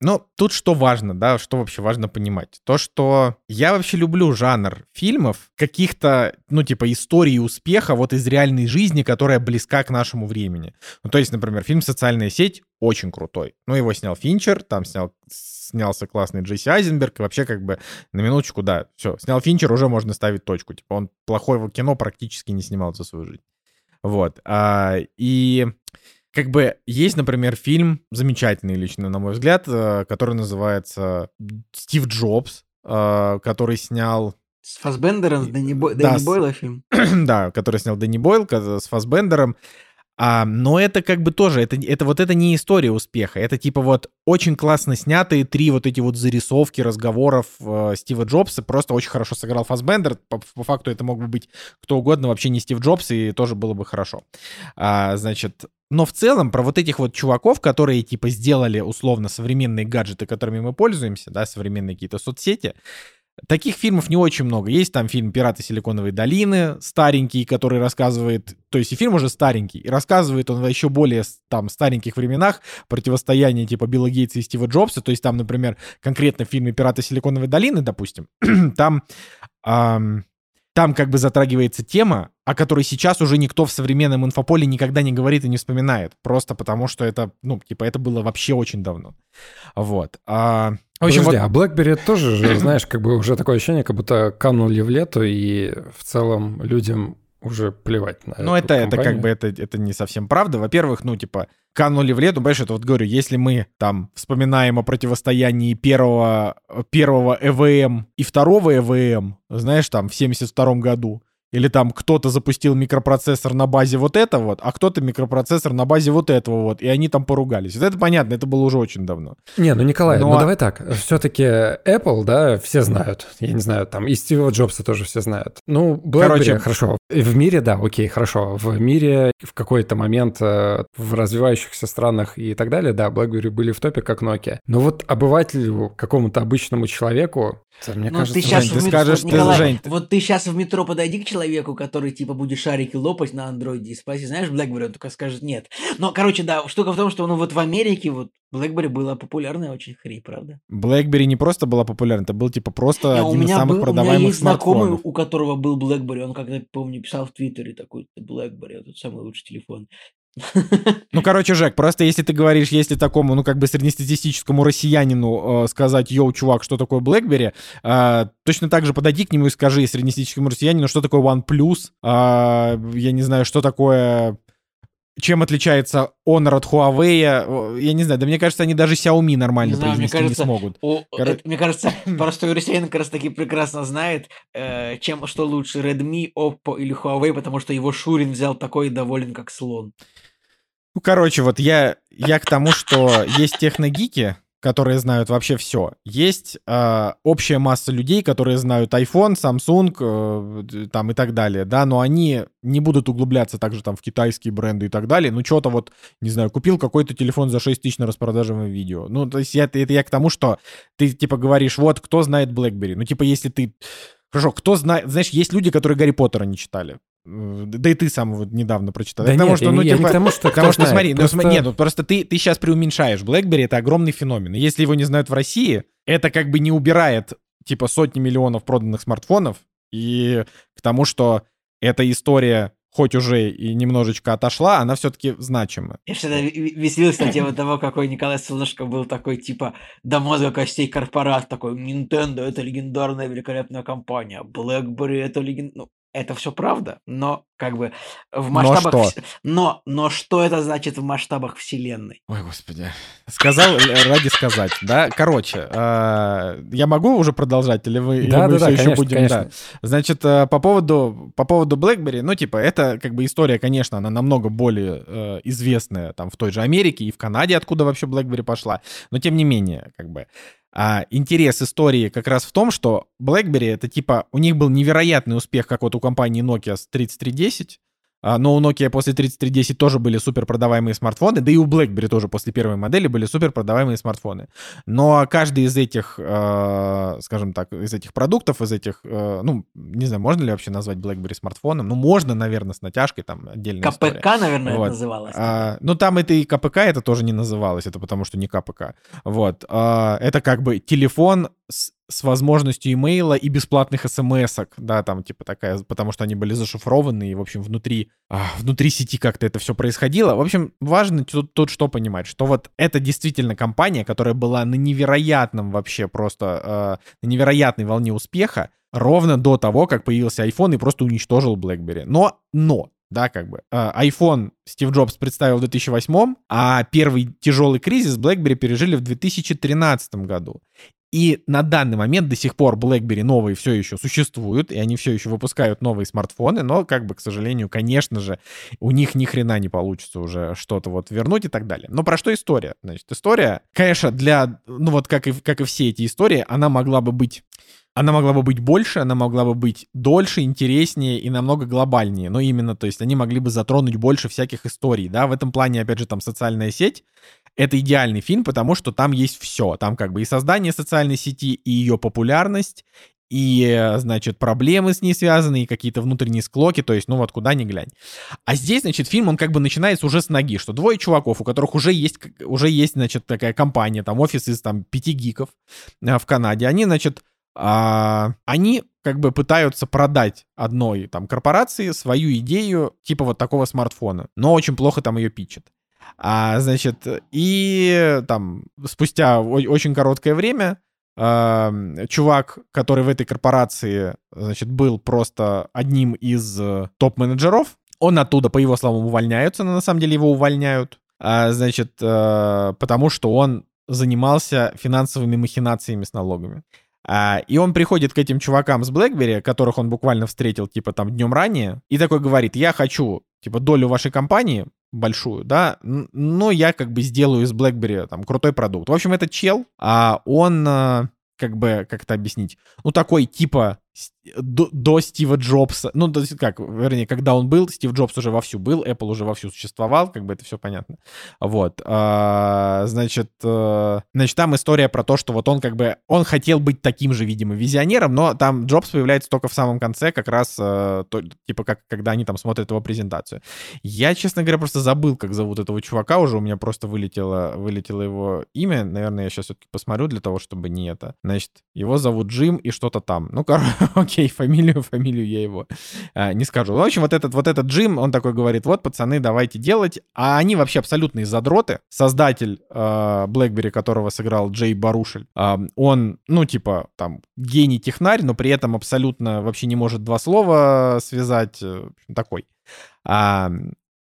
Speaker 1: ну, тут что важно, да, что вообще важно понимать? То, что я вообще люблю жанр фильмов, каких-то, ну, типа, истории успеха вот из реальной жизни, которая близка к нашему времени. Ну, то есть, например, фильм «Социальная сеть» очень крутой. Ну, его снял Финчер, там снял, снялся классный Джесси Айзенберг, и вообще, как бы, на минуточку, да, все, снял Финчер, уже можно ставить точку. Типа, он плохое кино практически не снимал за свою жизнь. Вот. А, и как бы есть, например, фильм замечательный лично, на мой взгляд, э, который называется «Стив Джобс», э, который снял
Speaker 3: С Фасбендером, с Дэнни, Бо-
Speaker 1: Да,
Speaker 3: Дэнни Бойла фильм.
Speaker 1: да, который снял Дэнни Бойл с Фасбендером. А, но это как бы тоже, это, это вот это не история успеха, это типа вот очень классно снятые три вот эти вот зарисовки разговоров э, Стива Джобса, просто очень хорошо сыграл Фасбендер, по, по факту это мог бы быть кто угодно, вообще не Стив Джобс, и тоже было бы хорошо. А, значит, но в целом про вот этих вот чуваков, которые типа сделали условно современные гаджеты, которыми мы пользуемся, да, современные какие-то соцсети, Таких фильмов не очень много. Есть там фильм «Пираты Силиконовой долины», старенький, который рассказывает... То есть и фильм уже старенький, и рассказывает он о еще более там стареньких временах противостояние типа Билла Гейтса и Стива Джобса. То есть там, например, конкретно в фильме «Пираты Силиконовой долины», допустим, там... ам, там как бы затрагивается тема, о которой сейчас уже никто в современном инфополе никогда не говорит и не вспоминает. Просто потому, что это, ну, типа, это было вообще очень давно. Вот. А, в общем,
Speaker 2: Подожди,
Speaker 1: вот-
Speaker 2: а BlackBerry тоже же, знаешь, как бы уже такое ощущение, как будто канули в лету, и в целом людям уже плевать на
Speaker 1: Ну, это, это как бы это, это не совсем правда. Во-первых, ну, типа, канули в лету, понимаешь, это вот говорю, если мы там вспоминаем о противостоянии первого, первого ЭВМ и второго ЭВМ, знаешь, там, в 72 году, или там кто-то запустил микропроцессор на базе вот этого вот, а кто-то микропроцессор на базе вот этого вот, и они там поругались. Вот это понятно, это было уже очень давно.
Speaker 2: Не, ну Николай,
Speaker 1: Ну,
Speaker 2: ну
Speaker 1: а-
Speaker 2: давай так. Все-таки Apple, да, все знают. Я не знаю, там и Стива Джобса тоже все знают. Ну, BlackBerry,
Speaker 1: Короче-
Speaker 2: хорошо. В мире, да, окей, хорошо. В мире в какой-то момент э, в развивающихся странах и так далее, да, BlackBerry были в топе, как Nokia. Но вот обывателю, какому-то обычному человеку, это, мне
Speaker 3: Ну,
Speaker 2: кажется,
Speaker 3: ты сейчас
Speaker 1: Жень,
Speaker 3: в
Speaker 1: ты
Speaker 3: метро-
Speaker 1: скажешь,
Speaker 3: вот,
Speaker 1: ты,
Speaker 3: Николай,
Speaker 1: Жень, ты-
Speaker 3: вот ты сейчас в метро подойди к человеку, который типа будет шарики лопать на андроиде и спроси, знаешь, BlackBerry, он только скажет нет. Но, короче, да, штука в том, что ну вот в Америке вот BlackBerry была популярная очень хрень, правда?
Speaker 1: BlackBerry не просто была популярна, это был, типа, просто
Speaker 3: Не, у
Speaker 1: один из самых
Speaker 3: был, у меня
Speaker 1: продаваемых
Speaker 3: есть знакомый, у которого был BlackBerry, он когда помню писал в Твиттере такой BlackBerry, тот самый лучший телефон.
Speaker 1: Ну, короче, Жек, просто если ты говоришь, если такому, ну, как бы среднестатистическому россиянину э, сказать, йоу, чувак, что такое BlackBerry, э, точно так же подойди к нему и скажи среднестатистическому россиянину, что такое OnePlus, э, я не знаю, что такое чем отличается Honor от Huawei. Я не знаю, да мне кажется, они даже Xiaomi нормально не знаю, произнести кажется, не смогут.
Speaker 3: О, Кор... это, мне кажется, простой россиянин как раз таки прекрасно знает, э, чем что лучше, Redmi, Oppo или Huawei, потому что его Шурин взял такой и доволен, как слон.
Speaker 1: Ну, короче, вот я, я к тому, что есть техногики, которые знают вообще все. Есть э, общая масса людей, которые знают iPhone, Samsung, э, там и так далее, да, но они не будут углубляться также там в китайские бренды и так далее. Ну, что-то вот, не знаю, купил какой-то телефон за 6 тысяч на распродажем видео. Ну, то есть это, это я к тому, что ты, типа, говоришь, вот, кто знает BlackBerry? Ну, типа, если ты... Хорошо, кто знает... Знаешь, есть люди, которые Гарри Поттера не читали. Да и ты сам вот недавно прочитал.
Speaker 2: Да потому нет, что, ну, я типа, не к тому, что
Speaker 1: Потому что, знает, смотри, ну, просто... ну, нет, ну, просто ты, ты сейчас преуменьшаешь. BlackBerry — это огромный феномен. И если его не знают в России, это как бы не убирает, типа, сотни миллионов проданных смартфонов. И к тому, что эта история хоть уже и немножечко отошла, она все-таки значима.
Speaker 3: Я всегда веселился на тему того, какой Николай Солнышко был такой, типа, до мозга костей корпорат, такой, Nintendo — это легендарная великолепная компания, BlackBerry — это леген... ну, это все правда, но как бы в масштабах... Но что? Но, но что это значит в масштабах Вселенной?
Speaker 1: Ой, господи. Сказал ради сказать, да? Короче, э, я могу уже продолжать, или вы,
Speaker 2: да,
Speaker 1: или
Speaker 2: мы да, все
Speaker 1: да,
Speaker 2: еще конечно, будем... Конечно. Да.
Speaker 1: Значит, э, по поводу, по поводу BlackBerry, ну, типа, это как бы история, конечно, она намного более э, известная там в той же Америке и в Канаде, откуда вообще BlackBerry пошла, но тем не менее, как бы... А интерес истории как раз в том, что BlackBerry это типа, у них был невероятный успех, как вот у компании Nokia с 3310, а, но у Nokia после 3310 тоже были супер продаваемые смартфоны, да и у BlackBerry тоже после первой модели были супер продаваемые смартфоны. Но каждый из этих, э, скажем так, из этих продуктов, из этих, э, ну, не знаю, можно ли вообще назвать BlackBerry смартфоном? Ну, можно, наверное, с натяжкой, там отдельная
Speaker 3: КПК,
Speaker 1: история.
Speaker 3: наверное, вот. это называлось.
Speaker 1: А, ну, там это и КПК, это тоже не называлось, это потому что не КПК. Вот. А, это как бы телефон с с возможностью имейла и бесплатных смс да, там типа такая, потому что они были зашифрованы, и, в общем, внутри, а, внутри сети как-то это все происходило. В общем, важно тут, тут что понимать, что вот это действительно компания, которая была на невероятном вообще просто, э, на невероятной волне успеха, ровно до того, как появился iPhone и просто уничтожил BlackBerry. Но, но, да, как бы. iPhone Стив Джобс представил в 2008, а первый тяжелый кризис BlackBerry пережили в 2013 году. И на данный момент до сих пор BlackBerry новые все еще существуют, и они все еще выпускают новые смартфоны, но, как бы, к сожалению, конечно же, у них ни хрена не получится уже что-то вот вернуть и так далее. Но про что история? Значит, история, конечно, для, ну вот как и, как и все эти истории, она могла бы быть она могла бы быть больше, она могла бы быть дольше, интереснее и намного глобальнее. Но именно, то есть они могли бы затронуть больше всяких историй, да, в этом плане, опять же, там социальная сеть, это идеальный фильм, потому что там есть все. Там как бы и создание социальной сети, и ее популярность, и, значит, проблемы с ней связаны, и какие-то внутренние склоки, то есть, ну вот куда ни глянь. А здесь, значит, фильм, он как бы начинается уже с ноги, что двое чуваков, у которых уже есть, уже есть, значит, такая компания, там, офис из, там, пяти гиков э, в Канаде, они, значит, а, они как бы пытаются продать одной там корпорации свою идею типа вот такого смартфона, но очень плохо там ее пичат. А, значит, и там спустя очень короткое время э, чувак, который в этой корпорации, значит, был просто одним из э, топ-менеджеров, он оттуда, по его словам, увольняются, но на самом деле его увольняют, а, значит, э, потому что он занимался финансовыми махинациями с налогами. А, и он приходит к этим чувакам с BlackBerry, которых он буквально встретил, типа, там, днем ранее, и такой говорит, я хочу, типа, долю вашей компании, большую, да, но я как бы сделаю из BlackBerry там крутой продукт. В общем, это чел, а он, э, как бы, как это объяснить, ну, такой типа до, до Стива Джобса, ну, то есть как, вернее, когда он был, Стив Джобс уже вовсю был, Apple уже вовсю существовал, как бы это все понятно. Вот, а, значит, а, значит, там история про то, что вот он как бы, он хотел быть таким же, видимо, визионером, но там Джобс появляется только в самом конце, как раз, а, то, типа, как, когда они там смотрят его презентацию. Я, честно говоря, просто забыл, как зовут этого чувака уже, у меня просто вылетело, вылетело его имя, наверное, я сейчас все-таки посмотрю для того, чтобы не это. Значит, его зовут Джим и что-то там. Ну, короче, окей, фамилию, фамилию я его а, не скажу. В общем, вот этот, вот этот Джим, он такой говорит, вот, пацаны, давайте делать. А они вообще абсолютные задроты. Создатель э, BlackBerry, которого сыграл Джей Барушель, э, он, ну, типа, там, гений-технарь, но при этом абсолютно вообще не может два слова связать. Э, такой. А,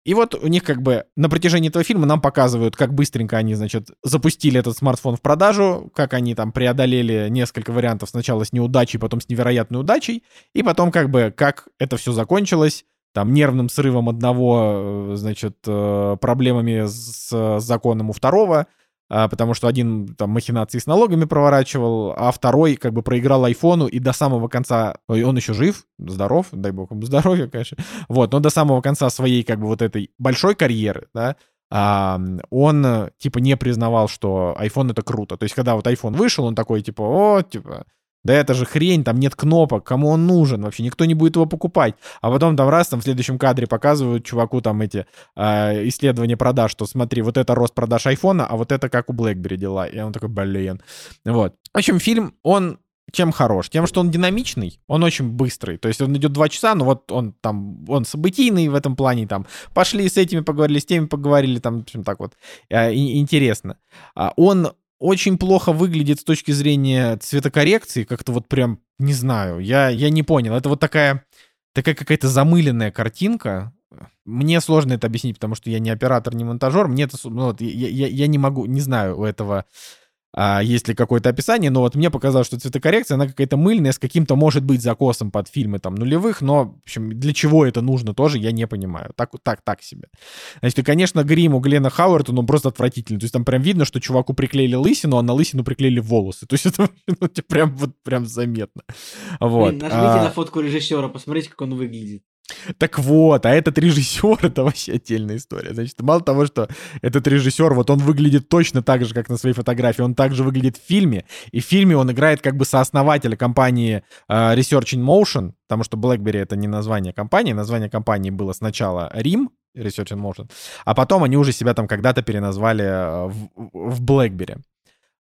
Speaker 1: и вот у них как бы на протяжении этого фильма нам показывают, как быстренько они, значит, запустили этот смартфон в продажу, как они там преодолели несколько вариантов сначала с неудачей, потом с невероятной удачей, и потом как бы как это все закончилось, там нервным срывом одного, э, значит, э, проблемами с законом у второго, потому что один там махинации с налогами проворачивал, а второй как бы проиграл айфону и до самого конца, он еще жив, здоров, дай бог ему здоровья, конечно, вот, но до самого конца своей как бы вот этой большой карьеры, да, а, он типа не признавал, что iPhone это круто. То есть, когда вот iPhone вышел, он такой типа, о, типа, да это же хрень, там нет кнопок, кому он нужен вообще, никто не будет его покупать. А потом там раз, там в следующем кадре показывают чуваку там эти э, исследования продаж, что смотри, вот это рост продаж айфона, а вот это как у BlackBerry дела. И он такой, блин. Вот. В общем, фильм, он чем хорош? Тем, что он динамичный, он очень быстрый. То есть он идет два часа, но вот он там, он событийный в этом плане, там, пошли с этими поговорили, с теми поговорили, там, в общем, так вот, э, интересно. А он очень плохо выглядит с точки зрения цветокоррекции, как-то вот прям, не знаю, я, я не понял. Это вот такая, такая какая-то замыленная картинка. Мне сложно это объяснить, потому что я не оператор, не монтажер. Мне это, ну, вот, я, я, я не могу, не знаю у этого а, есть ли какое-то описание, но вот мне показалось, что цветокоррекция, она какая-то мыльная, с каким-то, может быть, закосом под фильмы там нулевых, но, в общем, для чего это нужно тоже, я не понимаю. Так, так, так себе. Значит, и, конечно, грим у Глена Хауэрта, ну, просто отвратительный. То есть там прям видно, что чуваку приклеили лысину, а на лысину приклеили волосы. То есть это ну, прям, вот, прям заметно. Вот. Блин,
Speaker 3: нажмите а... на фотку режиссера, посмотрите, как он выглядит.
Speaker 1: Так вот, а этот режиссер, это вообще отдельная история. Значит, мало того, что этот режиссер, вот он выглядит точно так же, как на своей фотографии, он также выглядит в фильме, и в фильме он играет как бы сооснователя компании uh, Research in Motion, потому что BlackBerry это не название компании, название компании было сначала RIM, Research in Motion, а потом они уже себя там когда-то переназвали э, в, в BlackBerry.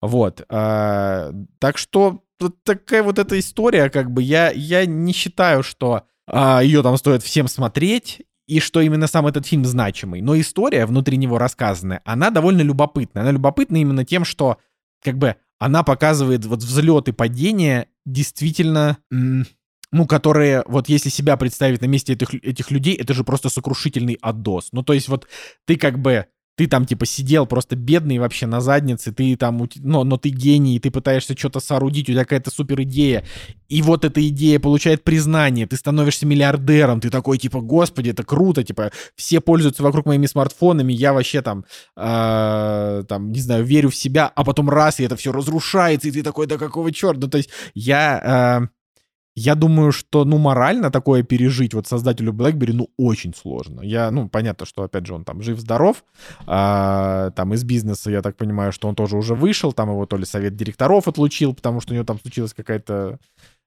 Speaker 1: Вот. Uh, так что вот такая вот эта история, как бы я, я не считаю, что ее там стоит всем смотреть, и что именно сам этот фильм значимый. Но история внутри него рассказанная, она довольно любопытная. Она любопытна именно тем, что как бы она показывает вот взлет и падение действительно, ну, которые, вот если себя представить на месте этих, этих людей, это же просто сокрушительный отдос. Ну, то есть вот ты как бы ты там, типа, сидел просто бедный вообще на заднице, ты там, но, но ты гений, ты пытаешься что-то соорудить, у тебя какая-то супер идея, и вот эта идея получает признание, ты становишься миллиардером, ты такой, типа, господи, это круто, типа, все пользуются вокруг моими смартфонами, я вообще там, э, там, не знаю, верю в себя, а потом раз, и это все разрушается, и ты такой, да какого черта, ну, то есть я... Э, я думаю, что, ну, морально такое пережить вот создателю BlackBerry, ну, очень сложно. Я, ну, понятно, что, опять же, он там жив-здоров, а, там из бизнеса, я так понимаю, что он тоже уже вышел, там его то ли совет директоров отлучил, потому что у него там случилась какая-то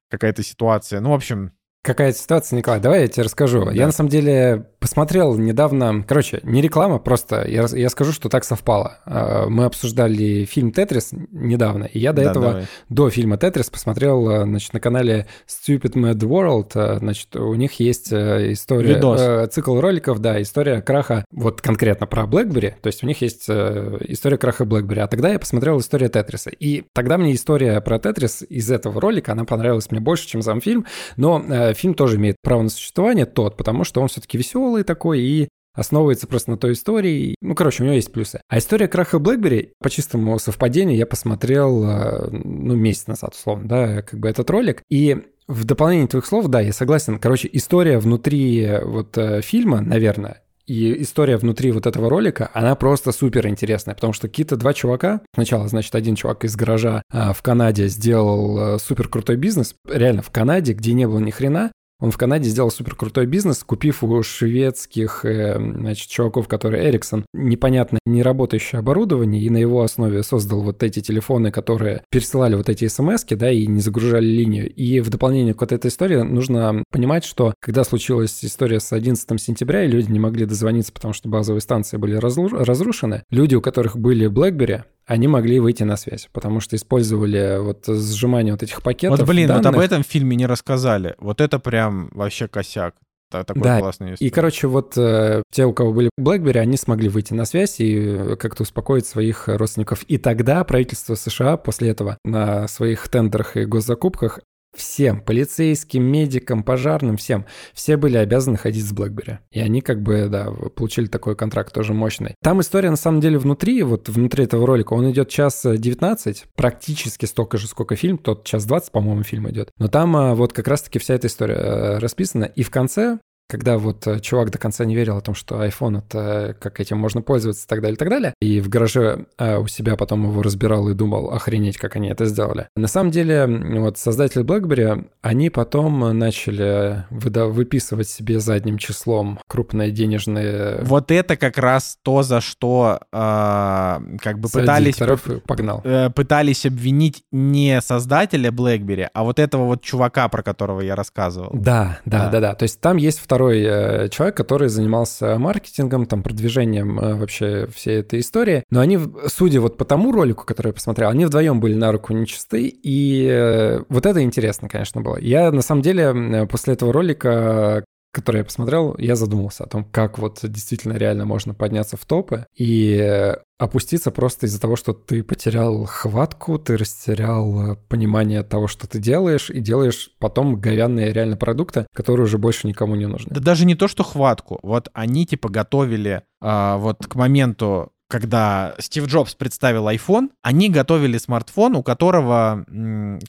Speaker 1: какая-то ситуация. Ну, в общем,
Speaker 2: Какая ситуация, Николай? Давай я тебе расскажу. Да. Я на самом деле посмотрел недавно, короче, не реклама, просто я, я скажу, что так совпало. А, мы обсуждали фильм «Тетрис» недавно, и я до да, этого, давай. до фильма «Тетрис» посмотрел, а, значит, на канале Stupid Mad World, а, значит, у них есть история, Видос. цикл роликов, да, история краха, вот конкретно про BlackBerry, то есть у них есть история краха BlackBerry, а тогда я посмотрел историю «Тетриса», и тогда мне история про «Тетрис» из этого ролика, она понравилась мне больше, чем сам фильм, но фильм тоже имеет право на существование, тот, потому что он все-таки веселый такой и основывается просто на той истории. Ну, короче, у него есть плюсы. А история краха BlackBerry, по чистому совпадению, я посмотрел, э, ну, месяц назад, условно, да, как бы этот ролик. И в дополнение твоих слов, да, я согласен. Короче, история внутри э, вот э, фильма, наверное, и история внутри вот этого ролика, она просто супер интересная, потому что какие-то два чувака, сначала, значит, один чувак из гаража а, в Канаде сделал а, супер крутой бизнес, реально в Канаде, где не было ни хрена, он в Канаде сделал супер крутой бизнес, купив у шведских э, значит, чуваков, которые Ericsson, непонятно не работающее оборудование, и на его основе создал вот эти телефоны, которые пересылали вот эти смс да, и не загружали линию. И в дополнение к вот этой истории нужно понимать, что когда случилась история с 11 сентября, и люди не могли дозвониться, потому что базовые станции были разрушены, люди, у которых были BlackBerry, они могли выйти на связь, потому что использовали вот сжимание вот этих пакетов.
Speaker 1: Вот, блин,
Speaker 2: данных.
Speaker 1: вот об этом в фильме не рассказали. Вот это прям вообще косяк. Такой
Speaker 2: да,
Speaker 1: классный
Speaker 2: и, короче, вот э, те, у кого были BlackBerry, они смогли выйти на связь и как-то успокоить своих родственников. И тогда правительство США после этого на своих тендерах и госзакупках всем, полицейским, медикам, пожарным, всем, все были обязаны ходить с BlackBerry. И они как бы, да, получили такой контракт тоже мощный. Там история, на самом деле, внутри, вот внутри этого ролика, он идет час 19, практически столько же, сколько фильм, тот час 20, по-моему, фильм идет. Но там а, вот как раз-таки вся эта история э, расписана. И в конце когда вот э, чувак до конца не верил о том, что iPhone это как этим можно пользоваться и так далее, и так далее, и в гараже а, у себя потом его разбирал и думал, охренеть, как они это сделали. На самом деле, вот создатели BlackBerry, они потом начали выда- выписывать себе задним числом крупные денежные...
Speaker 1: Вот это как раз то, за что э, как бы пытались...
Speaker 2: погнал.
Speaker 1: Э, пытались обвинить не создателя BlackBerry, а вот этого вот чувака, про которого я рассказывал.
Speaker 2: Да, да, да, да. да. То есть там есть второй второй э, человек, который занимался маркетингом, там, продвижением э, вообще всей этой истории. Но они, судя вот по тому ролику, который я посмотрел, они вдвоем были на руку нечисты, и э, вот это интересно, конечно, было. Я, на самом деле, после этого ролика который я посмотрел, я задумался о том, как вот действительно реально можно подняться в топы и опуститься просто из-за того, что ты потерял хватку, ты растерял э, понимание того, что ты делаешь, и делаешь потом говянные реально продукты, которые уже больше никому не нужны.
Speaker 1: Да даже не то, что хватку. Вот они типа готовили а, вот к моменту когда Стив Джобс представил iPhone, они готовили смартфон, у которого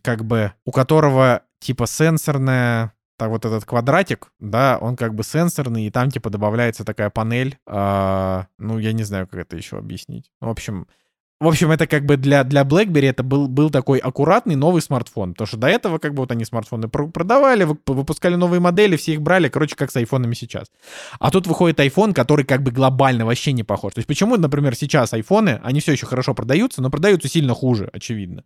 Speaker 1: как бы у которого типа сенсорная так вот этот квадратик, да, он как бы сенсорный, и там типа добавляется такая панель. А, ну, я не знаю, как это еще объяснить. В общем, в общем, это как бы для, для BlackBerry это был, был такой аккуратный новый смартфон. Потому что до этого как бы вот они смартфоны продавали, выпускали новые модели, все их брали, короче, как с айфонами сейчас. А тут выходит iPhone, который как бы глобально вообще не похож. То есть почему, например, сейчас айфоны, они все еще хорошо продаются, но продаются сильно хуже, очевидно.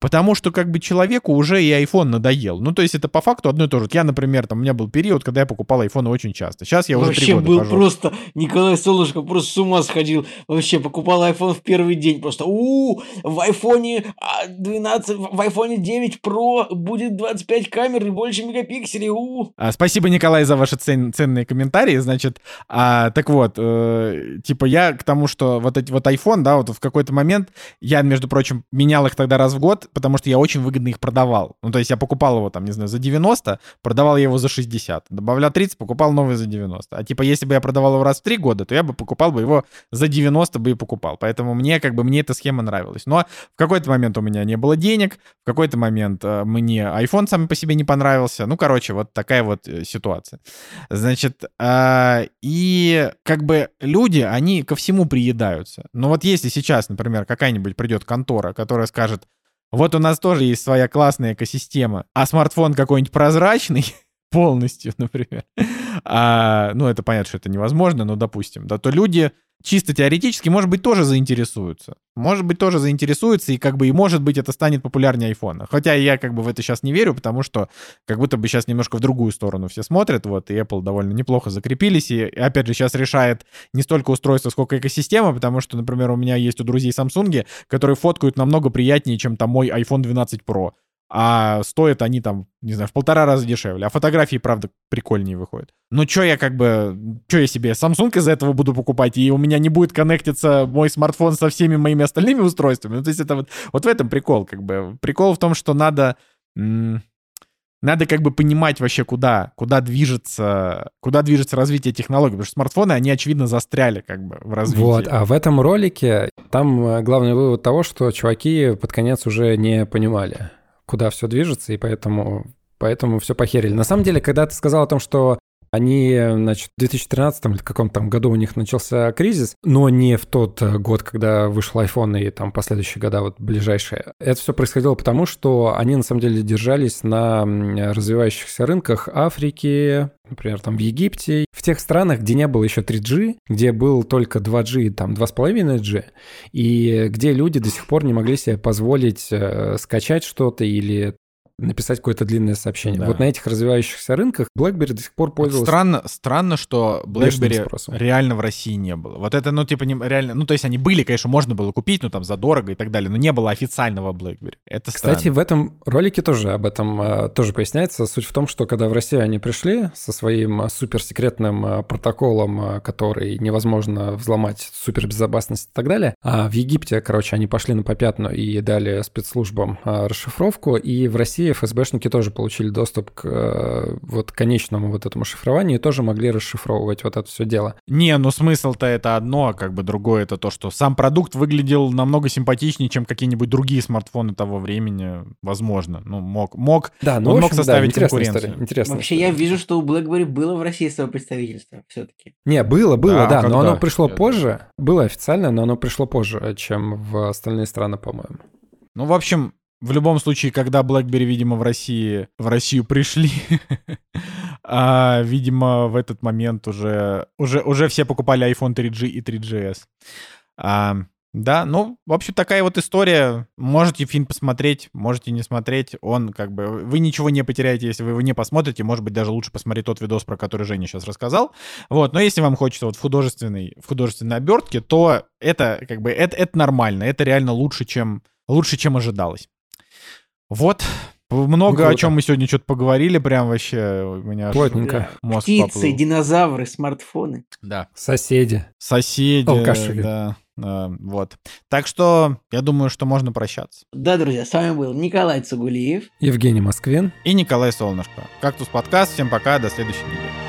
Speaker 1: Потому что как бы человеку уже и iPhone надоел. Ну, то есть это по факту одно и то же. Я, например, там у меня был период, когда я покупал iPhone очень часто. Сейчас я уже
Speaker 3: Вообще
Speaker 1: года
Speaker 3: был
Speaker 1: хожу.
Speaker 3: просто, Николай Солнышко просто с ума сходил. Вообще покупал iPhone в первый день. Просто, у, в iPhone 12, в iPhone 9 Pro будет 25 камер и больше мегапикселей. У.
Speaker 1: А, спасибо, Николай, за ваши цен, ценные комментарии. Значит, а, так вот, э, типа я к тому, что вот эти вот iPhone, да, вот в какой-то момент я, между прочим, менял их тогда раз в год, потому что я очень выгодно их продавал. Ну, то есть я покупал его там, не знаю, за 90, продавал я его за 60. Добавлял 30, покупал новый за 90. А типа, если бы я продавал его раз в 3 года, то я бы покупал бы его за 90 бы и покупал. Поэтому мне как бы, мне эта схема нравилась. Но в какой-то момент у меня не было денег, в какой-то момент э, мне iPhone сам по себе не понравился. Ну, короче, вот такая вот э, ситуация. Значит, э, и как бы люди, они ко всему приедаются. Но вот если сейчас, например, какая-нибудь придет контора, которая скажет, вот у нас тоже есть своя классная экосистема, а смартфон какой-нибудь прозрачный, полностью, например. А, ну, это понятно, что это невозможно, но допустим, да, то люди чисто теоретически, может быть, тоже заинтересуются. Может быть, тоже заинтересуются, и как бы, и может быть, это станет популярнее айфона. Хотя я как бы в это сейчас не верю, потому что как будто бы сейчас немножко в другую сторону все смотрят, вот, и Apple довольно неплохо закрепились, и, опять же, сейчас решает не столько устройство, сколько экосистема, потому что, например, у меня есть у друзей Samsung, которые фоткают намного приятнее, чем там мой iPhone 12 Pro а стоят они там, не знаю, в полтора раза дешевле. А фотографии, правда, прикольнее выходят. Ну, что я как бы, что я себе Samsung из-за этого буду покупать, и у меня не будет коннектиться мой смартфон со всеми моими остальными устройствами? Ну, то есть это вот, вот в этом прикол, как бы. Прикол в том, что надо... надо как бы понимать вообще, куда, куда движется, куда движется развитие технологий, потому что смартфоны, они, очевидно, застряли как бы в развитии.
Speaker 2: Вот, а в этом ролике там э, главный вывод того, что чуваки под конец уже не понимали куда все движется, и поэтому, поэтому все похерили. На самом деле, когда ты сказал о том, что они, значит, в 2013 или каком-то там году у них начался кризис, но не в тот э, год, когда вышел iPhone и там последующие года вот ближайшие. Это все происходило потому, что они на самом деле держались на развивающихся рынках Африки, например, там в Египте, в тех странах, где не было еще 3G, где был только 2G, там 2,5G, и где люди до сих пор не могли себе позволить э, скачать что-то или написать какое-то длинное сообщение.
Speaker 1: Да.
Speaker 2: Вот на этих развивающихся рынках BlackBerry до сих пор
Speaker 1: Вот
Speaker 2: пользовался
Speaker 1: странно, странно, что BlackBerry реально в России не было. Вот это, ну, типа, не, реально... Ну, то есть они были, конечно, можно было купить, ну, там, задорого и так далее, но не было официального BlackBerry. Это
Speaker 2: Кстати,
Speaker 1: странно.
Speaker 2: в этом ролике тоже об этом э, тоже поясняется. Суть в том, что когда в Россию они пришли со своим э, суперсекретным э, протоколом, э, который невозможно взломать, супербезопасность и так далее, а в Египте, короче, они пошли на попятную и дали спецслужбам э, расшифровку, и в России ФСБшники тоже получили доступ к э, вот конечному вот этому шифрованию и тоже могли расшифровывать вот это все дело.
Speaker 1: Не, ну смысл-то это одно, а как бы другое это то, что сам продукт выглядел намного симпатичнее, чем какие-нибудь другие смартфоны того времени, возможно. Ну, мог, мог.
Speaker 2: Да, ну,
Speaker 1: Он мог
Speaker 2: общем, да,
Speaker 1: составить
Speaker 2: интересная
Speaker 1: конкуренцию.
Speaker 2: история, интересная
Speaker 3: Вообще,
Speaker 2: история.
Speaker 3: я вижу, что у BlackBerry было в России свое представительство все-таки.
Speaker 2: Не, было, было,
Speaker 1: Да,
Speaker 2: да, но оно пришло
Speaker 1: Я
Speaker 2: позже. Было официально, но оно пришло позже, чем в остальные страны, по-моему.
Speaker 1: Ну, в общем, в любом случае, когда BlackBerry, видимо, в России, в Россию пришли, а, видимо, в этот момент уже, уже, уже все покупали iPhone 3G и 3GS. А, да, ну, в общем, такая вот история. Можете фильм посмотреть, можете не смотреть. Он как бы... Вы ничего не потеряете, если вы его не посмотрите. Может быть, даже лучше посмотреть тот видос, про который Женя сейчас рассказал. Вот, но если вам хочется вот в художественной, в художественной обертке, то это как бы... Это, это нормально. Это реально лучше, чем, лучше, чем ожидалось. Вот. Много о чем мы сегодня что-то поговорили. Прям вообще у меня
Speaker 2: Плотненько.
Speaker 1: мозг
Speaker 3: Птицы,
Speaker 1: поплыл.
Speaker 3: динозавры, смартфоны.
Speaker 1: Да.
Speaker 2: Соседи.
Speaker 1: Соседи.
Speaker 2: Алкаши.
Speaker 1: Да. Вот. Так что я думаю, что можно прощаться.
Speaker 3: Да, друзья, с вами был Николай Цугулиев.
Speaker 2: Евгений Москвин.
Speaker 1: И Николай Солнышко. Кактус подкаст. Всем пока. До следующей недели.